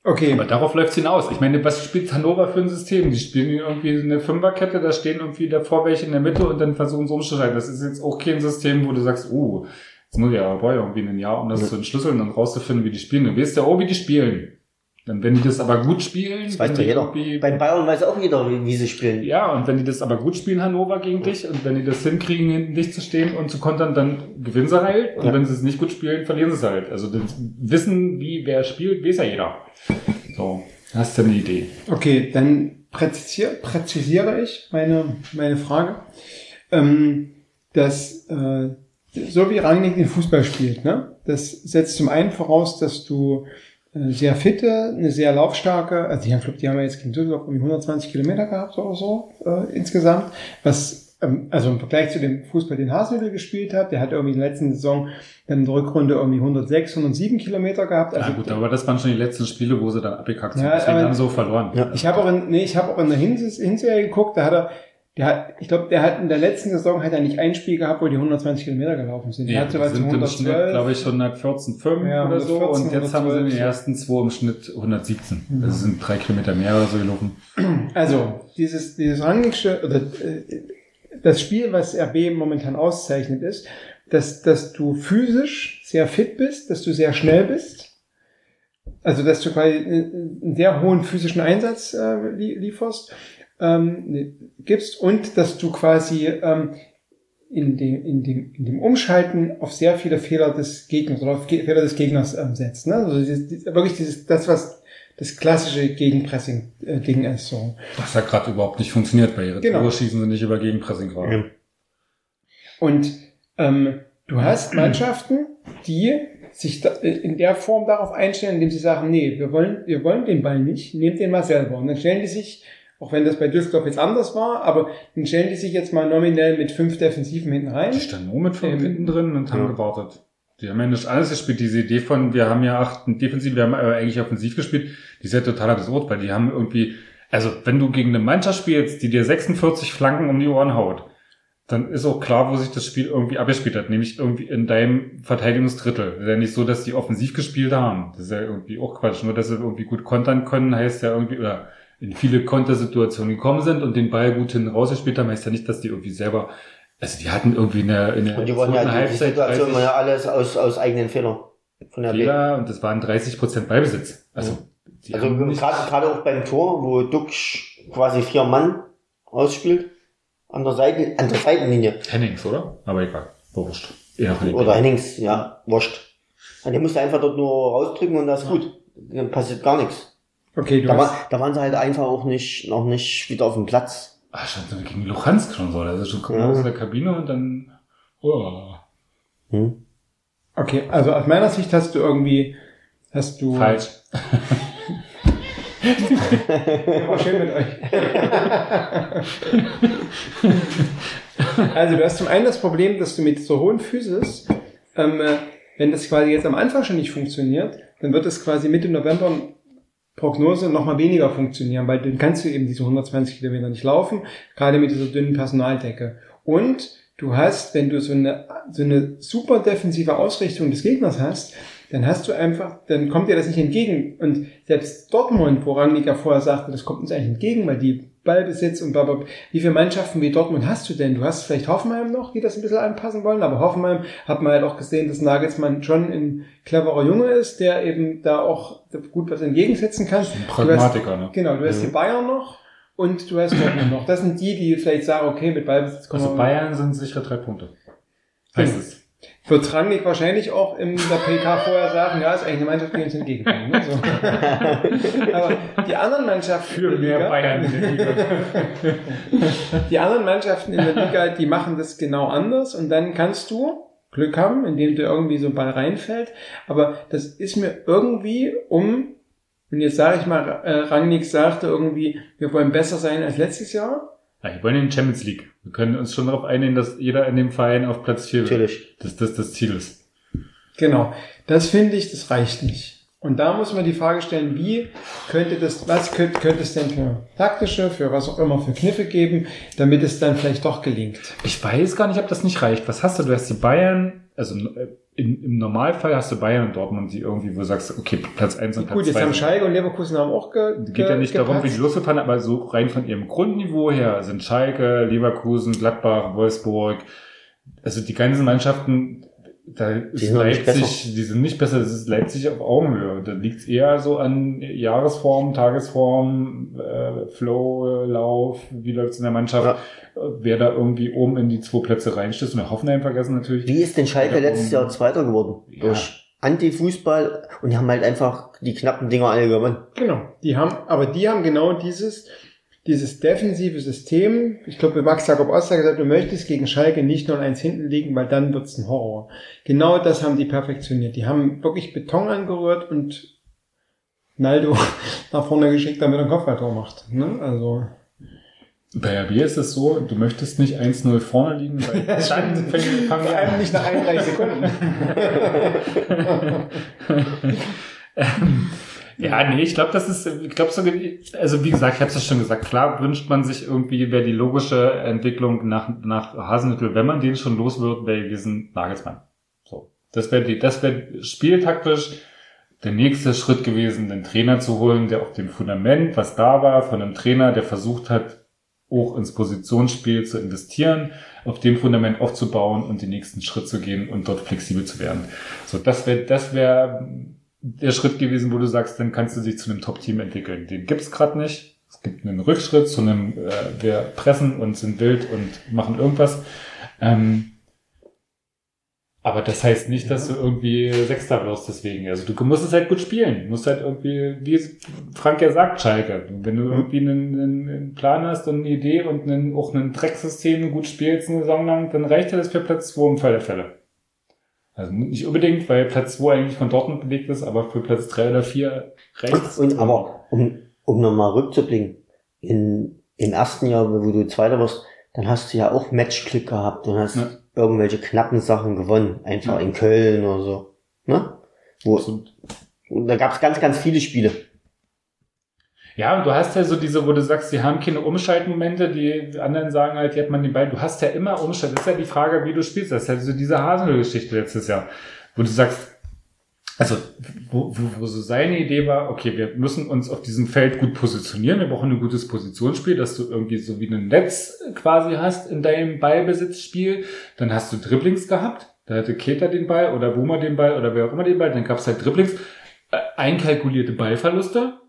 Okay. Aber darauf läuft's hinaus. Ich meine, was spielt Hannover für ein System? Die spielen irgendwie eine Fünferkette, da stehen irgendwie davor welche in der Mitte und dann versuchen sie umzuschalten. Das ist jetzt auch kein System, wo du sagst, oh, jetzt muss ich aber brauche ich irgendwie ein Jahr, um das Ja. zu entschlüsseln und rauszufinden, wie die spielen. Du weißt ja auch, wie die spielen. Dann, wenn die das aber gut spielen, Das weiß doch jeder. Beim Bayern weiß auch jeder, wie, wie sie spielen. Ja, und wenn die das aber gut spielen, Hannover gegen dich, und wenn die das hinkriegen, hinten dich zu stehen und zu kontern, dann gewinnen sie halt. Und Ja. wenn sie es nicht gut spielen, verlieren sie es halt. Also das Wissen, wie wer spielt, weiß ja jeder. So, hast du eine Idee. Okay, dann präzisier, präzisiere ich meine, meine Frage. Ähm, dass, äh, so wie Rangnick den Fußball spielt, ne? das setzt zum einen voraus, dass du äh, sehr fitte, eine sehr laufstarke, also die haben, ich glaub, die haben ja jetzt gegen Düsseldorf irgendwie 120 Kilometer gehabt oder so äh, insgesamt, was ähm, also im Vergleich zu dem Fußball, den Hasenhüttl gespielt hat, der hat irgendwie in der letzten Saison dann in der Rückrunde irgendwie 106, 107 Kilometer gehabt. Also ja gut, aber das waren schon die letzten Spiele, wo sie dann abgekackt sind. Ja, Deswegen aber- haben sie so verloren. Ja. Ich habe auch in, nee, ich habe auch in der Hins Hinserie geguckt, da hat er, der hat, ich glaube, der hat in der letzten Saison hat er nicht ein Spiel gehabt, wo die 120 Kilometer gelaufen sind. Der Ja, hat die so was zu sind im Schnitt, 112. glaube ich, 114,5 Ja, oder so. 114, Und jetzt haben sie in den 112. ersten zwei im Schnitt 117. Mhm. Das sind drei Kilometer mehr oder so gelaufen. Also, dieses, dieses Rangnicksche, oder, äh, das Spiel, was RB momentan auszeichnet, ist, dass, dass du physisch sehr fit bist, dass du sehr schnell bist. Also, dass du quasi einen einen sehr hohen physischen Einsatz äh, lie- lieferst, ähm, gibst und dass du quasi ähm, in, dem, in, dem, in dem Umschalten auf sehr viele Fehler des Gegners oder auf Ge Fehler des Gegners ähm, setzt. Ne? Also dieses, dieses, wirklich dieses, das, was das klassische Gegenpressing-Ding ist. So. Was ja gerade überhaupt nicht funktioniert. Bei ihren Genau. Tore schießen sie nicht über Gegenpressing gerade. Ja. Und ähm, du hast Mannschaften, die sich da, äh, in der Form darauf einstellen, indem sie sagen, nee, wir wollen, wir wollen den Ball nicht, nehmt den mal selber. Und dann stellen die sich, auch wenn das bei Düsseldorf jetzt anders war, aber dann stellen die sich jetzt mal nominell mit fünf Defensiven hinten rein. Die standen nur mit fünf Ähm, hinten drin und haben ja. gewartet. Die haben ja nicht alles gespielt. Diese Idee von, wir haben ja acht defensiv, wir haben aber eigentlich offensiv gespielt, die ist ja total absurd, weil die haben irgendwie, also wenn du gegen eine Mannschaft spielst, die dir 46 Flanken um die Ohren haut, dann ist auch klar, wo sich das Spiel irgendwie abgespielt hat, nämlich irgendwie in deinem Verteidigungsdrittel. ist ja nicht so, dass die offensiv gespielt haben. Das ist ja irgendwie auch Quatsch. Nur, dass sie irgendwie gut kontern können, heißt ja irgendwie, oder in viele Kontersituationen gekommen sind und den Ball gut hin rausgespielt haben, heißt ja nicht, dass die irgendwie selber, also die hatten irgendwie eine, in der Und die wollen ja, die, Situation war ja alles aus, aus eigenen Fehlern. Von der B. Fehler und das waren 30 Prozent Ballbesitz. Also, die Also gerade gerade auch beim Tor, wo Duck quasi vier Mann ausspielt, an der Seite, an der Seitenlinie. Hennings, oder? Aber egal, wurscht. Eher von den Oder Hennings, ja, wurscht. Und der musste einfach dort nur rausdrücken und das ist gut. Dann passiert gar nichts. Okay, du Da, war, da waren sie halt einfach auch nicht, noch nicht wieder auf dem Platz. Ah, stand so gegen Luhansk schon so. Also schon kommen Ja. aus der Kabine und dann, oh, Hm? okay, also aus meiner Sicht hast du irgendwie, hast du, falsch. War schön mit euch. also du hast zum einen das Problem, dass du mit so hohen Physis, ähm, äh, wenn das quasi jetzt am Anfang schon nicht funktioniert, dann wird es quasi Mitte November Prognose noch mal weniger funktionieren, weil dann kannst du eben diese 120 Kilometer nicht laufen, gerade mit dieser dünnen Personaldecke. Und du hast, wenn du so eine, so eine super defensive Ausrichtung des Gegners hast, dann hast du einfach, dann kommt dir das nicht entgegen. Und selbst Dortmund, woran ich ja vorher sagte, das kommt uns eigentlich entgegen, weil die Ballbesitz und bla, bla, bla. wie viele Mannschaften wie Dortmund hast du denn? Du hast vielleicht Hoffenheim noch, die das ein bisschen anpassen wollen, aber Hoffenheim hat man halt auch gesehen, dass Nagelsmann schon ein cleverer Junge ist, der eben da auch gut was entgegensetzen kann. Ein Du hast, Pragmatiker, ne? genau, du hast die Bayern noch und du hast Dortmund noch. Das sind die, die vielleicht sagen, okay, mit Ballbesitz kommen Also Bayern sind sichere drei Punkte. Heißt Genau. es. Wird Rangnick wahrscheinlich auch in der PK vorher sagen, ja, ist eigentlich eine Mannschaft, die uns entgegenkommt. Ne? So. Aber die anderen Mannschaften Für in der mehr Liga, Bayern in der Liga. die anderen Mannschaften in der Liga, die machen das genau anders und dann kannst du Glück haben, indem du irgendwie so ein Ball reinfällt. Aber das ist mir irgendwie um, und jetzt sage ich mal, äh, Rangnick sagte irgendwie, wir wollen besser sein als letztes Jahr. Ja, wir wollen in die Champions League. Wir können uns schon darauf einigen, dass jeder in dem Verein auf Platz 4 Natürlich. dass das das Ziel ist. Genau. Das finde ich, das reicht nicht. Und da muss man die Frage stellen, wie könnte das, was könnte, könnte es denn für taktische, für was auch immer für Kniffe geben, damit es dann vielleicht doch gelingt. Ich weiß gar nicht, ob das nicht reicht. Was hast du? Du hast die Bayern, also äh, in, im Normalfall hast du Bayern und Dortmund, die irgendwie, wo du sagst, okay, Platz 1 und Platz Gut, jetzt 2. haben Schalke und Leverkusen haben auch ge, Es geht ja nicht darum, wie die gepatzt. losgefahren aber so rein von ihrem Grundniveau her sind Schalke, Leverkusen, Gladbach, Wolfsburg, also die ganzen Mannschaften, da ist sind noch nicht Leipzig, die sind nicht besser, das ist Leipzig auf Augenhöhe. Da liegt es eher so an Jahresform, Tagesform, äh, Flow, Lauf, wie läuft es in der Mannschaft, äh, wer da irgendwie oben in die zwei Plätze reinstößt. Und wir Hoffenheim vergessen natürlich. Wie ist denn Schalke Ja, letztes Jahr Zweiter geworden? Ja. Durch Anti-Fußball und die haben halt einfach die knappen Dinger alle gewonnen. Genau. Die haben, aber die haben genau dieses, dieses defensive System. Ich glaube, Max Jakob Oster hat gesagt, du möchtest gegen Schalke nicht 0-1 hinten liegen, weil dann wird's ein Horror. Genau das haben die perfektioniert. Die haben wirklich Beton angerührt und Naldo nach vorne geschickt, damit er ein Kopfballtor macht. Ne? Also, Bei RB ist es so, du möchtest nicht 1-0 vorne liegen, weil dann fangen vor wir allem an. nicht nach 31 Sekunden. Ja, nee, ich glaube, das ist, ich glaube so, also wie gesagt, ich habe es ja schon gesagt, klar wünscht man sich irgendwie, wäre die logische Entwicklung nach, nach Hasenhüttl, wenn man den schon los wird, wäre gewesen Nagelsmann. So. Das wäre die, das wäre spieltaktisch der nächste Schritt gewesen, den Trainer zu holen, der auf dem Fundament, was da war, von einem Trainer, der versucht hat, auch ins Positionsspiel zu investieren, auf dem Fundament aufzubauen und den nächsten Schritt zu gehen und dort flexibel zu werden. So, das wäre, das wäre der Schritt gewesen, wo du sagst, dann kannst du dich zu einem Top-Team entwickeln. Den gibt's gerade nicht. Es gibt einen Rückschritt zu einem, äh, wir pressen und sind wild und machen irgendwas. Ähm, aber das heißt nicht, dass du irgendwie Sechster wirst deswegen. Also du musst es halt gut spielen. Du musst halt irgendwie, wie Frank ja sagt, Schalke. Wenn du irgendwie einen, einen, einen Plan hast und eine Idee und einen, auch ein Drecksystem gut spielst eine Saison lang, dann reicht dir das für Platz 2 im Fall der Fälle. Also nicht unbedingt, weil Platz 2 eigentlich von Dortmund belegt ist, aber für Platz 3 oder 4 reicht Und, aber, um, um nochmal rückzublicken, in, im ersten Jahr, wo du Zweiter wirst, dann hast du ja auch Matchglück gehabt und hast Ja. irgendwelche knappen Sachen gewonnen. Einfach Ja. in Köln oder so. Ne? Wo, Absolut. und da gab es ganz, ganz viele Spiele. Ja, du hast ja so diese, wo du sagst, die haben keine Umschaltmomente, die anderen sagen halt, hat man den Ball. Du hast ja immer Umschalt. Das ist ja die Frage, wie du spielst. Das ist ja so diese Hasenhüttl-Geschichte letztes Jahr, wo du sagst, also, wo, wo, wo so seine Idee war, okay, wir müssen uns auf diesem Feld gut positionieren. Wir brauchen ein gutes Positionsspiel, dass du irgendwie so wie ein Netz quasi hast in deinem Ballbesitzspiel. Dann hast du Dribblings gehabt. Da hatte Keter den Ball oder Boomer den Ball oder wer auch immer den Ball. Dann gab es halt Dribblings. Äh, Einkalkulierte Ballverluste.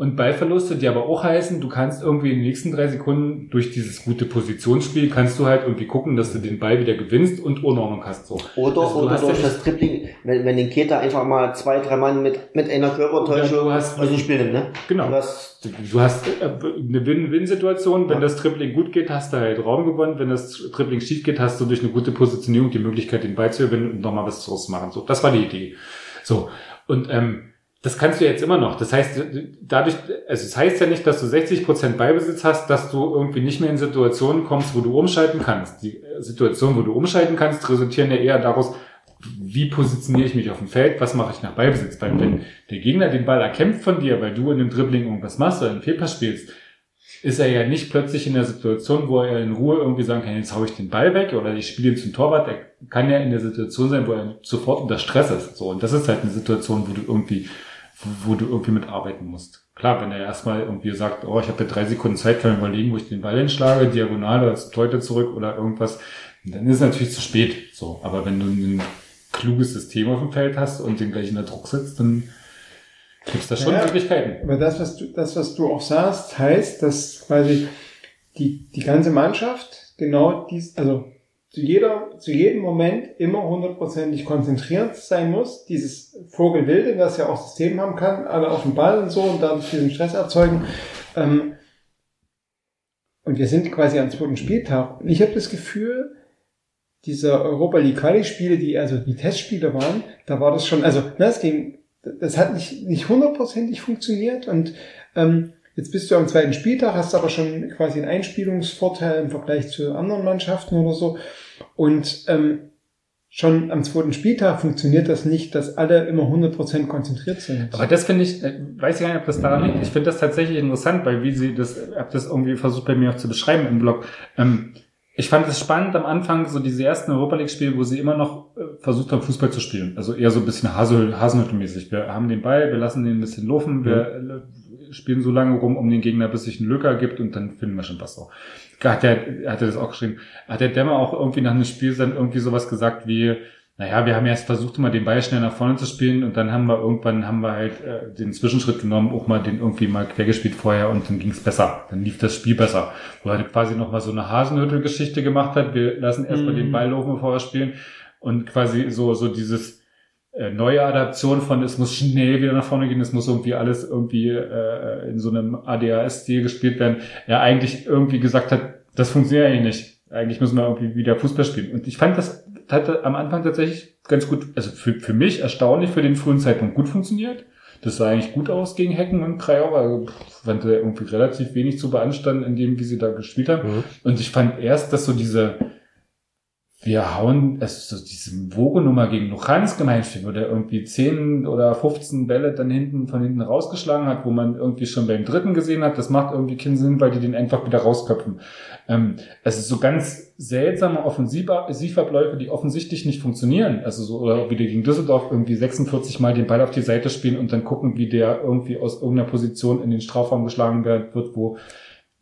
Und Ballverluste, die aber auch heißen, du kannst irgendwie in den nächsten drei Sekunden durch dieses gute Positionsspiel, kannst du halt irgendwie gucken, dass du den Ball wieder gewinnst und Unordnung hast. So. Oder, Also du oder durch ja das Dribbling, wenn, wenn den Keter einfach mal zwei, drei Mann mit, mit einer Körpertäuschung hast- aus dem Spiel nimmt, ne? Genau. Du hast, Du hast äh, eine Win-Win-Situation. Wenn das Dribbling gut geht, hast du halt Raum gewonnen. Wenn das Dribbling schief geht, hast du durch eine gute Positionierung die Möglichkeit, den Ball zu gewinnen und nochmal was draus zu machen. So, das war die Idee. So. Und ähm, das kannst du jetzt immer noch. Das heißt, dadurch, also es heißt ja nicht, dass du 60% Ballbesitz hast, dass du irgendwie nicht mehr in Situationen kommst, wo du umschalten kannst. Die äh, Situationen, wo du umschalten kannst, resultieren ja eher daraus, wie positioniere ich mich auf dem Feld, was mache ich nach Ballbesitz. Weil wenn der Gegner den Ball erkämpft von dir, weil du in dem Dribbling irgendwas machst oder einen Fehlpass spielst, ist er ja nicht plötzlich in der Situation, wo er in Ruhe irgendwie sagen kann, jetzt hau ich den Ball weg oder ich spiele ihn zum Torwart. Er kann ja in der Situation sein, wo er sofort unter Stress ist. So, und das ist halt eine Situation, wo du irgendwie, wo, wo du irgendwie mitarbeiten musst. Klar, wenn er erstmal irgendwie sagt, oh, ich habe ja drei Sekunden Zeit, kann überlegen, wo ich den Ball hinschlage, diagonal oder zum Torhüter zurück oder irgendwas, dann ist es natürlich zu spät. So, aber wenn du ein kluges System auf dem Feld hast und den gleich in der Druck sitzt, dann gibt's da schon Ja. Möglichkeiten. Aber das, was du, das, was du auch sagst, heißt, dass quasi die, die ganze Mannschaft genau dies, also zu jeder, zu jedem Moment immer hundertprozentig konzentriert sein muss. Dieses Vogelwilde, das ja auch System haben kann, alle auf dem Ball und so und dadurch diesen Stress erzeugen. Ähm, und wir sind quasi am zweiten Spieltag. Und ich habe das Gefühl, diese Europa League Quali Spiele, die also die Testspiele waren, da war das schon, also ne, es ging, das hat nicht nicht hundertprozentig funktioniert und ähm, jetzt bist du am zweiten Spieltag, hast aber schon quasi einen Einspielungsvorteil im Vergleich zu anderen Mannschaften oder so und ähm, schon am zweiten Spieltag funktioniert das nicht, dass alle immer 100% konzentriert sind. Aber das finde ich, äh, weiß ich gar nicht, ob das daran liegt. Ich finde das tatsächlich interessant, weil wie sie das, hab das irgendwie versucht bei mir auch zu beschreiben im Blog. Ähm, ich fand es spannend am Anfang, so diese ersten Europa League-Spiele, wo sie immer noch äh, versucht haben, Fußball zu spielen. Also eher so ein bisschen Hasel, Hasenhüttel-mäßig. Wir haben den Ball, wir lassen den ein bisschen laufen, wir äh, spielen so lange rum um den Gegner, bis sich ein Lücker gibt und dann finden wir schon was auch. Hat er, hat er das auch geschrieben. Hat der Dämmer auch irgendwie nach einem Spiel dann irgendwie sowas gesagt wie, naja, wir haben erst versucht, immer den Ball schnell nach vorne zu spielen und dann haben wir irgendwann haben wir halt äh, den Zwischenschritt genommen, auch mal den irgendwie mal quergespielt vorher und dann ging es besser. Dann lief das Spiel besser. Wo er quasi nochmal so eine Hasenhüttel-Geschichte gemacht hat. Wir lassen erstmal Mhm. den Ball laufen, bevor wir spielen. Und quasi so, so dieses neue Adaption von, es muss schnell wieder nach vorne gehen, es muss irgendwie alles irgendwie äh, in so einem ADHS-Stil gespielt werden. Er eigentlich irgendwie gesagt hat, das funktioniert eigentlich nicht. Eigentlich müssen wir irgendwie wieder Fußball spielen. Und ich fand das hatte am Anfang tatsächlich ganz gut, also für, für mich erstaunlich für den frühen Zeitpunkt gut funktioniert. Das sah eigentlich gut aus gegen Hecken und Krajau, also fand er irgendwie relativ wenig zu beanstanden in dem, wie sie da gespielt haben. Mhm. Und ich fand erst, dass so diese, wir hauen, also so diese Wogenummer gegen Luchans Gemeinstieg, wo der irgendwie 10 oder 15 Bälle dann hinten von hinten rausgeschlagen hat, wo man irgendwie schon beim dritten gesehen hat, das macht irgendwie keinen Sinn, weil die den einfach wieder rausköpfen. Ähm, es ist so ganz seltsame Offensivabläufe, die offensichtlich nicht funktionieren. Also so, oder wie die gegen Düsseldorf irgendwie 46 Mal den Ball auf die Seite spielen und dann gucken, wie der irgendwie aus irgendeiner Position in den Strafraum geschlagen wird, wo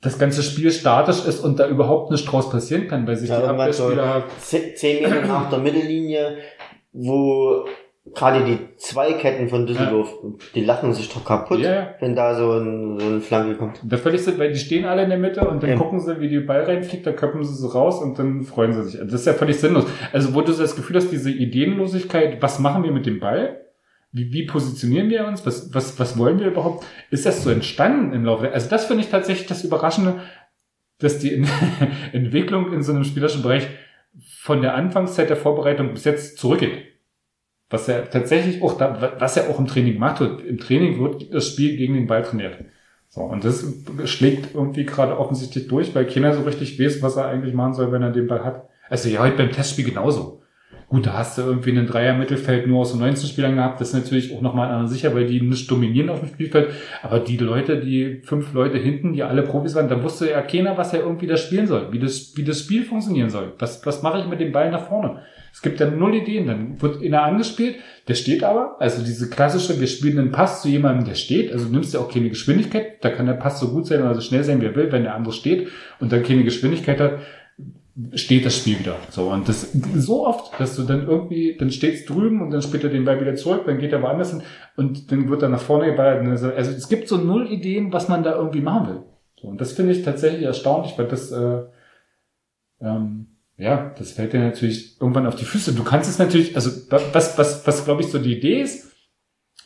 das ganze Spiel statisch ist und da überhaupt nichts draus passieren kann, weil sich Ja, die irgendwann so Abwehrspieler ze- zehn Meter nach der Mittellinie, wo gerade die zwei Ketten von Düsseldorf, die lachen sich doch kaputt, Ja, ja. wenn da so, ein, so eine Flanke kommt. Da völlig sind, weil die stehen alle in der Mitte und dann Ja. gucken sie, wie die Ball reinfliegt, da köppen sie so raus und dann freuen sie sich. Das ist ja völlig sinnlos. Also wo du so das Gefühl hast, diese Ideenlosigkeit, was machen wir mit dem Ball? Wie, wie positionieren wir uns? Was, was, was wollen wir überhaupt? Ist das so entstanden im Laufe? Also das finde ich tatsächlich das Überraschende, dass die Entwicklung in so einem spielerischen Bereich von der Anfangszeit der Vorbereitung bis jetzt zurückgeht. Was ja tatsächlich auch da, was er auch im Training gemacht wird. Im Training wird das Spiel gegen den Ball trainiert. So, und das schlägt irgendwie gerade offensichtlich durch, weil keiner so richtig weiß, was er eigentlich machen soll, wenn er den Ball hat. Also ja, heute beim Testspiel genauso. Gut, da hast du irgendwie einen Dreier-Mittelfeld nur aus so 19 Spielern gehabt. Das ist natürlich auch nochmal an sicher, weil die nicht dominieren auf dem Spielfeld. Aber die Leute, die fünf Leute hinten, die alle Profis waren, da wusste ja keiner, was er irgendwie da spielen soll, wie das, wie das Spiel funktionieren soll. Was, was mache ich mit dem Ball nach vorne? Es gibt ja null Ideen. Dann wird einer angespielt, der steht aber. Also diese klassische, wir spielen einen Pass zu jemandem, der steht. Also du nimmst ja auch keine Geschwindigkeit. Da kann der Pass so gut sein oder so schnell sein, wie er will. Wenn der andere steht und dann keine Geschwindigkeit hat, steht das Spiel wieder. So, und das so oft, dass du dann irgendwie, dann steht's drüben und dann spielt er den Ball wieder zurück, dann geht er woanders hin und dann wird er nach vorne geballert. Also es gibt so null Ideen, was man da irgendwie machen will. So, und das finde ich tatsächlich erstaunlich, weil das, äh, ähm, ja, das fällt dir natürlich irgendwann auf die Füße. Du kannst es natürlich, also was, was, was glaube ich so die Idee ist,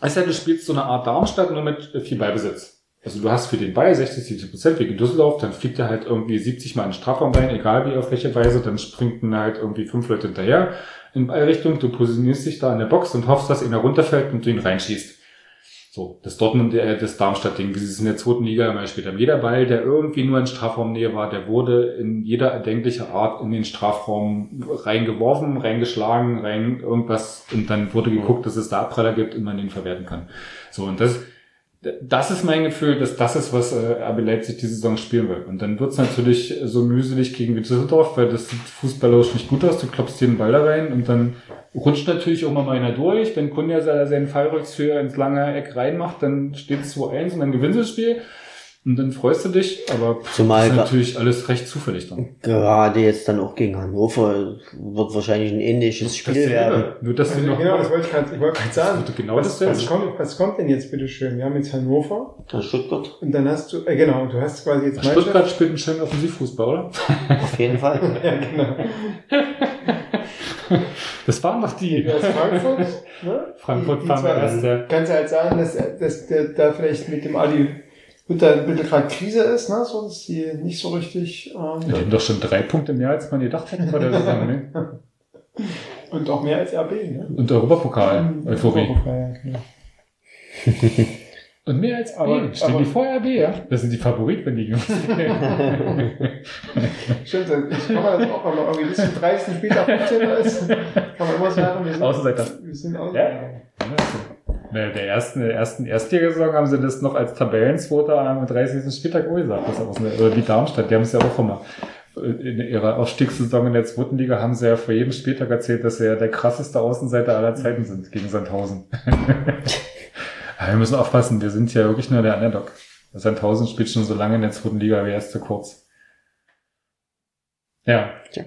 ist ja, du spielst so eine Art Darmstadt nur mit viel Ballbesitz. Also du hast für den Ball 60, 70 Prozent wegen Düsseldorf, dann fliegt er halt irgendwie 70 Mal in den Strafraum rein, egal wie auf welche Weise, dann springt halt irgendwie fünf Leute hinterher in Ballrichtung, du positionierst dich da in der Box und hoffst, dass einer runterfällt und du ihn reinschießt. So, das Dortmund, äh, das Darmstadt-Ding, wie sie es in der zweiten Liga immer gespielt haben. Jeder Ball, der irgendwie nur in Strafraumnähe war, der wurde in jeder erdenklicher Art in den Strafraum reingeworfen, reingeschlagen, rein irgendwas und dann wurde geguckt, dass es da Abpraller gibt und man den verwerten kann. So, und das, das ist mein Gefühl, dass das ist, was äh, RB Leipzig diese Saison spielen will. Und dann wird's natürlich so mühselig gegen Düsseldorf, weil das sieht fußballerisch nicht gut aus. Du klopfst dir den Ball da rein und dann rutscht natürlich auch mal einer durch. Wenn Kunja seinen Fallrückzieher ins lange Eck reinmacht, dann steht es 2-1 und dann gewinnst du das Spiel. Und dann freust du dich, aber Zumal das ist natürlich alles recht zufällig dann. Gerade jetzt dann auch gegen Hannover wird wahrscheinlich ein ähnliches Spiel werden. Nur, dass du Also noch genau, das wollte ich gerade ich wollte gerade sagen. Das wird genau was, dasselbe. was, kommt, was kommt denn jetzt bitte schön? Wir haben jetzt Hannover Ja, Stuttgart, und dann hast du, äh, genau, du hast quasi jetzt Stuttgart spielt einen schönen Offensivfußball, oder? auf jeden Fall. Ja, genau. Das waren doch die. Hast Frankfurt, ne? Frankfurt Die- die fahren wir zwei- erst, ja. Kannst du halt sagen, dass, dass der da vielleicht mit dem Ali ein bisschen gerade Krise ist, ne? So, dass die nicht so richtig, Die ähm, haben doch schon drei Punkte mehr, als man gedacht hätte vor der Saison, ne? und auch mehr als RB, ne? Und Europapokal, Euphorie. Ja, genau. Und mehr als Aber- B. Stehen aber- die vor RB, ja? Das sind die Favoriten, wenn die Jungs. Stimmt, ich kann man das auch, wenn man irgendwie bis zum 30. Spieltag 15. ist, kann man immer sagen, wir sind, Außenseiter. wir sind Außenseiter. Ja, der ersten, der ersten Erstligasaison haben sie das noch als Tabellenzweiter am 30. Spieltag gesagt. Das ist auch so eine, oder wie Darmstadt, die haben es ja auch immer. In ihrer Aufstiegssaison in der zweiten Liga haben sie ja vor jedem Spieltag erzählt, dass sie ja der krasseste Außenseiter aller Zeiten sind gegen Sandhausen. Aber wir müssen aufpassen, wir sind ja wirklich nur der Underdog. Sandhausen spielt schon so lange in der zweiten Liga, wie erst zu kurz. Ja. Tja.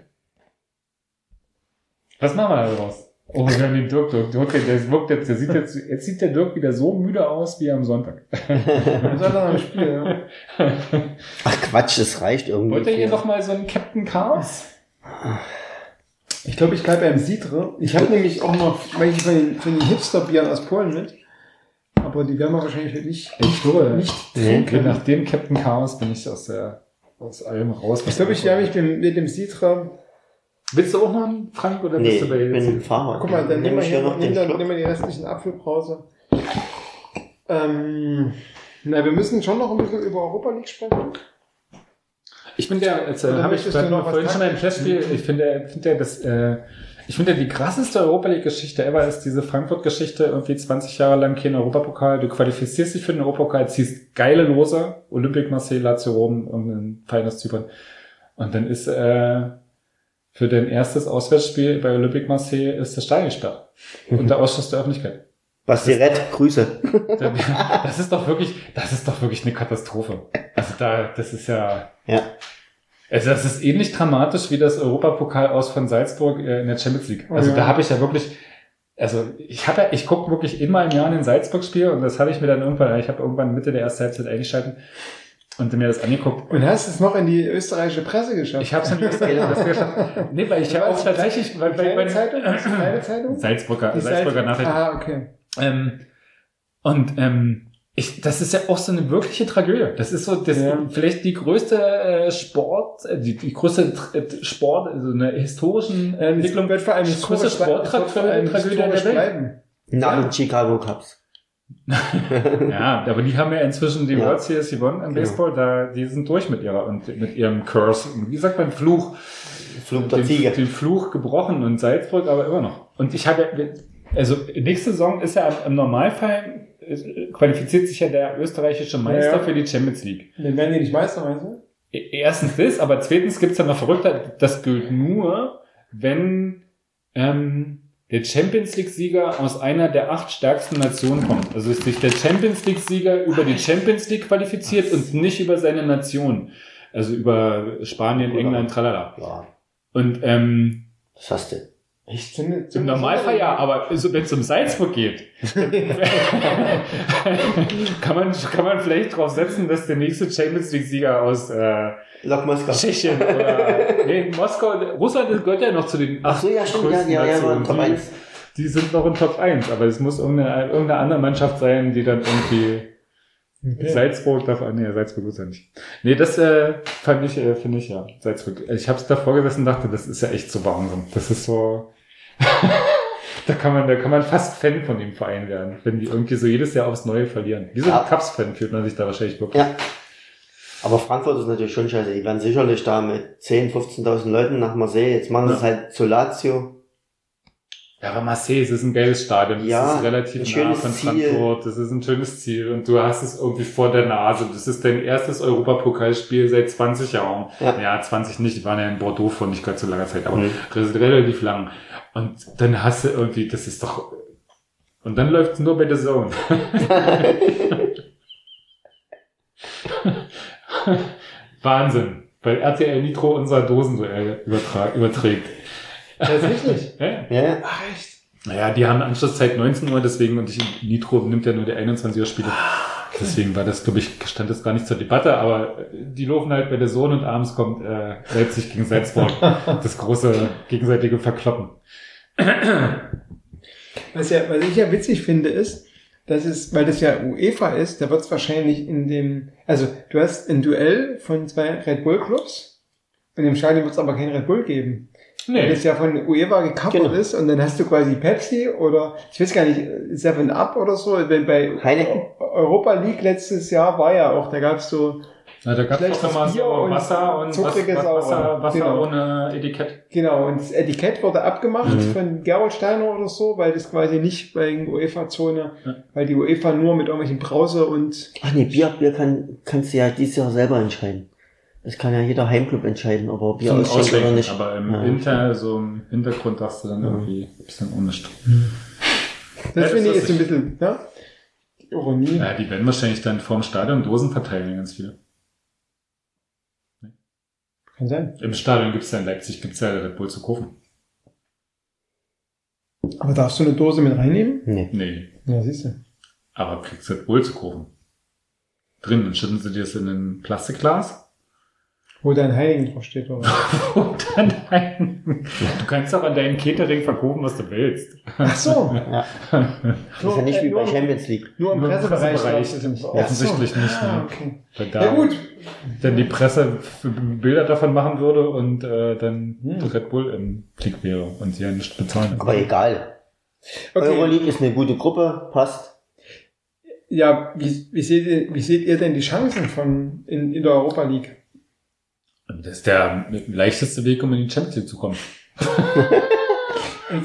Was machen wir da draus? Oh, wir haben den Dirk, Dirk, Dirk, der wirkt jetzt, der sieht jetzt, jetzt sieht der Dirk wieder so müde aus wie am Sonntag. Sind noch im Spiel, ja. Ach Quatsch, das reicht irgendwie. Wollt ihr hier für- noch mal so einen Captain Chaos? Ich glaube, ich bleibe beim Sidre. Ich habe nämlich auch noch welche von den, von den Hipster-Bieren aus Polen mit. Aber die werden wir wahrscheinlich nicht, Ich glaube, nicht Nee. okay, nach dem Captain Chaos bin ich aus der, aus allem raus. Ich glaube, ich werde mich mit, mit dem Sidre. Willst du auch noch einen, Frank, oder Nee, bist ich du bei bin Fahrer. Guck mal, dann nehmen wir ich hier noch den dann, nehmen wir die restlichen Apfelbrause. Ähm, na, wir müssen schon noch ein bisschen über Europa League sprechen. Ich bin der, jetzt äh, habe ich du noch vorhin schon ein taktisch? Festspiel, ich finde, finde ja, das, äh, ich finde ja, die krasseste Europa League Geschichte ever ist diese Frankfurt-Geschichte, irgendwie 20 Jahre lang kein Europapokal, du qualifizierst dich für den Europapokal, ziehst geile Lose, Olympique Marseille, Lazio Rom, irgendein feines Zypern. Und dann ist, äh, für dein erstes Auswärtsspiel bei Olympique Marseille ist das Stadion gesperrt. Unter Ausschuss der Öffentlichkeit. Basti Rett, Grüße. Das ist doch wirklich, das ist doch wirklich eine Katastrophe. Also da, das ist ja, Ja. also das ist ähnlich dramatisch wie das Europapokal aus von Salzburg äh, in der Champions League. Oh Also ja. da habe ich ja wirklich, also ich habe ja, ich gucke wirklich immer im Jahr in den Salzburg-Spiel und das habe ich mir dann irgendwann, ich habe irgendwann Mitte der ersten Halbzeit eingeschaltet und mir das angeguckt. Und hast es noch in die österreichische Presse geschafft? Ich habe es in die Presse geschafft. Nee, weil ich ja auch tatsächlich, weil, weil, Kleine weil Zeitung? Kleine Zeitung? Salzburger, Die Salzburger Nachrichten. Ah, okay. Ähm, und ähm, ich, das ist ja auch so eine wirkliche Tragödie. Das ist so das, Ja. vielleicht die größte äh, Sport, äh, die, die größte Tr- Sport, also eine historischen äh, Entwicklung, Es wird vor allem die größte Sporttragödie der Welt. bleiben. Nach den Chicago Cubs. Ja, aber die haben ja inzwischen die Ja. World Series gewonnen im Genau. Baseball, da, die sind durch mit ihrer und mit ihrem Curse. Wie sagt man, Fluch? Flug der den, Ziege. den Fluch gebrochen und Salzburg aber immer noch. Und ich habe, ja- also nächste Saison ist ja im, Normalfall äh, qualifiziert sich ja der österreichische Meister Ja, ja. für die Champions League. Dann werden die nicht Meister, meinst du? E- Erstens das, aber zweitens gibt's dann noch verrückter, das gilt nur, wenn ähm, der Champions League-Sieger aus einer der acht stärksten Nationen kommt. Also ist sich der Champions League-Sieger über die Champions League qualifiziert und nicht über seine Nation. Also über Spanien, England, tralala. Ja, Und ähm, das hast du. Sind, sind Im Normalfall ja, aber so, wenn es um Salzburg geht, kann, man, kann man vielleicht drauf setzen, dass der nächste Champions League-Sieger aus äh, Lok Moskau. Tschechien oder nee, Moskau, Russland gehört ja noch zu den Ach so, ja, stimmt, ja, größten ja, ja, Nationen. Top die, 1. die sind noch in Top 1, aber es muss irgendeine, irgendeine andere Mannschaft sein, die dann irgendwie Salzburg darf, nee, Salzburg ist ja nicht. Nee, das äh, fand ich, äh, finde ich ja, Salzburg. Ich habe es davor gesessen und dachte, das ist ja echt so Wahnsinn. Das ist so, da kann man, da kann man fast Fan von dem Verein werden, wenn die irgendwie so jedes Jahr aufs Neue verlieren. Wie so ein Ja. Cups-Fan fühlt man sich da wahrscheinlich wirklich. Ja. Aber Frankfurt ist natürlich schon scheiße. Die werden sicherlich da mit 10.000, 15.000 Leuten nach Marseille. Jetzt machen sie es halt zu Lazio. Ja, aber Marseille, es ist ein geiles Stadion. Es Ja, ist relativ nah von Ziel. Frankfurt. Das ist ein schönes Ziel. Und du hast es irgendwie vor der Nase. Das ist dein erstes Europapokalspiel seit 20 Jahren. Ja. 20 nicht. Die waren ja in Bordeaux vor nicht ganz so langer Zeit, aber Mhm. relativ lang. Und dann hast du irgendwie, das ist doch, und dann läuft es nur bei der Zone. Wahnsinn. Weil RTL Nitro unser Dosenduell überträgt. Tatsächlich. Ja? Ja, Ach, echt? Naja, die haben Anschlusszeit 19 Uhr, deswegen, und ich, Nitro nimmt ja nur die 21 Uhr Spiele. Deswegen war das, glaube ich, stand das gar nicht zur Debatte, aber die laufen halt bei der Sohn und abends kommt äh, Leipzig gegen Salzburg. das große gegenseitige Verkloppen. Was, ja, was ich ja witzig finde, ist, dass es, weil das ja UEFA ist, da wird es wahrscheinlich in dem, also du hast ein Duell von zwei Red Bull Clubs und im Stadion wird es aber kein Red Bull geben. Weil das ja von UEFA gekappert Genau. ist und dann hast du quasi Pepsi oder ich weiß gar nicht, Seven Up oder so. Wenn bei Heineken. Europa League letztes Jahr war ja auch, da gab es so, Na, da gab es immer Bier so Wasser und zuckriges was, Wasser, auch. Wasser Genau. ohne Etikett. genau, und das Etikett wurde abgemacht Mhm. von Gerald Steiner oder so, weil das quasi nicht bei der UEFA-Zone, Ja. weil die UEFA nur mit irgendwelchen Brause und Ach nee, Bier, Bier kann, kannst du ja dieses Jahr selber entscheiden. Das kann ja jeder Heimclub entscheiden, ob er Bier Zum ausschenkt oder Ausschenken, nicht. aber im Ja. Inter, so im Hintergrund darfst du dann irgendwie ein bisschen unmischt. das das finde ich ist ist ein bisschen, ja, die Ironie. Ja, die werden wahrscheinlich dann vorm Stadion Dosen verteilen, ganz viele. Kann sein. Im Stadion gibt's ja in Leipzig gibt's ja Red Bull zu kaufen. Aber darfst du eine Dose mit reinnehmen? Nee. Nee, Ja, siehst du. aber kriegst Red Bull zu kaufen. Drin, dann schütten sie dir das in ein Plastikglas Wo dein Heiligen drauf steht, oder? und dann ein, Du kannst auch an deinem Catering verkaufen, was du willst. Ach so. Ja. Das ist ja nicht wie bei Champions League. Nur im Nur im Pressebereich. Pressebereich. es nicht. Offensichtlich nicht, Ah, ne? okay. Da Ja gut. dann die Presse Bilder davon machen würde und äh, dann Hm. Red Bull im Klick wäre und sie ja nicht bezahlen. Aber egal. Okay. Euroleague ist eine gute Gruppe, passt. Ja, wie, wie, seht ihr, wie seht ihr denn die Chancen von in, in der Europa League? Das ist der leichteste Weg, um in die Champions League zu kommen.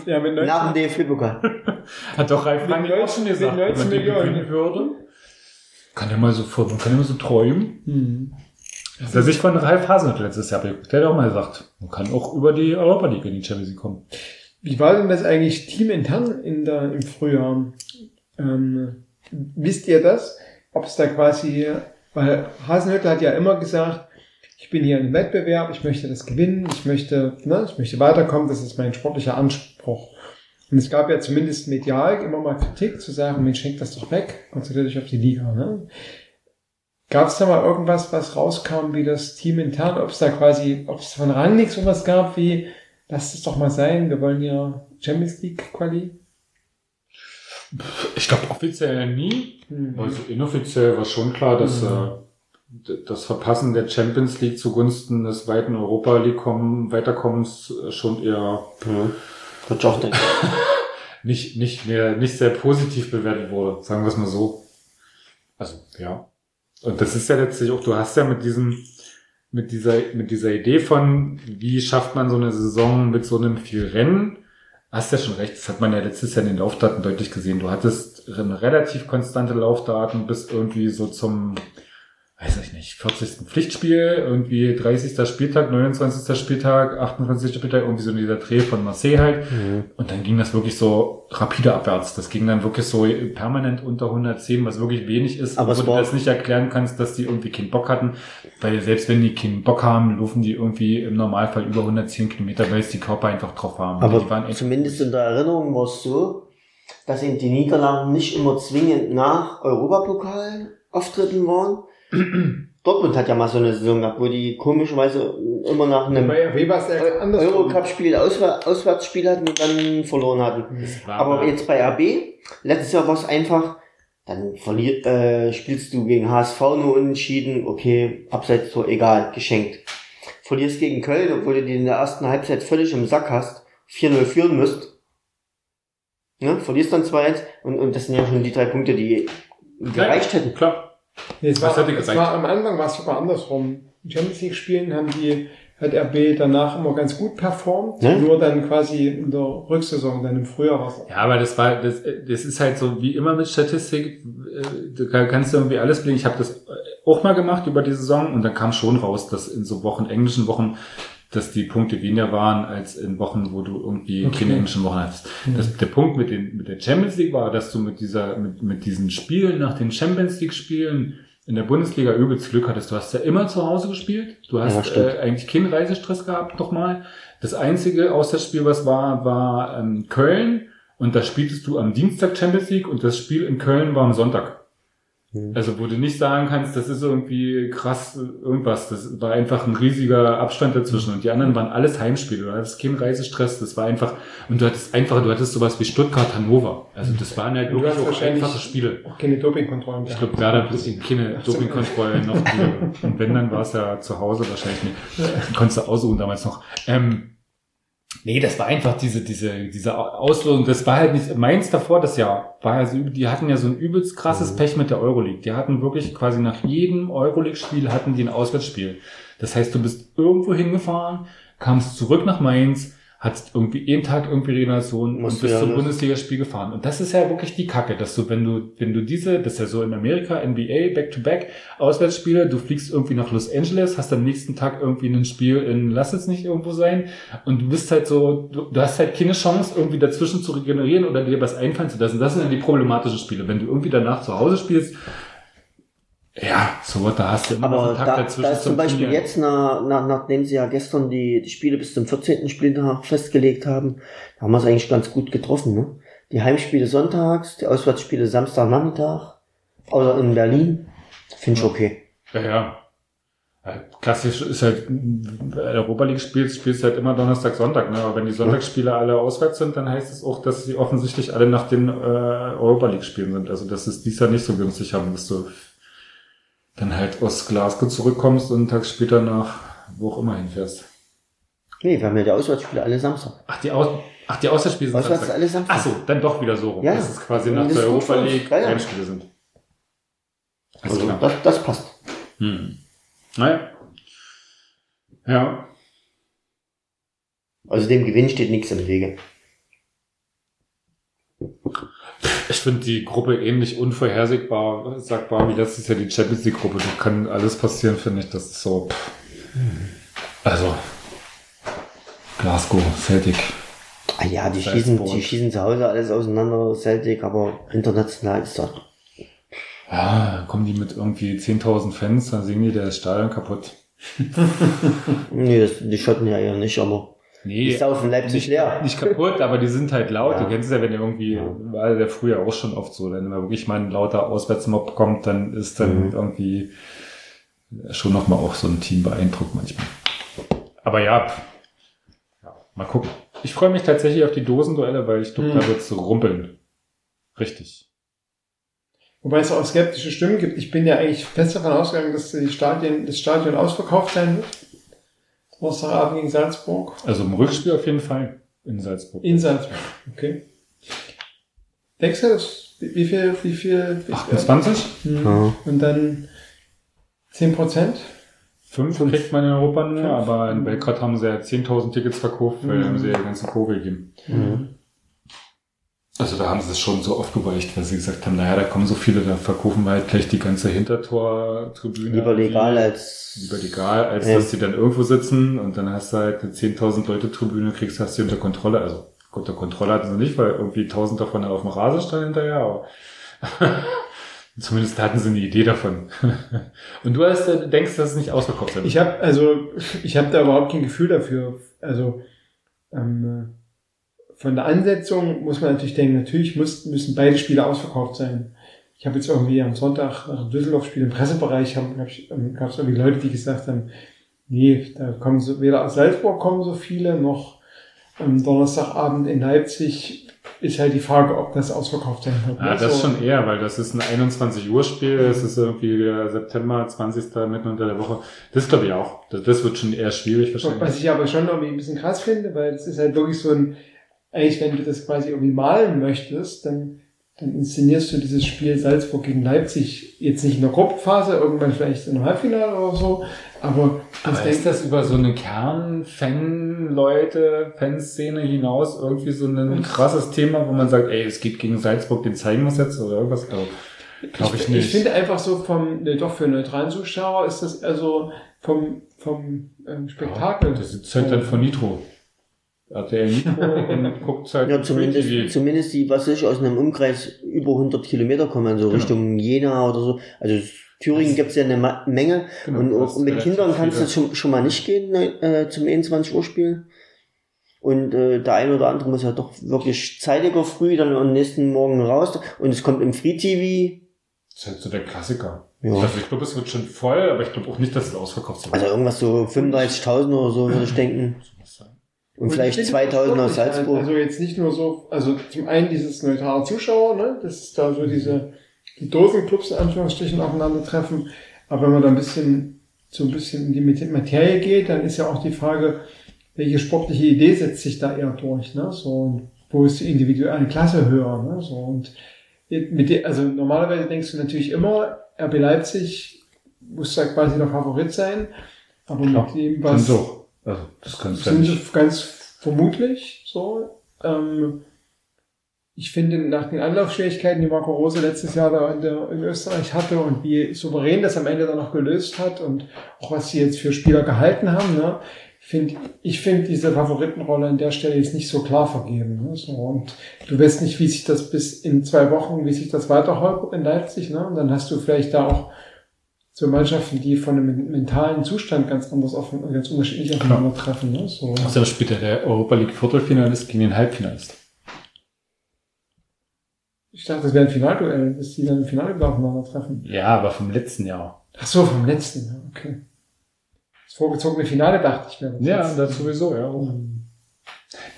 Ja, mit 19, Nach dem DFB-Pokal. Hat doch Ralf Rangnick auch schon 19 gesagt, mit wenn man 19 den Millionen. gewinnen würde. Kann ja mal so vor, man kann ja mal so träumen. hm. Das hat sich von Ralf Hasenhüttl letztes Jahr beguckt. Der hat auch mal gesagt, man kann auch über die Europa League in die Champions League kommen. Wie war denn das eigentlich teamintern in der, im Frühjahr? Ähm, wisst ihr das? Ob es da quasi, weil Hasenhüttl hat ja immer gesagt, ich bin hier im Wettbewerb, ich möchte das gewinnen, ich möchte, ne, ich möchte weiterkommen, das ist mein sportlicher Anspruch. Und es gab ja zumindest medial immer mal Kritik zu sagen, Mensch, schenkt das doch weg, konzentriert euch auf die Liga. Ne? Gab es da mal irgendwas, was rauskam, wie das Team intern, ob es da quasi, ob es von Rangnick sowas gab, wie, lasst es doch mal sein, wir wollen ja Champions League Quali? Ich glaube offiziell nie. Hm. Also inoffiziell war schon klar, dass Mhm. äh, das Verpassen der Champions League zugunsten des weiten Europa League kommen, Weiterkommens äh, schon eher Mhm. Ich auch denken. nicht, nicht mehr, nicht sehr positiv bewertet wurde, sagen wir es mal so. Also, ja. Und das ist ja letztlich auch, du hast ja mit diesem, mit dieser, mit dieser Idee von, wie schafft man so eine Saison mit so einem viel Rennen, hast ja schon recht, das hat man ja letztes Jahr in den Laufdaten deutlich gesehen. Du hattest relativ konstante Laufdaten bis irgendwie so zum, weiß ich nicht, 40. Pflichtspiel, irgendwie 30. Spieltag, 29. Spieltag, 28. Spieltag, irgendwie so in dieser Dreh von Marseille halt. Mhm. Und dann ging das wirklich so rapide abwärts. Das ging dann wirklich so permanent unter 110, was wirklich wenig ist. Aber wo du das nicht erklären kannst, dass die irgendwie keinen Bock hatten. Weil selbst wenn die keinen Bock haben, laufen die irgendwie im Normalfall über 110 Kilometer, weil es die Körper einfach drauf haben. Aber zumindest in der Erinnerung war es so, dass eben die Niederlagen nicht immer zwingend nach Europapokal-Auftritten waren. Dortmund hat ja mal so eine Saison gehabt, wo die komischerweise immer nach einem. Eurocup-Spiel Auswär Auswärtsspiel hatten und dann verloren hatten. Aber jetzt bei RB, letztes Jahr war es einfach, dann verliert, äh, spielst du gegen HSV nur unentschieden, okay, abseits so egal, geschenkt. Verlierst gegen Köln, obwohl du die in der ersten Halbzeit völlig im Sack hast, 4-0 führen müsst. Ne? Verlierst dann 2-1 und, und das sind ja schon die drei Punkte, die gereicht hätten. Klar. Nee, es Was war, es war am Anfang war es sogar andersrum. In Champions League Spielen haben die hat RB danach immer ganz gut performt, Ne? nur dann quasi in der Rücksaison, dann im Frühjahr war Ja, aber das war, das, das ist halt so wie immer mit Statistik, äh, du kann- kannst du irgendwie alles blicken. Ich habe das auch mal gemacht über die Saison und dann kam schon raus, dass in so Wochen, englischen Wochen, dass die Punkte weniger waren als in Wochen, wo du irgendwie Okay. keine englischen Wochen hattest. Das, der Punkt mit, den, mit der Champions League war, dass du mit dieser, mit, mit diesen Spielen nach den Champions League Spielen in der Bundesliga übelst Glück hattest. Du hast ja immer zu Hause gespielt. Du Ja, hast stimmt. äh, eigentlich keinen Reisestress gehabt nochmal. Das einzige Auswärtsspiel, was war, war ähm, Köln. Und da spieltest du am Dienstag Champions League und das Spiel in Köln war am Sonntag. Mhm. Also wo du nicht sagen kannst, das ist irgendwie krass irgendwas. Das war einfach ein riesiger Abstand dazwischen. Und die anderen waren alles Heimspiele. Du hattest keinen Reisestress. Das war einfach, und du hattest einfach, du hattest sowas wie Stuttgart, Hannover. Also das waren halt wirklich auch einfache Spiele. auch keine Dopingkontrollen Ich glaube, Werder hat keine Dopingkontrollen noch. Die, und wenn, dann war es ja zu Hause wahrscheinlich nicht. Konntest du aussuchen damals noch. Ähm, nee, das war einfach diese, diese, diese Auslosung. Das war halt nicht, Mainz davor das Jahr, war ja so, die hatten ja so ein übelst krasses Pech mit der Euroleague. Die hatten wirklich quasi nach jedem Euroleague-Spiel hatten die ein Auswärtsspiel. Das heißt, du bist irgendwo hingefahren, kamst zurück nach Mainz, hattest irgendwie jeden Tag irgendwie und Musst bist du ja zum Bundesligaspiel gefahren. Und das ist ja wirklich die Kacke, dass du, wenn du, wenn du diese, das ist ja so in Amerika, NBA, Back-to-Back, Auswärtsspiele, du fliegst irgendwie nach Los Angeles, hast am nächsten Tag irgendwie ein Spiel in, lass es nicht irgendwo sein, und du bist halt so, du, du hast halt keine Chance, irgendwie dazwischen zu regenerieren oder dir was einfallen zu lassen. Das sind dann die problematischen Spiele. Wenn du irgendwie danach zu Hause spielst, ja, so what, da hast du immer Aber einen Tag da, dazwischen da ist zum Beispiel Turnier. jetzt, na, na, nachdem sie ja gestern die, die Spiele bis zum 14. Spieltag festgelegt haben, da haben wir es eigentlich ganz gut getroffen. Ne? Die Heimspiele sonntags, die Auswärtsspiele Samstagnachmittag, oder in Berlin, finde ich okay. Ja, ja. Ja, Klassisch ist halt, Europa League spielst, spielst halt immer Donnerstag, Sonntag, ne? Aber wenn die Sonntagsspiele alle auswärts sind, dann heißt es auch, dass sie offensichtlich alle nach den äh, Europa League Spielen sind. Also das ist dies Jahr nicht so günstig haben, dass du dann halt aus Glasgow zurückkommst und einen Tag später nach wo auch immer hinfährst. Nee, wir haben ja die Auswärtsspiele alle Samstag. Ach, die, Aus Ach, die Auswärtsspiele sind Auswärts Samstag. alle Samstag. Ach so, dann doch wieder so rum. Ja, dass es quasi nach Das der ist Europa. League Ja, ja. Heimspiele sind. Alles Also, das, das passt. Hm. Naja. Ja. Also dem Gewinn steht nichts im Wege. Ich finde die Gruppe ähnlich unvorhersehbar sagbar wie letztes Jahr die Champions League Gruppe. Da kann alles passieren, finde ich. Das ist so. Pff. Also. Glasgow, Celtic. Ah ja, die schießen, die schießen zu Hause alles auseinander, Celtic, aber international ist das. Ja, kommen die mit irgendwie 10.000 Fans, dann singen die das Stadion kaputt. Nee, das, die Schotten ja eher nicht, aber Nee, die saufen Leipzig nicht, leer. nicht kaputt, aber die sind halt laut. Ja. Du kennst es ja, wenn ihr irgendwie, war der früher auch schon oft so, wenn mal wirklich mal ein lauter Auswärtsmob kommt, dann ist dann Mhm. irgendwie schon nochmal auch so ein Team beeindruckt manchmal. Aber ja, ja, mal gucken. Ich freue mich tatsächlich auf die Dosenduelle, weil ich glaube, Mhm. da wird's rumpeln. Richtig. Wobei es auch skeptische Stimmen gibt. Ich bin ja eigentlich fest davon ausgegangen, dass die Stadien, das Stadion ausverkauft sein wird. Donnerstagabend gegen Salzburg. Also im Rückspiel auf jeden Fall in Salzburg. In Salzburg. Okay. Denkst du, das, wie viel, wie viel? Wie viel 28? Hm. Ja. Und dann 10 Prozent? Fünf kriegt man in Europa nur, Fünf. aber in Belgrad haben sie ja 10.000 Tickets verkauft, weil Mhm. haben sie ja die ganzen Kurve gegeben. Mhm. Also da haben sie es schon so aufgeweicht, weil sie gesagt haben, naja, da kommen so viele, da verkaufen wir halt gleich die ganze Hintertor-Tribüne. Lieber legal als. Lieber legal, als Ja. dass die dann irgendwo sitzen und dann hast du halt eine 10.000 Leute Tribüne, kriegst hast du unter Kontrolle. Also unter Kontrolle hatten sie nicht, weil irgendwie 1.000 davon auf dem Rasen standen hinterher, aber zumindest hatten sie eine Idee davon. und du hast, äh, denkst, dass es nicht ausverkauft sein wird? Ich habe also ich habe da überhaupt kein Gefühl dafür. Also ähm, von der Ansetzung muss man natürlich denken, natürlich muss, müssen beide Spiele ausverkauft sein. Ich habe jetzt irgendwie am Sonntag nach dem Düsseldorf-Spiel im Pressebereich haben, gab es ähm, gab's irgendwie Leute, die gesagt haben, nee, da kommen so, weder aus Salzburg kommen so viele, noch am Donnerstagabend in Leipzig ist halt die Frage, ob das ausverkauft sein wird. Ja, das So- schon eher, weil das ist ein 21 Uhr Spiel, es ist irgendwie der September, 20. mitten unter der Woche. Das glaube ich auch. Das, das wird schon eher schwierig wahrscheinlich. Was ich aber schon irgendwie ein bisschen krass finde, weil es ist halt wirklich so ein, eigentlich wenn du das quasi irgendwie malen möchtest, dann dann inszenierst du dieses Spiel Salzburg gegen Leipzig jetzt nicht in der Gruppenphase, irgendwann vielleicht im Halbfinale oder so, aber, Aber ist das über so eine Kern-Fan-Leute, Fanszene hinaus irgendwie so ein krasses Thema, wo man sagt, ey, es geht gegen Salzburg, den zeigen wir jetzt oder irgendwas? Glaube ich, nicht. Ich finde einfach so vom, ne, doch für neutralen Zuschauer ist das also vom, vom ähm, Spektakel. das ist halt dann von Nitro. RTL Nitro und guckt halt Ja, zumindest, TV. zumindest die, was ich, aus einem Umkreis über 100 Kilometer kommen, so Genau. Richtung Jena oder so. Also Thüringen gibt's ja eine Ma Menge. Genau, und auch mit Kindern kannst du schon, schon mal nicht gehen ne, äh, zum 21 Uhr Spiel. Und äh, der eine oder andere muss ja doch wirklich zeitiger früh dann am nächsten Morgen raus. Und es kommt im Free TV. Das ist halt so der Klassiker. Ja. Also ich glaube, es wird schon voll, aber ich glaube auch nicht, dass es ausverkauft sein Also irgendwas so 35.000 oder so, würde ich denken. Und Und vielleicht ich finde das 2.000 aus. Salzburg. Also jetzt nicht nur so, also zum einen dieses neutrale Zuschauer, ne, das ist da so diese, die Dosenclubs in Anführungsstrichen aufeinandertreffen. Aber wenn man da ein bisschen, so ein bisschen in die Mat- Materie geht, dann ist ja auch die Frage, welche sportliche Idee setzt sich da eher durch, ne, so, und wo ist die individuelle Klasse höher, ne, so, und mit der, also normalerweise denkst du natürlich immer, RB Leipzig muss da quasi der Favorit sein, aber Klar, mit dem, was, so. Also, das kannst du ja nicht. ganz vermutlich so. Ähm, ich finde, nach den Anlaufschwierigkeiten, die Marco Rose letztes Jahr da in, der, in Österreich hatte und wie souverän das am Ende dann noch gelöst hat und auch was sie jetzt für Spieler gehalten haben, ne, find, ich finde diese Favoritenrolle an der Stelle jetzt nicht so klar vergeben. Ne, so, und du weißt nicht, wie sich das bis in zwei Wochen, wie sich das weiterholpert in Leipzig. Ne, und dann hast du vielleicht da auch so Mannschaften, die von einem mentalen Zustand ganz anders auf, ganz unterschiedlich aufeinandertreffen. Ne? So. Außerdem spielt ja der Europa League Viertelfinalist gegen den Halbfinalist. Ich dachte, das wäre ein Finalduell, dass die dann im Finale aufeinandertreffen. Ja, aber vom letzten Jahr. Ach so, vom letzten, ja, okay. Das vorgezogene Finale dachte ich mir. Ja, das sowieso, ja. Mhm.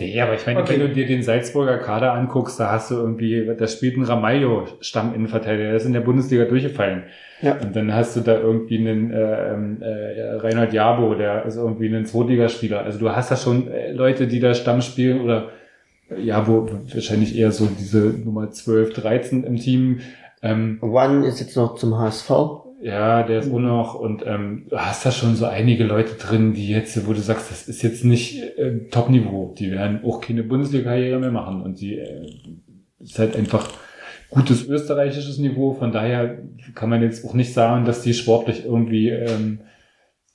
Nee, aber ich meine, Okay. wenn du dir den Salzburger Kader anguckst, da hast du irgendwie, da spielt ein Ramallo, Stamminnenverteidiger, der ist in der Bundesliga durchgefallen. Ja. Und dann hast du da irgendwie einen äh, ähm, äh, Reinhard Jabo, der ist irgendwie ein Zweitligaspieler. Also du hast da schon äh, Leute, die da Stamm spielen oder äh, Jabo wahrscheinlich eher so diese Nummer 12, 13 im Team. Ähm, One ist jetzt noch zum HSV. Ja, der ist auch noch und ähm, du hast da schon so einige Leute drin, die jetzt, wo du sagst, das ist jetzt nicht äh, Top-Niveau, die werden auch keine Bundesliga-Karriere mehr machen und die äh, ist halt einfach gutes österreichisches Niveau, von daher kann man jetzt auch nicht sagen, dass die sportlich irgendwie ähm,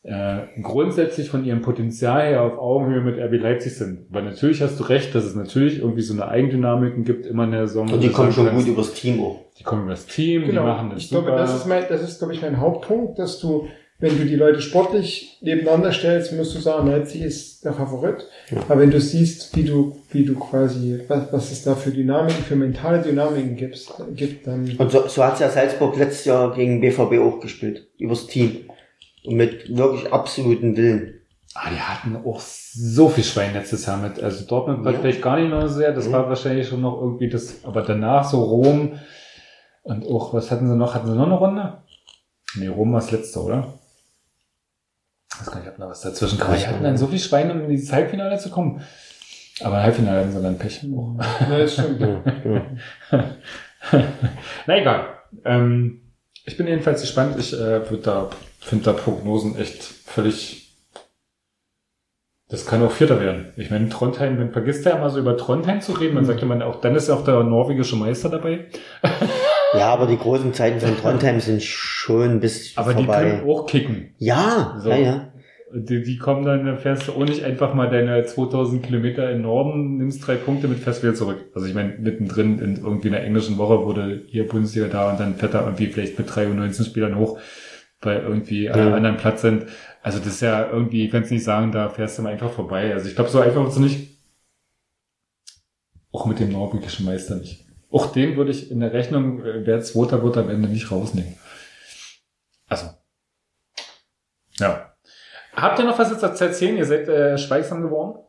äh, grundsätzlich von ihrem Potenzial her auf Augenhöhe mit RB Leipzig sind. Weil natürlich hast du recht, dass es natürlich irgendwie so eine Eigendynamiken gibt, immer in der Saison. Und die kommen schon gut übers Team auch. Die kommen über das Team, die Genau. machen das ich glaube, super. das ist mein, das ist, glaube ich, mein Hauptpunkt, dass du, wenn du die Leute sportlich nebeneinander stellst, musst du sagen, Leipzig ist der Favorit. Ja. Aber wenn du siehst, wie du, wie du quasi, was, was es da für Dynamiken, für mentale Dynamiken gibt, gibt dann, Und so, so hat's ja Salzburg letztes Jahr gegen BVB auch gespielt. Übers Team. Und mit wirklich absoluten Willen. Ah, die hatten auch so viel Schwein letztes Jahr mit. Also Dortmund war Ja. vielleicht gar nicht mehr so sehr. Das Mhm. war wahrscheinlich schon noch irgendwie das, aber danach so Rom und auch, was hatten sie noch? Hatten sie noch eine Runde? Nee, Rom war das letzte, oder? Ich weiß gar nicht, ob da was dazwischen kam. Die hatten dann so viel Schwein, um in dieses Halbfinale zu kommen. Aber im Halbfinale hatten sie dann Pech. ja, das stimmt. Na egal. Ähm, ich bin jedenfalls gespannt. Ich äh, würd da, finde da Prognosen echt völlig. Das kann auch Vierter werden. Ich meine, Trondheim, man vergisst ja immer so über Trondheim zu reden. Man sagt ja immer auch, dann ist ja auch der norwegische Meister dabei. Ja, aber die großen Zeiten von Trondheim sind schon ein bisschen Aber die vorbei. können auch kicken. ja, So. ja, ja. Die, die kommen dann, dann fährst du auch nicht einfach mal deine 2000 Kilometer im Norden, nimmst drei Punkte mit, fährst wieder zurück. Also ich meine, mittendrin in irgendwie einer englischen Woche wurde hier Bundesliga da und dann fährt er irgendwie vielleicht mit 3 und 19 Spielern hoch, weil irgendwie alle Ja. anderen Platz sind. Also das ist ja irgendwie, kannst nicht sagen, da fährst du mal einfach vorbei. Also ich glaube, so einfach wird's nicht. Auch mit dem norwegischen Meister nicht. Auch den würde ich in der Rechnung, äh, wer Zweiter wird, am Ende nicht rausnehmen. Also. Ja. Habt ihr noch was jetzt zu erzählen? Ihr seid äh, schweigsam geworden?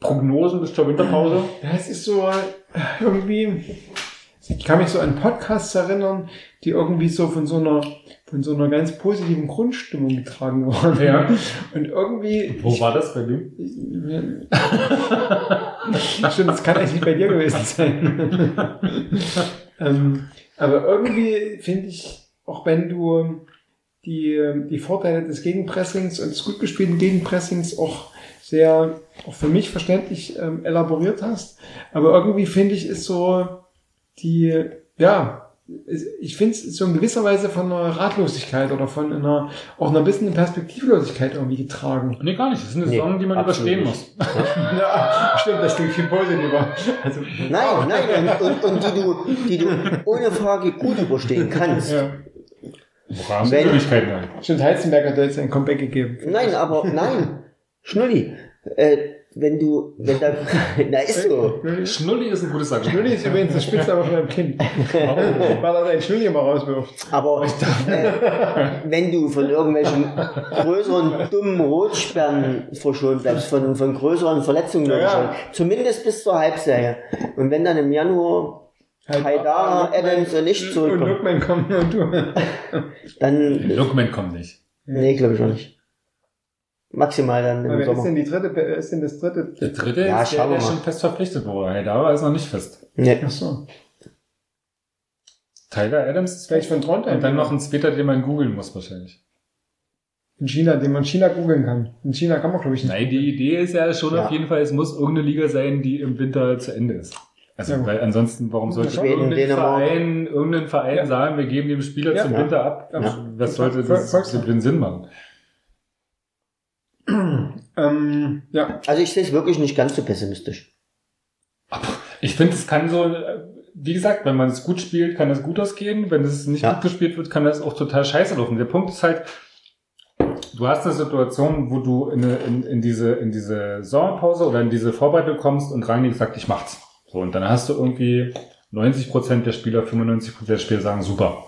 Prognosen bis zur Winterpause? Ja, es ist so äh, irgendwie, Ich kann mich so an Podcasts erinnern, die irgendwie so von so einer, von so einer ganz positiven Grundstimmung getragen wurden. Ja. Und irgendwie, Wo war das bei dir? Stimmt, das kann eigentlich nicht bei dir gewesen sein. ähm, aber irgendwie finde ich, auch wenn du die, die Vorteile des Gegenpressings und des gut gespielten Gegenpressings auch sehr, auch für mich verständlich ähm, elaboriert hast, aber irgendwie finde ich, ist so die, ja, ich finde es so in gewisser Weise von einer Ratlosigkeit oder von einer, auch einer bisschen Perspektivlosigkeit irgendwie getragen. Nee, gar nicht. Das ist eine Nee, Saison, die man überstehen muss. Ja, stimmt, das klingt viel positiver. Also, Nein, nein, und, und, und die, du, die du ohne Frage gut überstehen kannst. ja. Woran Wenn- Möglichkeiten. Stimmt, Heizenberg hat jetzt ein Comeback gegeben. Nein, aber nein. Schnulli, äh, wenn du, wenn da, na ist so. Schnulli ist ein gutes Argument. Schnulli ist übrigens das Spitzname von meinem Kind. Weil er seinen Schnulli immer rauswirft. Aber äh, wenn du von irgendwelchen größeren dummen Rotsperren verschont bleibst, von, von größeren Verletzungen Ja, ja. zumindest bis zur Halbserie. Und wenn dann im Januar Haidara, Adams und ich Und zurückkommen, Lookman kommt und du. dann, Lookman kommt nicht. nee, glaube ich noch nicht. Maximal dann im Wer ist Sommer. denn die dritte, wer ist denn das dritte? Der dritte Ja, ist der, der schon fest verpflichtet wurde. Hey, da ist noch nicht fest. Nee. Ach so. Tyler Adams ist Vielleicht von Trondheim. Und dann noch ein zweiter, den man googeln muss wahrscheinlich. In China, den man in China googeln kann. In China kann man, glaube ich, nicht. Nein, die Idee ist ja schon Ja. auf jeden Fall, es muss irgendeine Liga sein, die im Winter zu Ende ist. Also, Ja, weil ansonsten, warum sollte Schweden, irgendein. Verein, irgendein Verein Ja. sagen, wir geben dem Spieler Ja. zum Ja. Winter ab? Ja. Was sollte das Volkswagen. den Sinn machen? Ähm, ja. Also ich sehe es wirklich nicht ganz so pessimistisch. Ich finde, es kann so, äh, wie gesagt, wenn man es gut spielt, kann es gut ausgehen. Wenn es nicht Ja. gut gespielt wird, kann das auch total scheiße laufen. Der Punkt ist halt, du hast eine Situation, wo du in, in, in diese, in diese Sommerpause oder in diese Vorbereitung kommst und Rangnick sagt, ich mach's. So, und dann hast du irgendwie 90 Prozent der Spieler, 95 Prozent der Spieler sagen, super.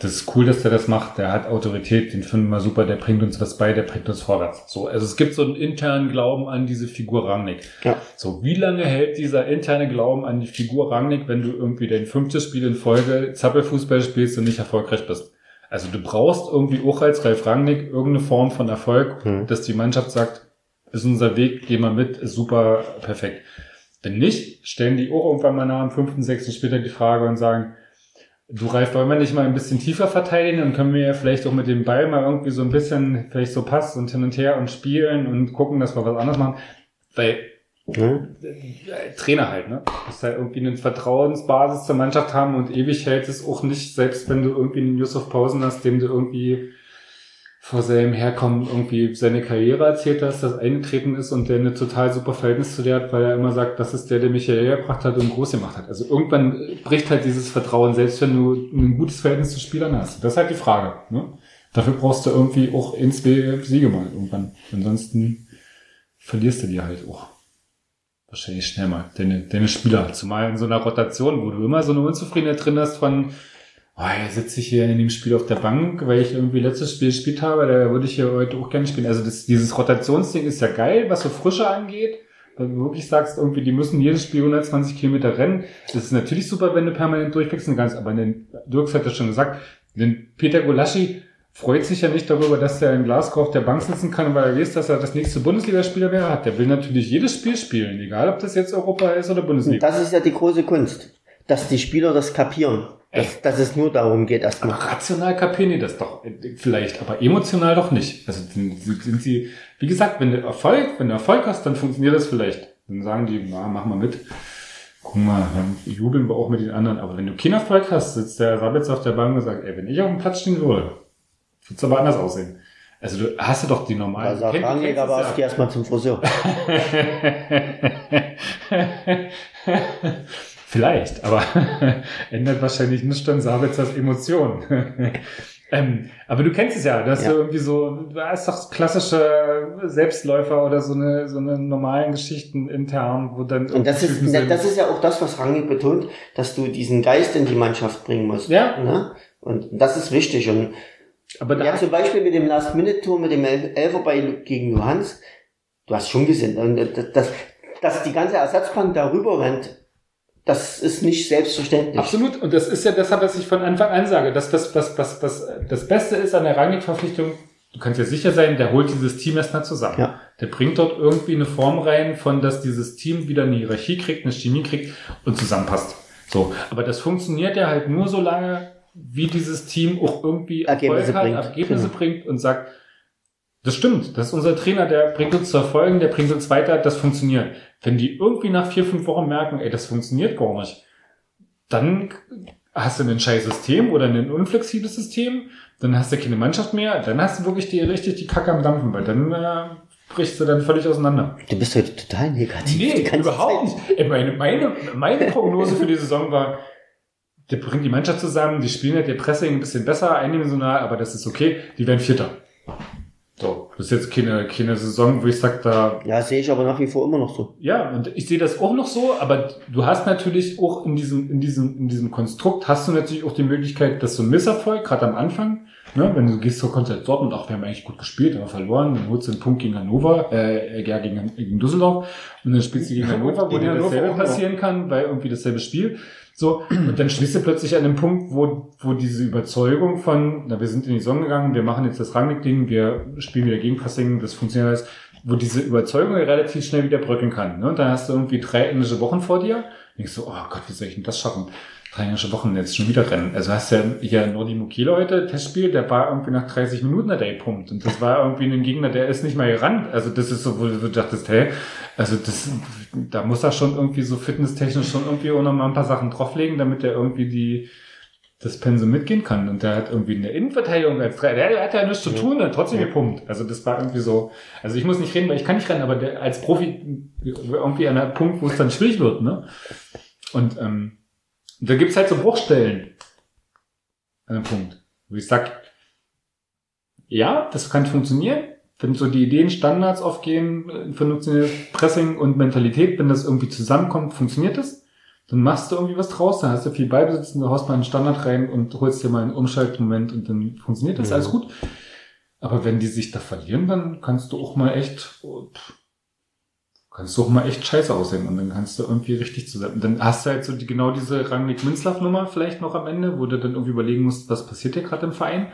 Das ist cool, dass der das macht. Der hat Autorität, den finden wir super, der bringt uns was bei, der bringt uns vorwärts. So, also es gibt so einen internen Glauben an diese Figur Rangnick. Ja. So, wie lange hält dieser interne Glauben an die Figur Rangnick, wenn du irgendwie dein fünftes Spiel in Folge Zappelfußball spielst und nicht erfolgreich bist? Also du brauchst irgendwie auch als Ralf Rangnick irgendeine Form von Erfolg, Mhm. dass die Mannschaft sagt, ist unser Weg, gehen wir mit, ist super, perfekt. Wenn nicht, stellen die auch irgendwann mal nach dem fünften, sechsten Spieltag die Frage und sagen, du Ralf, wollen wir nicht mal ein bisschen tiefer verteidigen? Dann können wir ja vielleicht auch mit dem Ball mal irgendwie so ein bisschen, vielleicht so Pass und hin und her und spielen und gucken, dass wir was anderes machen. Weil äh, Trainer halt, ne? Du musst halt irgendwie eine Vertrauensbasis zur Mannschaft haben und ewig hält es auch nicht, selbst wenn du irgendwie einen Yusuf Pausen hast, dem du irgendwie vor seinem Herkommen irgendwie seine Karriere erzählt hast, das eingetreten ist und der eine total super Verhältnis zu dir hat, weil er immer sagt, das ist der, der mich hierher gebracht hat und groß gemacht hat. Also irgendwann bricht halt dieses Vertrauen, selbst wenn du ein gutes Verhältnis zu Spielern hast. Das ist halt die Frage, ne? Dafür brauchst du irgendwie auch zwei Siege mal irgendwann. Ansonsten verlierst du die halt auch. Wahrscheinlich schnell mal, deine, deine Spieler. Zumal in so einer Rotation, wo du immer so eine Unzufriedenheit drin hast von, oh, jetzt sitze ich hier in dem Spiel auf der Bank, weil ich irgendwie letztes Spiel gespielt habe, da würde ich hier heute auch gerne spielen. Also das, dieses Rotationsding ist ja geil, was so Frische angeht. Wenn du wirklich sagst, irgendwie, die müssen jedes Spiel 120 Kilometer rennen. Das ist natürlich super, wenn du permanent durchwechseln kannst, aber den, Dirks hat das schon gesagt, den Peter Golaschi freut sich ja nicht darüber, dass der in Glasgow auf der Bank sitzen kann, weil er weiß, dass er das nächste Bundesligaspieler wäre. Der will natürlich jedes Spiel spielen, egal ob das jetzt Europa ist oder Und Bundesliga. das ist ja die große Kunst, dass die Spieler das kapieren, dass, dass es nur darum geht, Aber erstmal. rational kapieren die das doch vielleicht, aber emotional doch nicht. Also sind, sie, wie gesagt, wenn du Erfolg, wenn du Erfolg hast, dann funktioniert das vielleicht. Dann sagen die, na, mach mal mit. Guck mal, dann jubeln wir auch mit den anderen. Aber wenn du keinen Erfolg hast, sitzt der Sabitz auf der Bank und sagt, ey, wenn ich auf dem Platz stehen würde, würde es aber anders aussehen. Also du hast du doch die normalen. Du kenn- du Rangnick, aber erst geh erstmal zum Friseur. Vielleicht, aber ändert wahrscheinlich nicht an Sabitzers Emotionen. ähm, aber du kennst es ja, dass Ja. du irgendwie so, du hast doch klassische Selbstläufer oder so eine, so eine normalen Geschichten intern, wo dann Und das ist, sind. das ist ja auch das, was Rangnick betont, dass du diesen Geist in die Mannschaft bringen musst. Ja. Ne? Und das ist wichtig. Und aber da ja, zum Beispiel mit dem Last-Minute-Tor, mit dem El- Elfer bei, gegen Johannes, du hast schon gesehen, und das, das, dass die ganze Ersatzbank darüber rennt, Das ist nicht selbstverständlich. Absolut. Und das ist ja deshalb, was ich von Anfang an sage, dass das, was, was, was das Beste ist an der Rangnick-Verpflichtung, du kannst ja sicher sein, der holt dieses Team erstmal zusammen. Ja. Der bringt dort irgendwie eine Form rein, von dass dieses Team wieder eine Hierarchie kriegt, eine Chemie kriegt und zusammenpasst. So. Aber das funktioniert ja halt nur so lange, wie dieses Team auch irgendwie Ergebnisse hat, bringt. Ergebnisse Genau. bringt und sagt, das stimmt, das ist unser Trainer, der bringt uns zu Erfolgen, der bringt uns weiter, das funktioniert. Wenn die irgendwie nach vier, fünf Wochen merken, ey, das funktioniert gar nicht, dann hast du ein scheiß System oder ein unflexibles System, dann hast du keine Mannschaft mehr, dann hast du wirklich die, richtig die Kacke am Dampfen, weil dann äh, brichst du dann völlig auseinander. Du bist heute total negativ. Nee, überhaupt Zeit. nicht. Meine, meine, meine Prognose für die Saison war, der bringt die Mannschaft zusammen, die spielen halt ihr Pressing ein bisschen besser, eindimensional, aber das ist okay, die werden Vierter. So, das ist jetzt keine, keine Saison, wo ich sag, da Ja, sehe ich aber nach wie vor immer noch so. ja, und ich sehe das auch noch so, aber du hast natürlich auch in diesem, in diesem, in diesem Konstrukt hast du natürlich auch die Möglichkeit, dass so ein Misserfolg, gerade am Anfang, ne, wenn du gehst zur Konzert Dortmund, ach, wir haben eigentlich gut gespielt, aber verloren, dann holst du einen Punkt gegen Hannover, äh, ja, gegen, gegen Düsseldorf, und dann spielst du gegen Hannover, wo dir dasselbe auch passieren kann, weil irgendwie dasselbe Spiel. So, und dann stehst du plötzlich an einem Punkt, wo, wo diese Überzeugung von, na, wir sind in die Saison gegangen, wir machen jetzt das Rangnick-Ding, wir spielen wieder Gegenpressing, das funktioniert alles, wo diese Überzeugung relativ schnell wieder bröckeln kann. Ne? Und dann hast du irgendwie drei englische Wochen vor dir, denkst du, oh Gott, wie soll ich denn das schaffen? Drei englische Wochen jetzt schon wieder rennen. Also hast ja hier Nordi Mukele heute, Testspiel, der war irgendwie nach 30 Minuten hat er gepumpt. Und das war irgendwie ein Gegner, der ist nicht mal gerannt. Also das ist so, wo du dachtest, hey, also das, da muss er schon irgendwie so fitnesstechnisch schon irgendwie auch noch mal ein paar Sachen drauflegen, damit er irgendwie die, das Pensum mitgehen kann. Und der hat irgendwie eine Innenverteidigung als drei, der, der hat ja nichts zu tun, und trotzdem gepumpt. Also das war irgendwie so, also ich muss nicht reden, weil ich kann nicht rennen, aber der, als Profi irgendwie an einem Punkt, wo es dann schwierig wird, ne? Und ähm, da gibt's halt so Bruchstellen an einem Punkt, wo ich sag, ja, das kann funktionieren, wenn so die Ideen Standards aufgehen, funktioniertes Pressing und Mentalität, wenn das irgendwie zusammenkommt, funktioniert das. Dann machst du irgendwie was draus, dann hast du viel Beibesitz, du haust mal einen Standard rein und holst dir mal einen Umschaltmoment und dann funktioniert das Ja. alles gut. Aber wenn die sich da verlieren, dann kannst du auch mal echt, oh, pff, kannst du auch mal echt scheiße aussehen und dann kannst du irgendwie richtig zusammen. Dann hast du halt so die, genau diese Rangnick-Minzlaff-Nummer vielleicht noch am Ende, wo du dann irgendwie überlegen musst, was passiert hier gerade im Verein?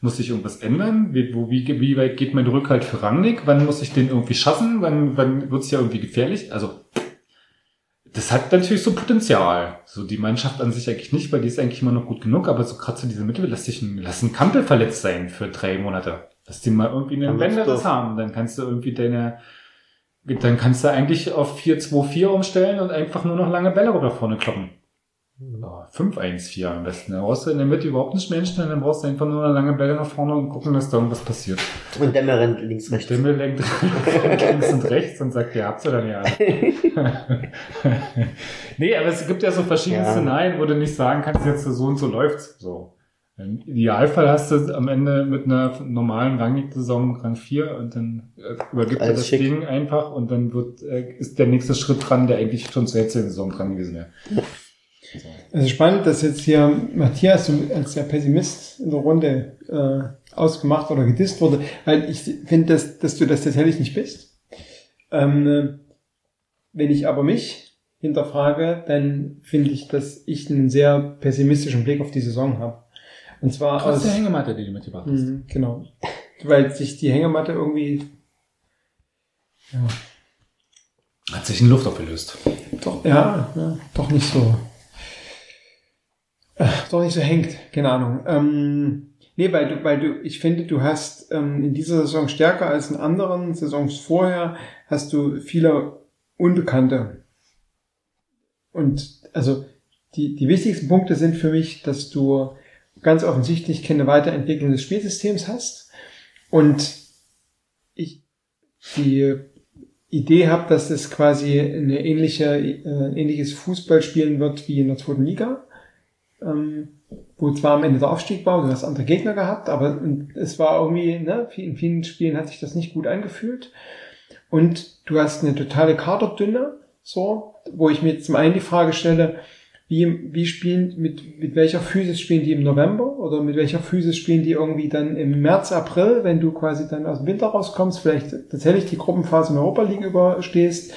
Muss sich irgendwas ändern? Wie, wo, wie, wie weit geht mein Rückhalt für Rangnick? Wann muss ich den irgendwie schaffen? Wann, wann wird's ja irgendwie gefährlich? Also, das hat natürlich so Potenzial. So die Mannschaft an sich eigentlich nicht, weil die ist eigentlich immer noch gut genug, aber so gerade so diese Mitte, lass dich ein, lass einen Kampel verletzt sein für drei Monate. Lass den mal irgendwie einen Bänderriss haben. Dann kannst du irgendwie deine, dann kannst du eigentlich auf 4-2-4 umstellen und einfach nur noch lange Bälle rüber vorne kloppen. Oh, 5-1-4 am besten. Dann brauchst du in der Mitte überhaupt nicht mehr hinstellen, dann brauchst du einfach nur noch lange Bälle nach vorne und gucken, dass da irgendwas passiert. Und Dämmer rennt links, rechts. Stimme lenkt links und rechts und sagt, ihr habt's oder ja. nee, aber es gibt ja so verschiedene Ja. Szenarien, wo du nicht sagen kannst, jetzt so und so läuft's. So. Im Idealfall hast du am Ende mit einer normalen Rangnick-Saison Rang 4 und dann äh, übergibt er das schick. Ding einfach und dann wird, äh, ist der nächste Schritt dran, der eigentlich schon zur jetzigen Saison dran gewesen wäre. Also spannend, dass jetzt hier Matthias so als der Pessimist in der Runde äh, ausgemacht oder gedisst wurde, weil ich finde, dass, dass du das tatsächlich nicht bist. Ähm, äh, wenn ich aber mich hinterfrage, dann finde ich, dass ich einen sehr pessimistischen Blick auf die Saison habe. Und zwar Trotz aus, der Hängematte, die du mitgebracht hast. Mhm, genau, weil sich die Hängematte irgendwie ja, Hat sich in Luft aufgelöst. doch, ja, ja, doch nicht so. Äh, doch nicht so hängt, keine Ahnung. Ähm, nee, weil du, weil du, ich finde, du hast ähm, in dieser Saison stärker als in anderen Saisons vorher, hast du viele Unbekannte. Und also die, die wichtigsten Punkte sind für mich, dass du ganz offensichtlich keine Weiterentwicklung des Spielsystems hast. Und ich die Idee habe, dass es quasi eine ähnliche, äh, ein ähnliches Fußball spielen wird wie in der zweiten Liga, ähm, wo zwar am Ende der Aufstieg war, du hast andere Gegner gehabt, aber es war irgendwie, ne, in vielen Spielen hat sich das nicht gut angefühlt. Und du hast eine totale Kaderdünne, so, wo ich mir zum einen die Frage stelle, wie, wie spielen, mit, mit welcher Physis spielen die im November oder mit welcher Physis spielen die irgendwie dann im März, April, wenn du quasi dann aus dem Winter rauskommst, vielleicht tatsächlich die Gruppenphase in Europa League überstehst,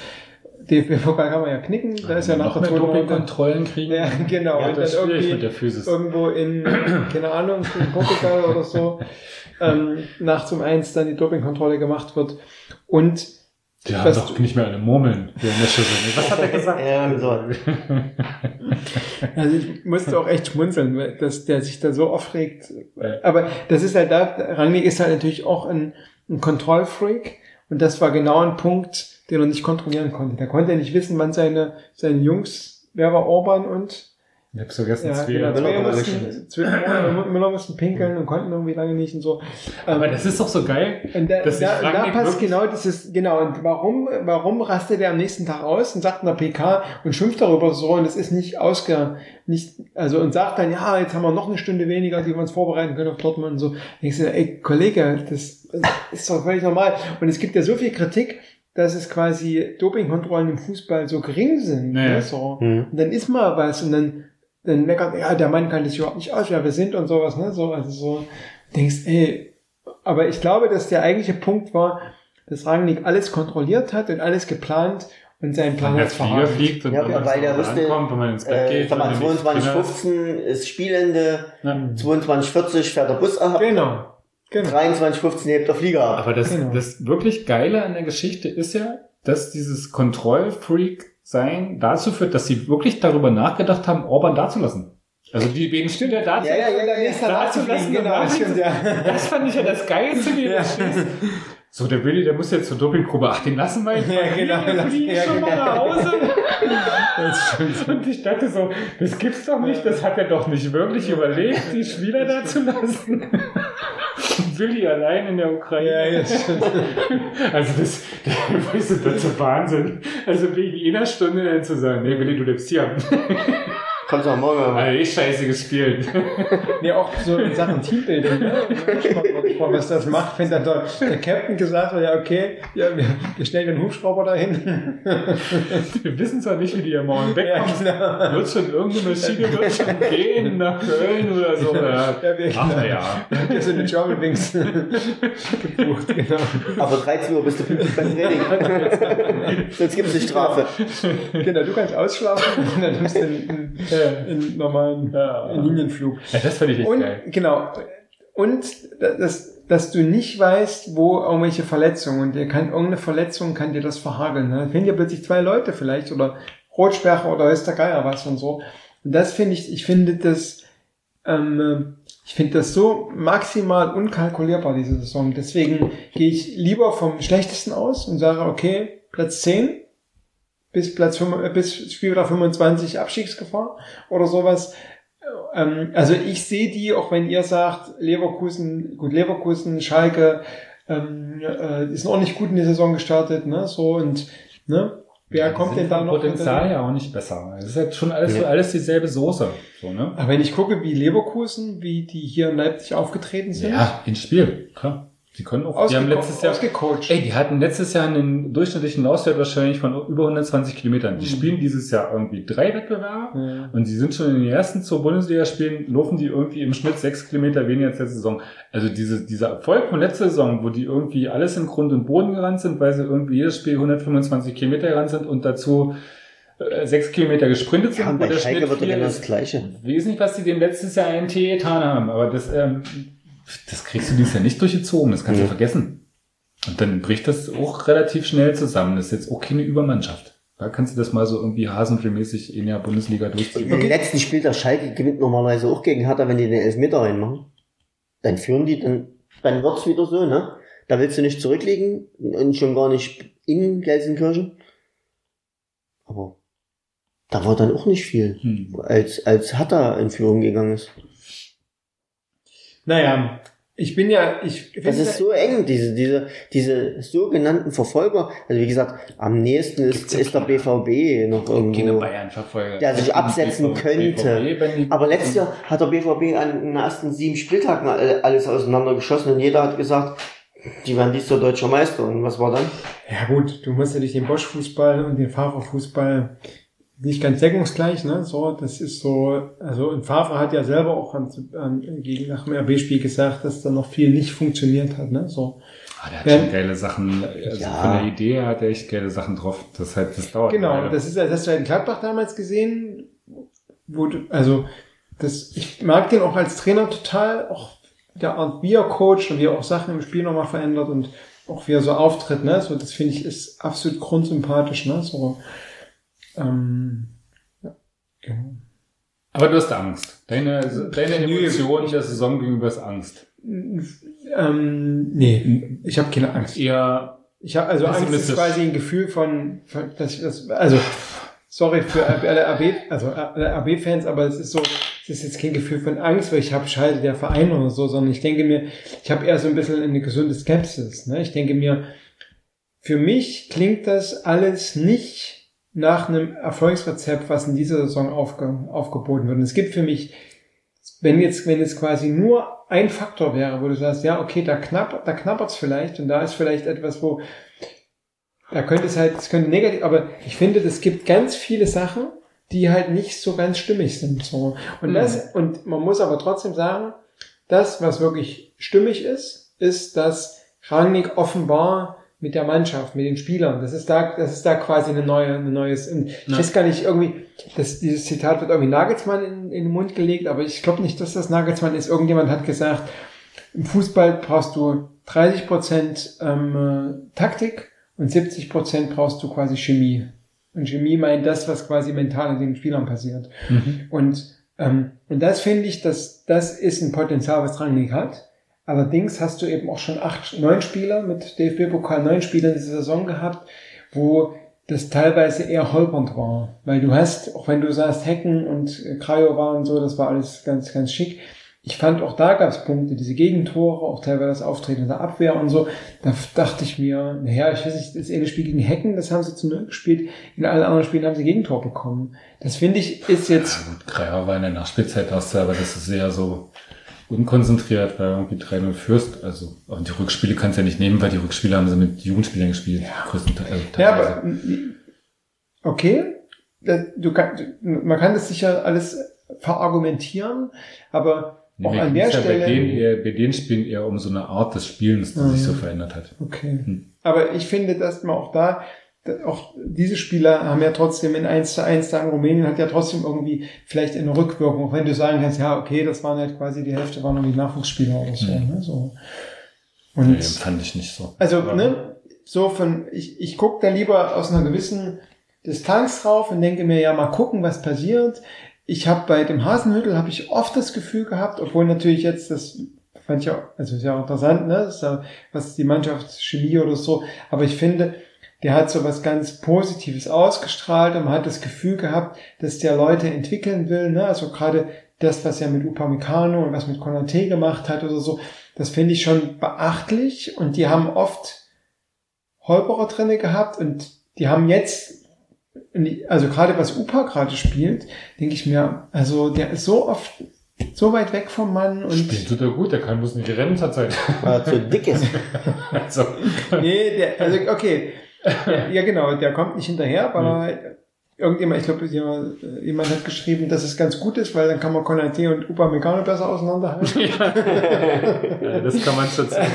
DFB-Pokal kann man ja knicken, da ist ja nach noch der. Dopingkontrollen kriegen. Ja, genau. Ja, und das ist dann irgendwie mit der Physis. irgendwo in, keine Ahnung, in Portugal oder so, ähm, nachts um eins dann die Dopingkontrolle gemacht wird. Und Die haben doch nicht mehr alle Murmeln. Was hat er gesagt? Ja, so. Also ich musste auch echt schmunzeln, dass der sich da so aufregt. Aber das ist halt da, Rangnick ist halt natürlich auch ein, ein Kontrollfreak und das war genau ein Punkt, den er nicht kontrollieren konnte. Der konnte ja nicht wissen, wann seine, seine Jungs, wer war Orban und Ich hab's vergessen, ja, zwei. genau, Müller mussten, zwischen Müller mussten pinkeln und konnten irgendwie lange nicht und so. Aber Ähm, das ist doch so geil. und da, dass da, da passt genau dieses, genau, und warum, warum rastet er am nächsten Tag aus und sagt in der PK und schimpft darüber so und es ist nicht ausge, nicht, also und sagt dann, ja, jetzt haben wir noch eine Stunde weniger, die wir uns vorbereiten können auf Dortmund und so. Denkst du, ey, Kollege, das ist doch völlig normal. Und es gibt ja so viel Kritik, dass es quasi Dopingkontrollen im Fußball so gering sind. Nee. Ne, so. Hm. Und dann ist mal was und dann, dann meckert, ja, der Mann kann das überhaupt nicht aus, wer wir sind und sowas, ne, so, also so, denkst, ey, aber ich glaube, dass der eigentliche Punkt war, dass Rangnick alles kontrolliert hat und alles geplant und seinen Plan hat verraten. fliegt und Ja, wenn man weil der wusste, ankommt, wenn man ins Bett Äh, geht. sag mal, die 22.15 ist Spielende, Kinder- Ja. 22.40 fährt der Bus ab, Genau. Genau. 23.15 hebt der Flieger ab. Aber das, Genau. das wirklich Geile an der Geschichte ist ja, dass dieses Kontrollfreak-Sein dazu führt, dass sie wirklich darüber nachgedacht haben, Orban dazulassen. Also die beiden Spieler dazu, Ja, ja, ja, ist er dazulassen. nachzufliegen, und genau, stimmt, ja. Das fand ich ja das Geilste, wie du das stehst. So, der Willi, der muss jetzt zur Dopingprobe. Ach, den lassen wir jetzt mal Ja, genau, hier, fliegen ja, schon mal genau. nach Hause. Das stimmt. Und ich dachte so, das gibt's doch nicht, das hat er doch nicht wirklich überlegt, die Spieler da zu lassen. Willi allein in der Ukraine. Ja, ja. Also das, weißt du, das ist Wahnsinn. Also wegen einer Stunde zu sagen, nee, Willi, du lebst hier. Kommst du am Morgen. aber- Also ich scheiße gespielt. Nee, auch so in Sachen Teambuilding, ne? Was das macht, wenn dann der, der Captain gesagt hat, ja, okay, ja, wir, stellen den Hubschrauber dahin. Wir wissen zwar nicht, wie die hier morgen Ja, wegkommen. genau. Wird schon irgendeine Maschine wird schon gehen nach Köln oder so. Ja, Ja, wir, Ach, na ja. Wir sind in German Wings gebucht, genau. Aber 13 Uhr bist du pünktlich beim Training. Sonst gibt's eine Strafe. Genau, du kannst ausschlafen und dann nimmst du einen, einen normalen Ja. einen Linienflug. Ja, das fand ich echt Und geil. genau. Und dass, dass du nicht weißt, wo irgendwelche Verletzungen und dir kann irgendeine Verletzung kann dir das verhageln. Ne? Dann finden dir plötzlich zwei Leute vielleicht oder Rotsperre oder ist der Geier was und so. Und das finde ich, ich finde das, ähm, ich finde das so maximal unkalkulierbar, diese Saison. Deswegen gehe ich lieber vom Schlechtesten aus und sage, okay, Platz 10 bis Platz 5, äh, bis Spieltag 25 Abstiegsgefahr oder sowas. Ähm, also ich sehe die, auch wenn ihr sagt, Leverkusen, gut, Leverkusen, Schalke, ähm, äh, sind auch nicht gut in die Saison gestartet, ne, so und, ne, wer Die kommt denn da noch? Potenzial ja auch nicht besser. Es ist halt schon alles, so, Ja. alles dieselbe Soße. So, ne? Aber wenn ich gucke, wie Leverkusen, wie die hier in Leipzig aufgetreten sind, Ja, ins Spiel. Klar. Die können auch, die haben letztes Jahr, ausgecoacht. ey, die hatten letztes Jahr einen durchschnittlichen Laufwert wahrscheinlich von über 120 Kilometern. Die Mhm. spielen dieses Jahr irgendwie drei Wettbewerbe. Ja. Und sie sind schon in den ersten zur Bundesliga spielen, laufen die irgendwie im Schnitt sechs Kilometer weniger als letzte Saison. Also diese, dieser Erfolg von letzter Saison, wo die irgendwie alles in Grund und Boden gerannt sind, weil sie irgendwie jedes Spiel 125 Kilometer gerannt sind und dazu äh, sechs Kilometer gesprintet sind, Ja, und wo bei der Schalke Schnitt wird doch genau das Gleiche. Ich weiß nicht, was die dem letztes Jahr in TE getan haben, aber das, ähm, das kriegst du dieses Jahr nicht durchgezogen, das kannst du Ja. vergessen. Und dann bricht das auch relativ schnell zusammen. Das ist jetzt auch keine Übermannschaft. Da kannst du das mal so irgendwie hasenfilmmäßig in der Bundesliga durchziehen. Den letzten Spiel der Schalke gewinnt normalerweise auch gegen Hertha, wenn die den Elfmeter reinmachen. Dann führen die, dann, dann wird's wieder so, ne? Da willst du nicht zurückliegen und schon gar nicht in Gelsenkirchen. Aber da war dann auch nicht viel, Hm. als, als Hertha in Führung gegangen ist. Naja, ich bin ja, ich Das ist so eng, diese, diese, diese sogenannten Verfolger. Also wie gesagt, am nächsten ist, ist der BVB noch Keine irgendwo. Bayern-Verfolger. Der sich absetzen könnte. Aber letztes Jahr hat der BVB an den ersten sieben Spieltagen alle- alles auseinandergeschossen und jeder hat gesagt, die werden dies Jahr deutscher Meister. Und was war dann? Ja gut, du musst ja durch den Bosch-Fußball und den Fahrerfußball nicht ganz deckungsgleich, ne? So, das ist so, also und Favre hat ja selber auch an, an, gegen nach dem RB-Spiel gesagt, dass da noch viel nicht funktioniert hat, ne? So. Ah, der hat Wenn- schon geile Sachen, also Ja. von der Idee her hat er echt geile Sachen drauf. Das halt, das dauert. Genau, leider. das ist, das hast du halt in Gladbach damals gesehen, wo du, also, das, ich mag den auch als Trainer total, auch der Art, wie er coacht und wie er auch Sachen im Spiel nochmal verändert und auch wie er so auftritt, ne, so, das finde ich ist absolut grundsympathisch, ne, so, ähm, ja, genau. Aber du hast Angst. Deine, deine. Emotion der Saison gegenüber ist Angst. Ähm, nee, ich habe keine Angst. Eher, Ich habe also Angst ist quasi ein Gefühl von, von dass ich das, also sorry für alle RB, also alle RB-Fans, aber es ist so, es ist jetzt kein Gefühl von Angst, weil ich habe schalte der Verein oder so, sondern ich denke mir, ich habe eher so ein bisschen eine gesunde Skepsis. Ne? Ich denke mir, für mich klingt das alles nicht nach einem Erfolgsrezept, was in dieser Saison aufge, aufgeboten wird. Und es gibt für mich, wenn jetzt, wenn jetzt quasi nur ein Faktor wäre, wo du sagst, ja, okay, da knapp, da knappert's vielleicht und da ist vielleicht etwas, wo da könnte es halt, es könnte negativ, aber ich finde, es gibt ganz viele Sachen, die halt nicht so ganz stimmig sind. So. Und Mhm. das, und man muss aber trotzdem sagen, das, was wirklich stimmig ist, ist, dass Rangnick offenbar mit der Mannschaft, mit den Spielern, das ist da, das ist da quasi eine neue, eine neues, ich Ja. weiß gar nicht, irgendwie, das, dieses Zitat wird irgendwie Nagelsmann in, in den Mund gelegt, aber ich glaube nicht, dass das Nagelsmann ist. Irgendjemand hat gesagt, im Fußball brauchst du 30 Prozent ähm, äh, Taktik und 70 Prozent brauchst du quasi Chemie. Und Chemie meint das, was quasi mental in den Spielern passiert. Mhm. Und, ähm, und das finde ich, dass das ist ein Potenzial, was Rangnick hat. Allerdings hast du eben auch schon acht, neun Spieler mit DFB-Pokal, neun Spieler in dieser Saison gehabt, wo das teilweise eher holpernd war. Weil du hast, auch wenn du sagst, Hecken und Krajo waren so, das war alles ganz, ganz schick. Ich fand auch da gab es Punkte, diese Gegentore, auch teilweise das Auftreten der Abwehr und so. Da dachte ich mir, naja, ich weiß nicht, das eine Spiel gegen Hecken, das haben sie zu null gespielt. In allen anderen Spielen haben sie Gegentor bekommen. Das finde ich ist jetzt, Ja gut, Kreier war in der Nachspielzeit hast du, aber das ist sehr so unkonzentriert, weil irgendwie 3-0 führst. Also, und die Rückspiele kannst du ja nicht nehmen, weil die Rückspiele haben sie mit Jugendspielern gespielt. Größtenteils. Also Ja, aber okay, Da- du kann, man kann das sicher alles verargumentieren, aber Nee, auch an der ja Stelle. Bei denen, eher, bei den Spielen eher um so eine Art des Spielens, die sich Mhm. so verändert hat. Okay. Hm. Aber ich finde, dass man auch da- auch diese Spieler haben ja trotzdem in 1 zu 1 da in Rumänien hat ja trotzdem irgendwie vielleicht eine Rückwirkung, auch wenn du sagen kannst, ja, okay, das waren halt quasi die Hälfte waren irgendwie Nachwuchsspieler oder so, Mhm. ne, so. Nee, Und, fand ich nicht so. also, Aber- ne, so von, ich, ich gucke da lieber aus einer gewissen Distanz drauf und denke mir, ja, mal gucken, was passiert. Ich habe bei dem Hasenhüttel habe ich oft das Gefühl gehabt, obwohl natürlich jetzt das fand ich auch, also ist ja auch interessant, ne, ja, was die Mannschaftschemie oder so, aber ich finde, der hat so was ganz Positives ausgestrahlt und man hat das Gefühl gehabt, dass der Leute entwickeln will, ne, also gerade das, was er mit Upamecano und was mit Konate gemacht hat oder so, das finde ich schon beachtlich und die haben oft Holperer drinne gehabt und die haben jetzt, also gerade was Upa gerade spielt, denke ich mir, also der ist so oft so weit weg vom Mann und Spielt tut er gut, der kann bloß nicht rennen zur Zeit. Weil er zu dick ist. also, nee, der, also okay, ja genau, der kommt nicht hinterher, weil er irgendjemand, ich glaube, jemand, jemand hat geschrieben, dass es ganz gut ist, weil dann kann man Konate und Upamecano besser auseinanderhalten. ja, das kann man schon sagen.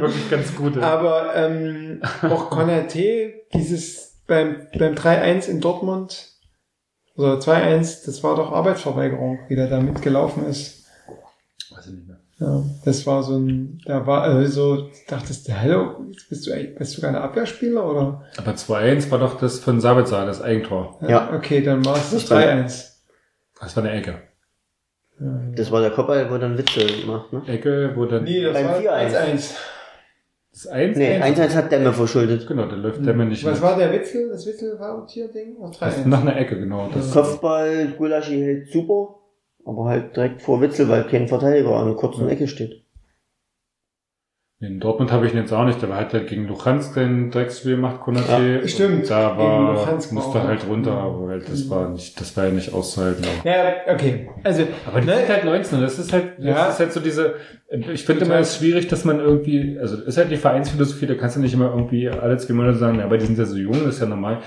Wirklich ganz gut. ja. Aber ähm, auch Konate, dieses beim, beim 3-1 in Dortmund, oder 2-1, das war doch Arbeitsverweigerung, wie der da mitgelaufen ist. Ja, das war so ein, da war also so, dachtest du, hallo, bist du eigentlich, bist du gar ein Abwehrspieler oder? Aber 2-1 war doch das von Sabitzer, das Eigentor. Ja. Okay, dann war es das Das war- 3-1. Das war eine Ecke. Das war der Kopfball, wo dann Witze macht, ne? Ecke, wo dann Nee, das Beim war 4-1. 1-1. das 1 Nee, 1-1 hat Demme verschuldet. Genau, da läuft mir nicht Was mit. war der Witzel? Das Witzel-Ding? Oder Das ist 3-1? nach einer Ecke, genau. Das, Kopfball, Gulaschi hält super, aber halt direkt vor Witzel, weil kein Verteidiger an der kurzen Ecke steht. in Dortmund habe ich ihn jetzt auch nicht, der hat halt gegen Luchans den Drecksspiel gemacht, Konate. Ja, stimmt. Da war, Luhansk war musste auch- halt runter, aber halt, das war nicht, das war ja nicht auszuhalten. Aber, Ja, okay. Also, aber die ne? sind halt 19, das ist halt, das Ja. ist halt so diese, ich finde immer, es ist schwierig, dass man irgendwie, also, ist halt die Vereinsphilosophie, da kannst du nicht immer irgendwie alle zwei Monate sagen, ja, aber die sind ja so jung, das ist ja normal.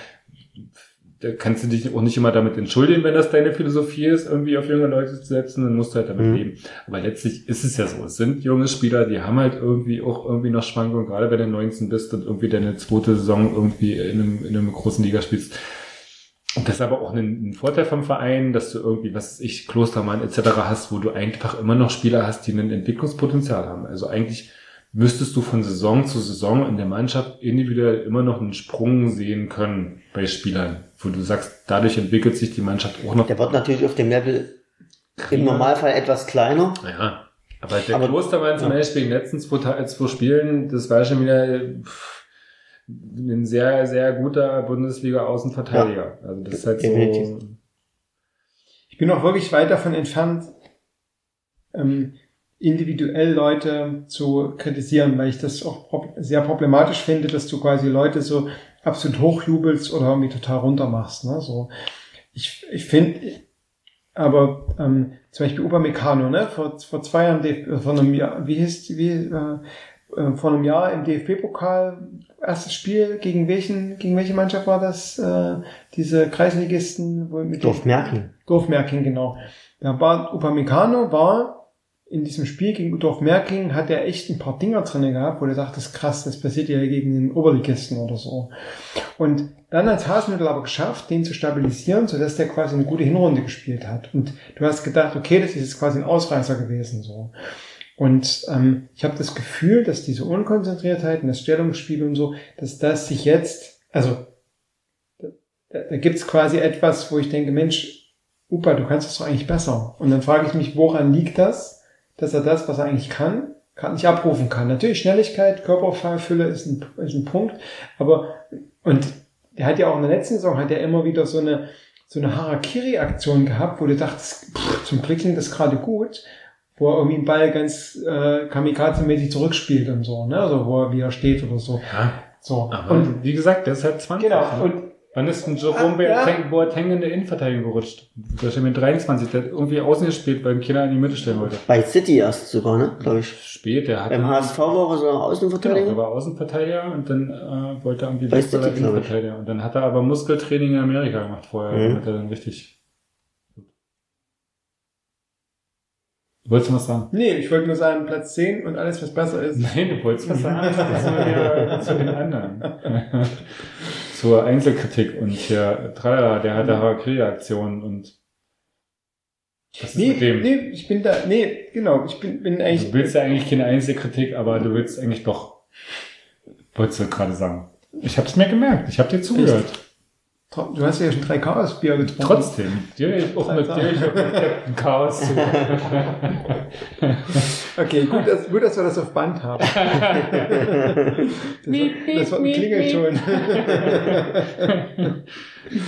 Da kannst du dich auch nicht immer damit entschuldigen, wenn das deine Philosophie ist, irgendwie auf junge Leute zu setzen, dann musst du halt damit Mhm. leben. Aber letztlich ist es ja so. Es sind junge Spieler, die haben halt irgendwie auch irgendwie noch Schwankungen, gerade wenn du 19 bist und irgendwie deine zweite Saison irgendwie in einem, in einem großen Liga spielst. Und das ist aber auch ein, ein Vorteil vom Verein, dass du irgendwie, was ich, Klostermann etc. hast, wo du einfach immer noch Spieler hast, die ein Entwicklungspotenzial haben. Also eigentlich müsstest du von Saison zu Saison in der Mannschaft individuell immer noch einen Sprung sehen können bei Spielern, wo du sagst, dadurch entwickelt sich die Mannschaft auch noch. Der wird natürlich auf dem Level im Normalfall etwas kleiner. Naja, aber der Aber- Klostermann zum ja. Beispiel in den letzten zwei, Ta- zwei Spielen, das war schon wieder pff, ein sehr, sehr guter Bundesliga-Außenverteidiger. Also das ist halt so. Ich bin auch wirklich weit davon entfernt, ähm, individuell Leute zu kritisieren, weil ich das auch sehr problematisch finde, dass du quasi Leute so absolut hochjubelst oder irgendwie total runtermachst. Ne? So, ich ich finde, aber ähm, zum Beispiel Upamecano, ne? vor, vor zwei Jahren, äh, vor einem Jahr, wie hieß, wie, äh, äh, vor einem Jahr im DFB-Pokal, erstes Spiel, gegen welchen, gegen welche Mannschaft war das? Äh, diese Kreisligisten, wo mit Dorf Merkel. Dorfmerking, genau. Da war Upamecano war in diesem Spiel gegen Dorfmerking hat er echt ein paar Dinger drinne gehabt, wo du dachtest, krass, das passiert ja gegen den Oberligisten oder so. Und dann hat Hasenhüttl aber geschafft, den zu stabilisieren, sodass der quasi eine gute Hinrunde gespielt hat. Und du hast gedacht, okay, das ist jetzt quasi ein Ausreißer gewesen, so. Und ähm, ich habe das Gefühl, dass diese Unkonzentriertheit und das Stellungsspiel und so, dass das sich jetzt, also da, da gibt es quasi etwas, wo ich denke, Mensch, Upa, du kannst das doch eigentlich besser. Und dann frage ich mich, woran liegt das, dass er das, was er eigentlich kann, gerade nicht abrufen kann. Natürlich Schnelligkeit, Körperfülle ist ein, ist ein Punkt, aber und er hat ja auch in der letzten Saison hat er immer wieder so eine so eine Harakiri-Aktion gehabt, wo du dachtest, pff, zum Glück klingt das gerade gut, wo er irgendwie einen Ball ganz äh, kamikaze-mäßig zurückspielt und so, ne? Also wo er wieder steht oder so. Ja, So. aber Und wie gesagt, der ist halt 20. genau, ne? und Wann ist ein Jerome Ah, ja. Boateng, in der Innenverteidigung gerutscht? Der ist mit 23, der hat irgendwie außen gespielt, weil Kinder in die Mitte stellen wollte. Bei City erst sogar, ne? Glaube ich. Spät, der hat Beim HSV war er so Genau, Außenverteidiger. er war Außenverteidiger und dann äh, wollte er irgendwie Bei City. Innenverteidiger. Und dann hat er aber Muskeltraining in Amerika gemacht vorher, Mhm. damit er dann richtig. Du wolltest du was sagen? nee, ich wollte nur sagen, Platz 10 und alles, was besser ist. Nein, du wolltest was sagen. Das sind wir zu den anderen. Zur Einzelkritik und hier, Tralala, der hatte Harakiri-Aktion und was ist Nee, mit dem? nee, ich bin da, nee, genau, ich bin, bin eigentlich, Du willst ja eigentlich keine Einzelkritik, aber du willst eigentlich doch, wolltest du gerade sagen. Ich hab's mir gemerkt, ich hab dir zugehört. Du hast ja schon drei Chaos-Bier getrunken. Trotzdem, dir ich auch mit dir ich auch mit Chaos zu. Okay, gut, dass, gut, dass wir das auf Band haben. das, das war ein Klingelton.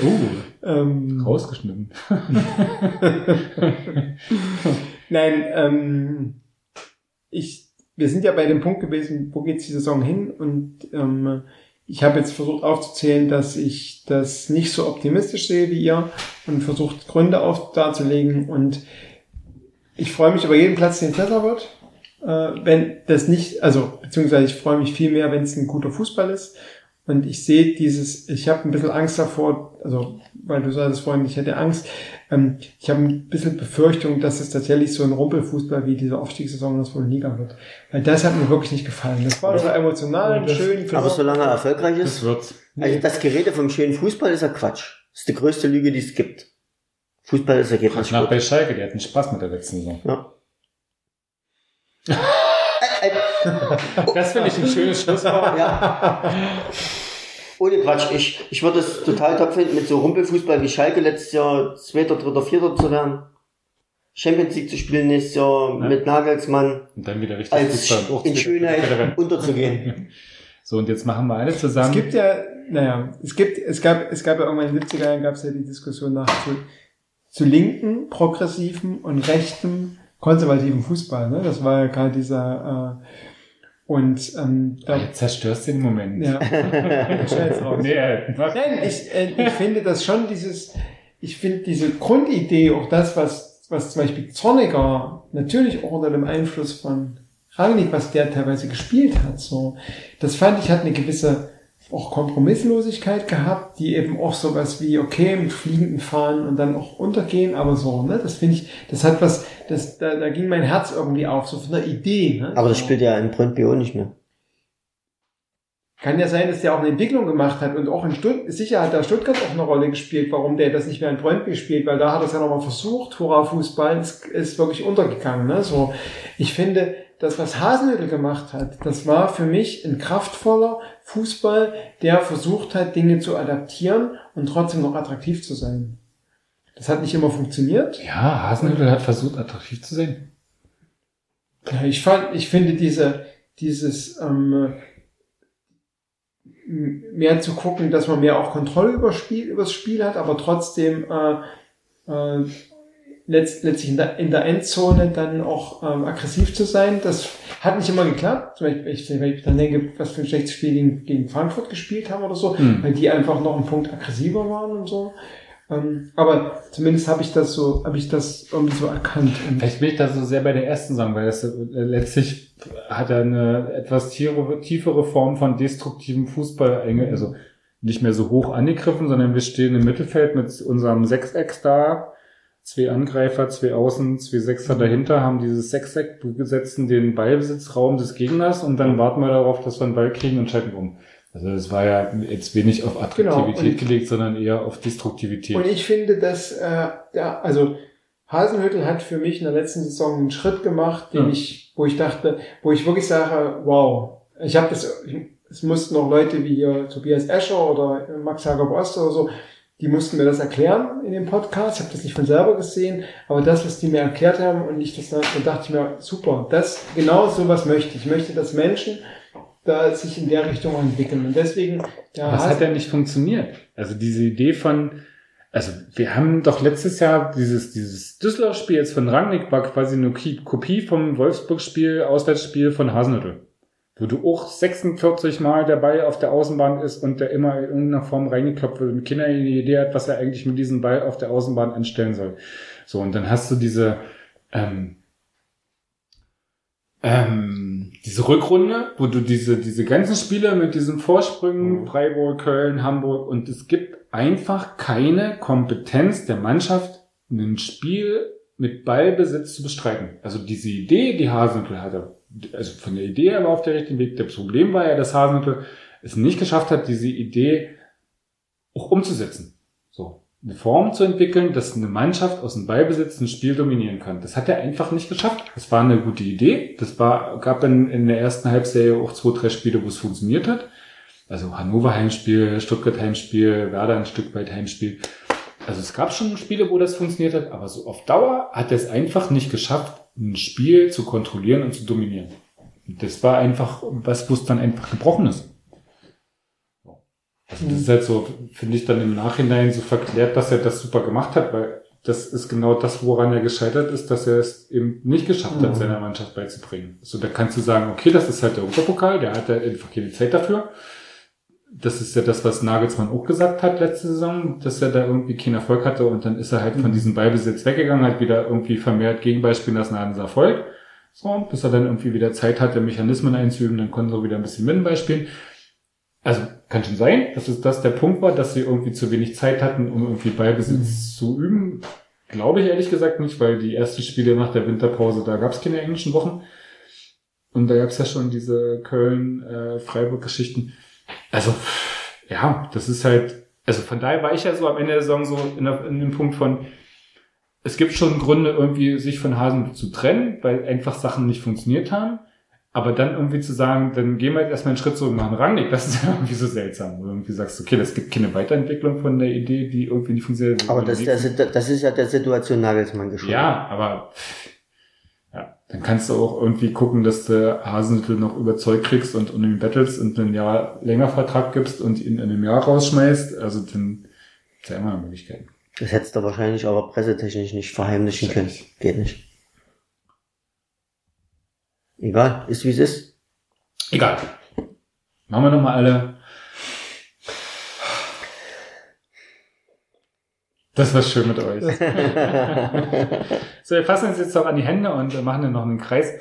uh, ähm, rausgeschnitten. nein, ähm, ich, wir sind ja bei dem Punkt gewesen, wo geht's die Saison hin? Und ähm, ich habe jetzt versucht aufzuzählen, dass ich das nicht so optimistisch sehe wie ihr und versucht Gründe auf darzulegen. Und ich freue mich über jeden Platz, den es besser wird. Äh, wenn das nicht, also beziehungsweise ich freue mich viel mehr, wenn es ein guter Fußball ist. Und ich sehe dieses, ich habe ein bisschen Angst davor, also weil du sagtest vorhin, ich hätte Angst. Ähm, ich habe ein bisschen Befürchtung, dass es tatsächlich so ein Rumpelfußball wie diese Aufstiegssaison in der Liga wird. Weil das hat mir wirklich nicht gefallen. Das war so emotional und Das- schön. Aber solange er erfolgreich Das ist, wird's. also das Gerede vom schönen Fußball ist ja Quatsch. Das ist die größte Lüge, die es gibt. Fußball ist Nach Ergebnissport. bei Schalke, die hatten Spaß mit der letzten Saison. Ja. Das finde ich ein schönes Schlusswort. ja. Ohne Quatsch. Ich, ich würde es total top finden, mit so Rumpelfußball wie Schalke letztes Jahr Zweiter, Dritter, Vierter zu werden. Champions League zu spielen nächstes Jahr Ja. mit Nagelsmann Und dann wieder richtig als Fußball. In Schönheit unterzugehen. So, und jetzt machen wir alle Es zusammen. gibt ja, naja, es gibt, es gab, es gab ja irgendwann in den 70er Jahren gab es ja die Diskussion nach zu, zu linken, progressiven und rechten, konservativen Fußball, ne? Das war ja gerade dieser, äh, und, ähm, Ah, da, jetzt zerstörst du den Moment. ja. Nee, äh, Nein, ich, äh, ich finde das schon dieses, ich finde diese Grundidee, auch das, was, was zum Beispiel Zorniger natürlich auch unter dem Einfluss von Rangnick, was der teilweise gespielt hat, so, das fand ich hat eine gewisse auch Kompromisslosigkeit gehabt, die eben auch sowas wie, okay, mit fliegenden Fahnen und dann auch untergehen, aber so, ne, das finde ich, das hat was, das, da, da ging mein Herz irgendwie auf, so von der Idee, ne. Aber das spielt ja in auch nicht mehr. Kann ja sein, dass der auch eine Entwicklung gemacht hat und auch in Stuttgart, sicher hat der Stuttgart auch eine Rolle gespielt, warum der das nicht mehr in Brøndby spielt, weil da hat er es ja nochmal versucht, Hurra Fußball, ist, ist wirklich untergegangen, ne, so. Ich finde, das, was Hasenhüttl gemacht hat, das war für mich ein kraftvoller Fußball, der versucht hat, Dinge zu adaptieren und trotzdem noch attraktiv zu sein. Das hat nicht immer funktioniert. Ja, Hasenhüttl hat versucht, attraktiv zu sein. Ja, ich fand, ich finde diese, dieses ähm, mehr zu gucken, dass man mehr auch Kontrolle über Spiel, übers Spiel hat, aber trotzdem äh, äh, letzt, letztlich in der, in der Endzone dann auch ähm, aggressiv zu sein. Das hat nicht immer geklappt. Zum Beispiel, ich, wenn ich dann denke, was für ein schlechtes Spiel gegen, gegen Frankfurt gespielt haben oder so, Hm. weil die einfach noch einen Punkt aggressiver waren und so. Ähm, aber zumindest habe ich das so, habe ich das irgendwie so erkannt. Und Vielleicht bin ich da so sehr bei der ersten Saison, weil das äh, letztlich hat er eine etwas tiefere, tiefere Form von destruktivem Fußball, also nicht mehr so hoch angegriffen, sondern wir stehen im Mittelfeld mit unserem Sechseck da, zwei Angreifer, zwei Außen, zwei Sechser dahinter, haben dieses Sechseck gesetzt in den Ballbesitzraum des Gegners und dann warten wir darauf, dass wir einen Ball kriegen und schalten um. Also das war ja jetzt wenig auf Attraktivität Genau, gelegt, sondern eher auf Destruktivität. Und ich finde, dass, äh, ja, also Hasenhüttel hat für mich in der letzten Saison einen Schritt gemacht, den Ja. ich, wo ich dachte, wo ich wirklich sage, wow, ich habe das, ich, es mussten noch Leute wie hier Tobias Escher oder Max Jakob Oster oder so, die mussten mir das erklären in dem Podcast. Ich habe das nicht von selber gesehen, aber das, was die mir erklärt haben und ich das dann, dann dachte ich mir, super, das genau sowas möchte ich. Ich möchte, dass Menschen da sich in der Richtung entwickeln. Und deswegen, ja, Was hat denn nicht funktioniert? Also diese Idee von, also wir haben doch letztes Jahr dieses, dieses Düsseldorf-Spiel jetzt von Rangnick war quasi eine Kopie vom Wolfsburg-Spiel, Auswärtsspiel von Hasenhüttl. Wo du auch 46 Mal der Ball auf der Außenbahn ist und der immer in irgendeiner Form reingekloppt wird und keiner eine Idee hat, was er eigentlich mit diesem Ball auf der Außenbahn anstellen soll. So, und dann hast du diese, ähm, ähm, diese Rückrunde, wo du diese, diese ganzen Spiele mit diesen Vorsprüngen, Freiburg, Köln, Hamburg, und es gibt einfach keine Kompetenz der Mannschaft, ein Spiel mit Ballbesitz zu bestreiten. Also diese Idee, die Hasenhüttl hatte, also von der Idee her war auf der richtigen Weg. Das Problem war ja, dass Hasenhüttl es nicht geschafft hat, diese Idee auch umzusetzen. So. Eine Form zu entwickeln, dass eine Mannschaft aus dem Ballbesitz ein Spiel dominieren kann. Das hat er einfach nicht geschafft. Das war eine gute Idee. Das war, gab in, in der ersten Halbserie auch zwei, drei Spiele, wo es funktioniert hat. Also Hannover Heimspiel, Stuttgart Heimspiel, Werder ein Stück weit Heimspiel. Also es gab schon Spiele, wo das funktioniert hat, aber so auf Dauer hat er es einfach nicht geschafft, ein Spiel zu kontrollieren und zu dominieren. Das war einfach was, wo es dann einfach gebrochen ist. Also das ist halt so, finde ich dann im Nachhinein so verklärt, dass er das super gemacht hat, weil das ist genau das, woran er gescheitert ist, dass er es eben nicht geschafft hat, Mhm. seiner Mannschaft beizubringen. So, da kannst du sagen, okay, das ist halt der Europapokal, der hat ja einfach keine Zeit dafür. Das ist ja das, was Nagelsmann auch gesagt hat letzte Saison, dass er da irgendwie keinen Erfolg hatte und dann ist er halt von diesem Ballbesitz weggegangen, hat wieder irgendwie vermehrt Gegenball spielen lassen, hat einen Erfolg. So, bis er dann irgendwie wieder Zeit hatte, Mechanismen einzuüben, dann konnten sie wieder ein bisschen Mittenball spielen. Also kann schon sein, dass es das der Punkt war, dass sie irgendwie zu wenig Zeit hatten, um irgendwie Ballbesitz zu üben. Glaube ich ehrlich gesagt nicht, weil die ersten Spiele nach der Winterpause, da gab es keine englischen Wochen. Und da gab es ja schon diese Köln-Freiburg-Geschichten. Also, ja, das ist halt, also von daher war ich ja so am Ende der Saison so in, der, in dem Punkt von, es gibt schon Gründe, irgendwie sich von Hasen zu trennen, weil einfach Sachen nicht funktioniert haben. Aber dann irgendwie zu sagen, dann gehen wir jetzt erstmal einen Schritt zurück und machen Rangnick, das ist ja irgendwie so seltsam. Wo du irgendwie sagst, okay, das gibt keine Weiterentwicklung von der Idee, die irgendwie nicht funktioniert. Aber das, das, das ist ja der Situation Nagelsmann geschuldet. Ja, aber dann kannst du auch irgendwie gucken, dass du Hasenhüttl noch überzeugt kriegst und, und ihn battles und ein Jahr länger Vertrag gibst und ihn in einem Jahr rausschmeißt. Also dann ist ja immer Möglichkeiten. Das hättest du wahrscheinlich aber pressetechnisch nicht verheimlichen können. Geht nicht. Egal, ist wie es ist. Egal. Machen wir nochmal alle. Das war schön mit euch. so, wir fassen uns jetzt auch an die Hände und machen dann noch einen Kreis.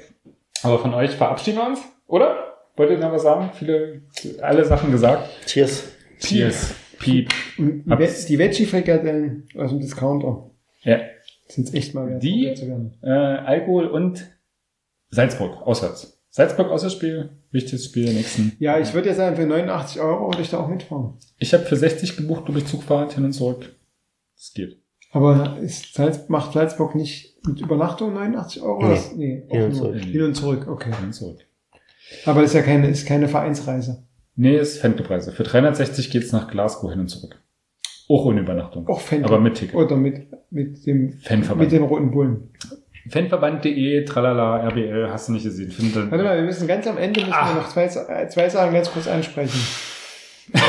Aber von euch verabschieden wir uns, oder? Wollt ihr noch was sagen? Viele, alle Sachen gesagt. Cheers. Cheers. Piep. Und die Veggie-Frikadellen aus dem Discounter Ja. sind echt mal wert, Die- probiert zu werden. Äh, Alkohol und Salzburg, auswärts. Salzburg Auswärtsspiel, wichtiges Spiel nächsten. Ja, ich würde ja sagen, für 89 Euro würde ich da auch mitfahren. Ich habe für 60 gebucht, ich, Zugfahrt hin und zurück. Das geht. Aber ist Salz, macht Salzburg nicht mit Übernachtung 89 Euro? Nee. Das- nee Hin und zurück. Hin und zurück, okay. Hin und zurück. Aber das ist ja keine, ist keine Vereinsreise. Nee, ist Fanclubreise. Für 360 geht's nach Glasgow hin und zurück. Auch ohne Übernachtung. Auch Fan. Aber mit Ticket. Oder mit, mit dem, Fanverband. mit den roten Bullen. Fanverband.de, tralala, RBL, hast du nicht gesehen. Findet Warte mal, wir müssen ganz am Ende müssen Ah. wir noch zwei, zwei Sachen ganz kurz ansprechen.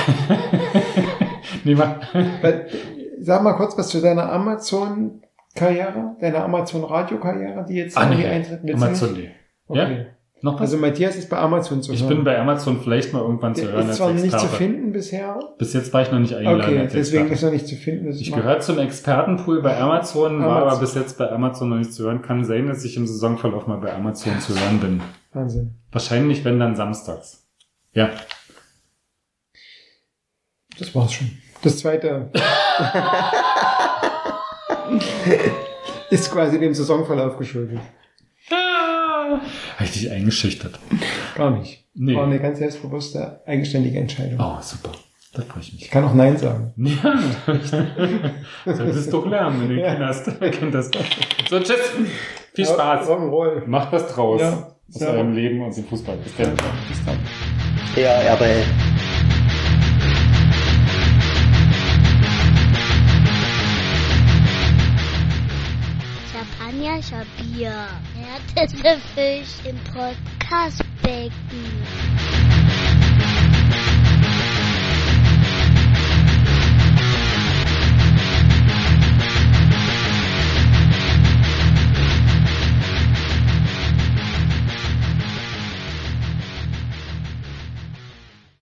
nee, mach. Sag mal kurz was zu deiner Amazon-Karriere, deiner Amazon-Radio-Karriere, die jetzt Ah, nee. eintritt. Du Amazon nee. Okay. Ja? Noch was? Also Matthias ist bei Amazon zu ich hören. bin bei Amazon vielleicht mal irgendwann zu hören ist als zwar nicht zu finden bisher. Bis jetzt war ich noch nicht eingeladen Okay, als deswegen Experte. ist er nicht zu finden. Ich macht- gehöre zum Expertenpool bei Amazon, war Amazon. aber bis jetzt bei Amazon noch nicht zu hören. Kann sein, dass ich im Saisonverlauf mal bei Amazon zu hören bin. Wahnsinn. Wahrscheinlich, wenn dann samstags. Ja. Das war's schon. Das zweite ist quasi dem Saisonverlauf geschuldet. Habe ich dich eingeschüchtert. Gar nicht. Nee. War eine ganz selbstbewusste, eigenständige Entscheidung. Oh, super. Da freue ich Ich mich. kann auch Nein sagen. Ja, solltest doch lernen, wenn du Ja. Kinder hast. Wer kennt das? So, tschüss. Viel Spaß. Rock'n'Roll. Macht was draus. Ja. Aus Ja. eurem Leben und dem Fußball. Bis dann. Bis dann. Ja, RBL. Champagner, Bier. Härteste Fisch im Podcastbecken.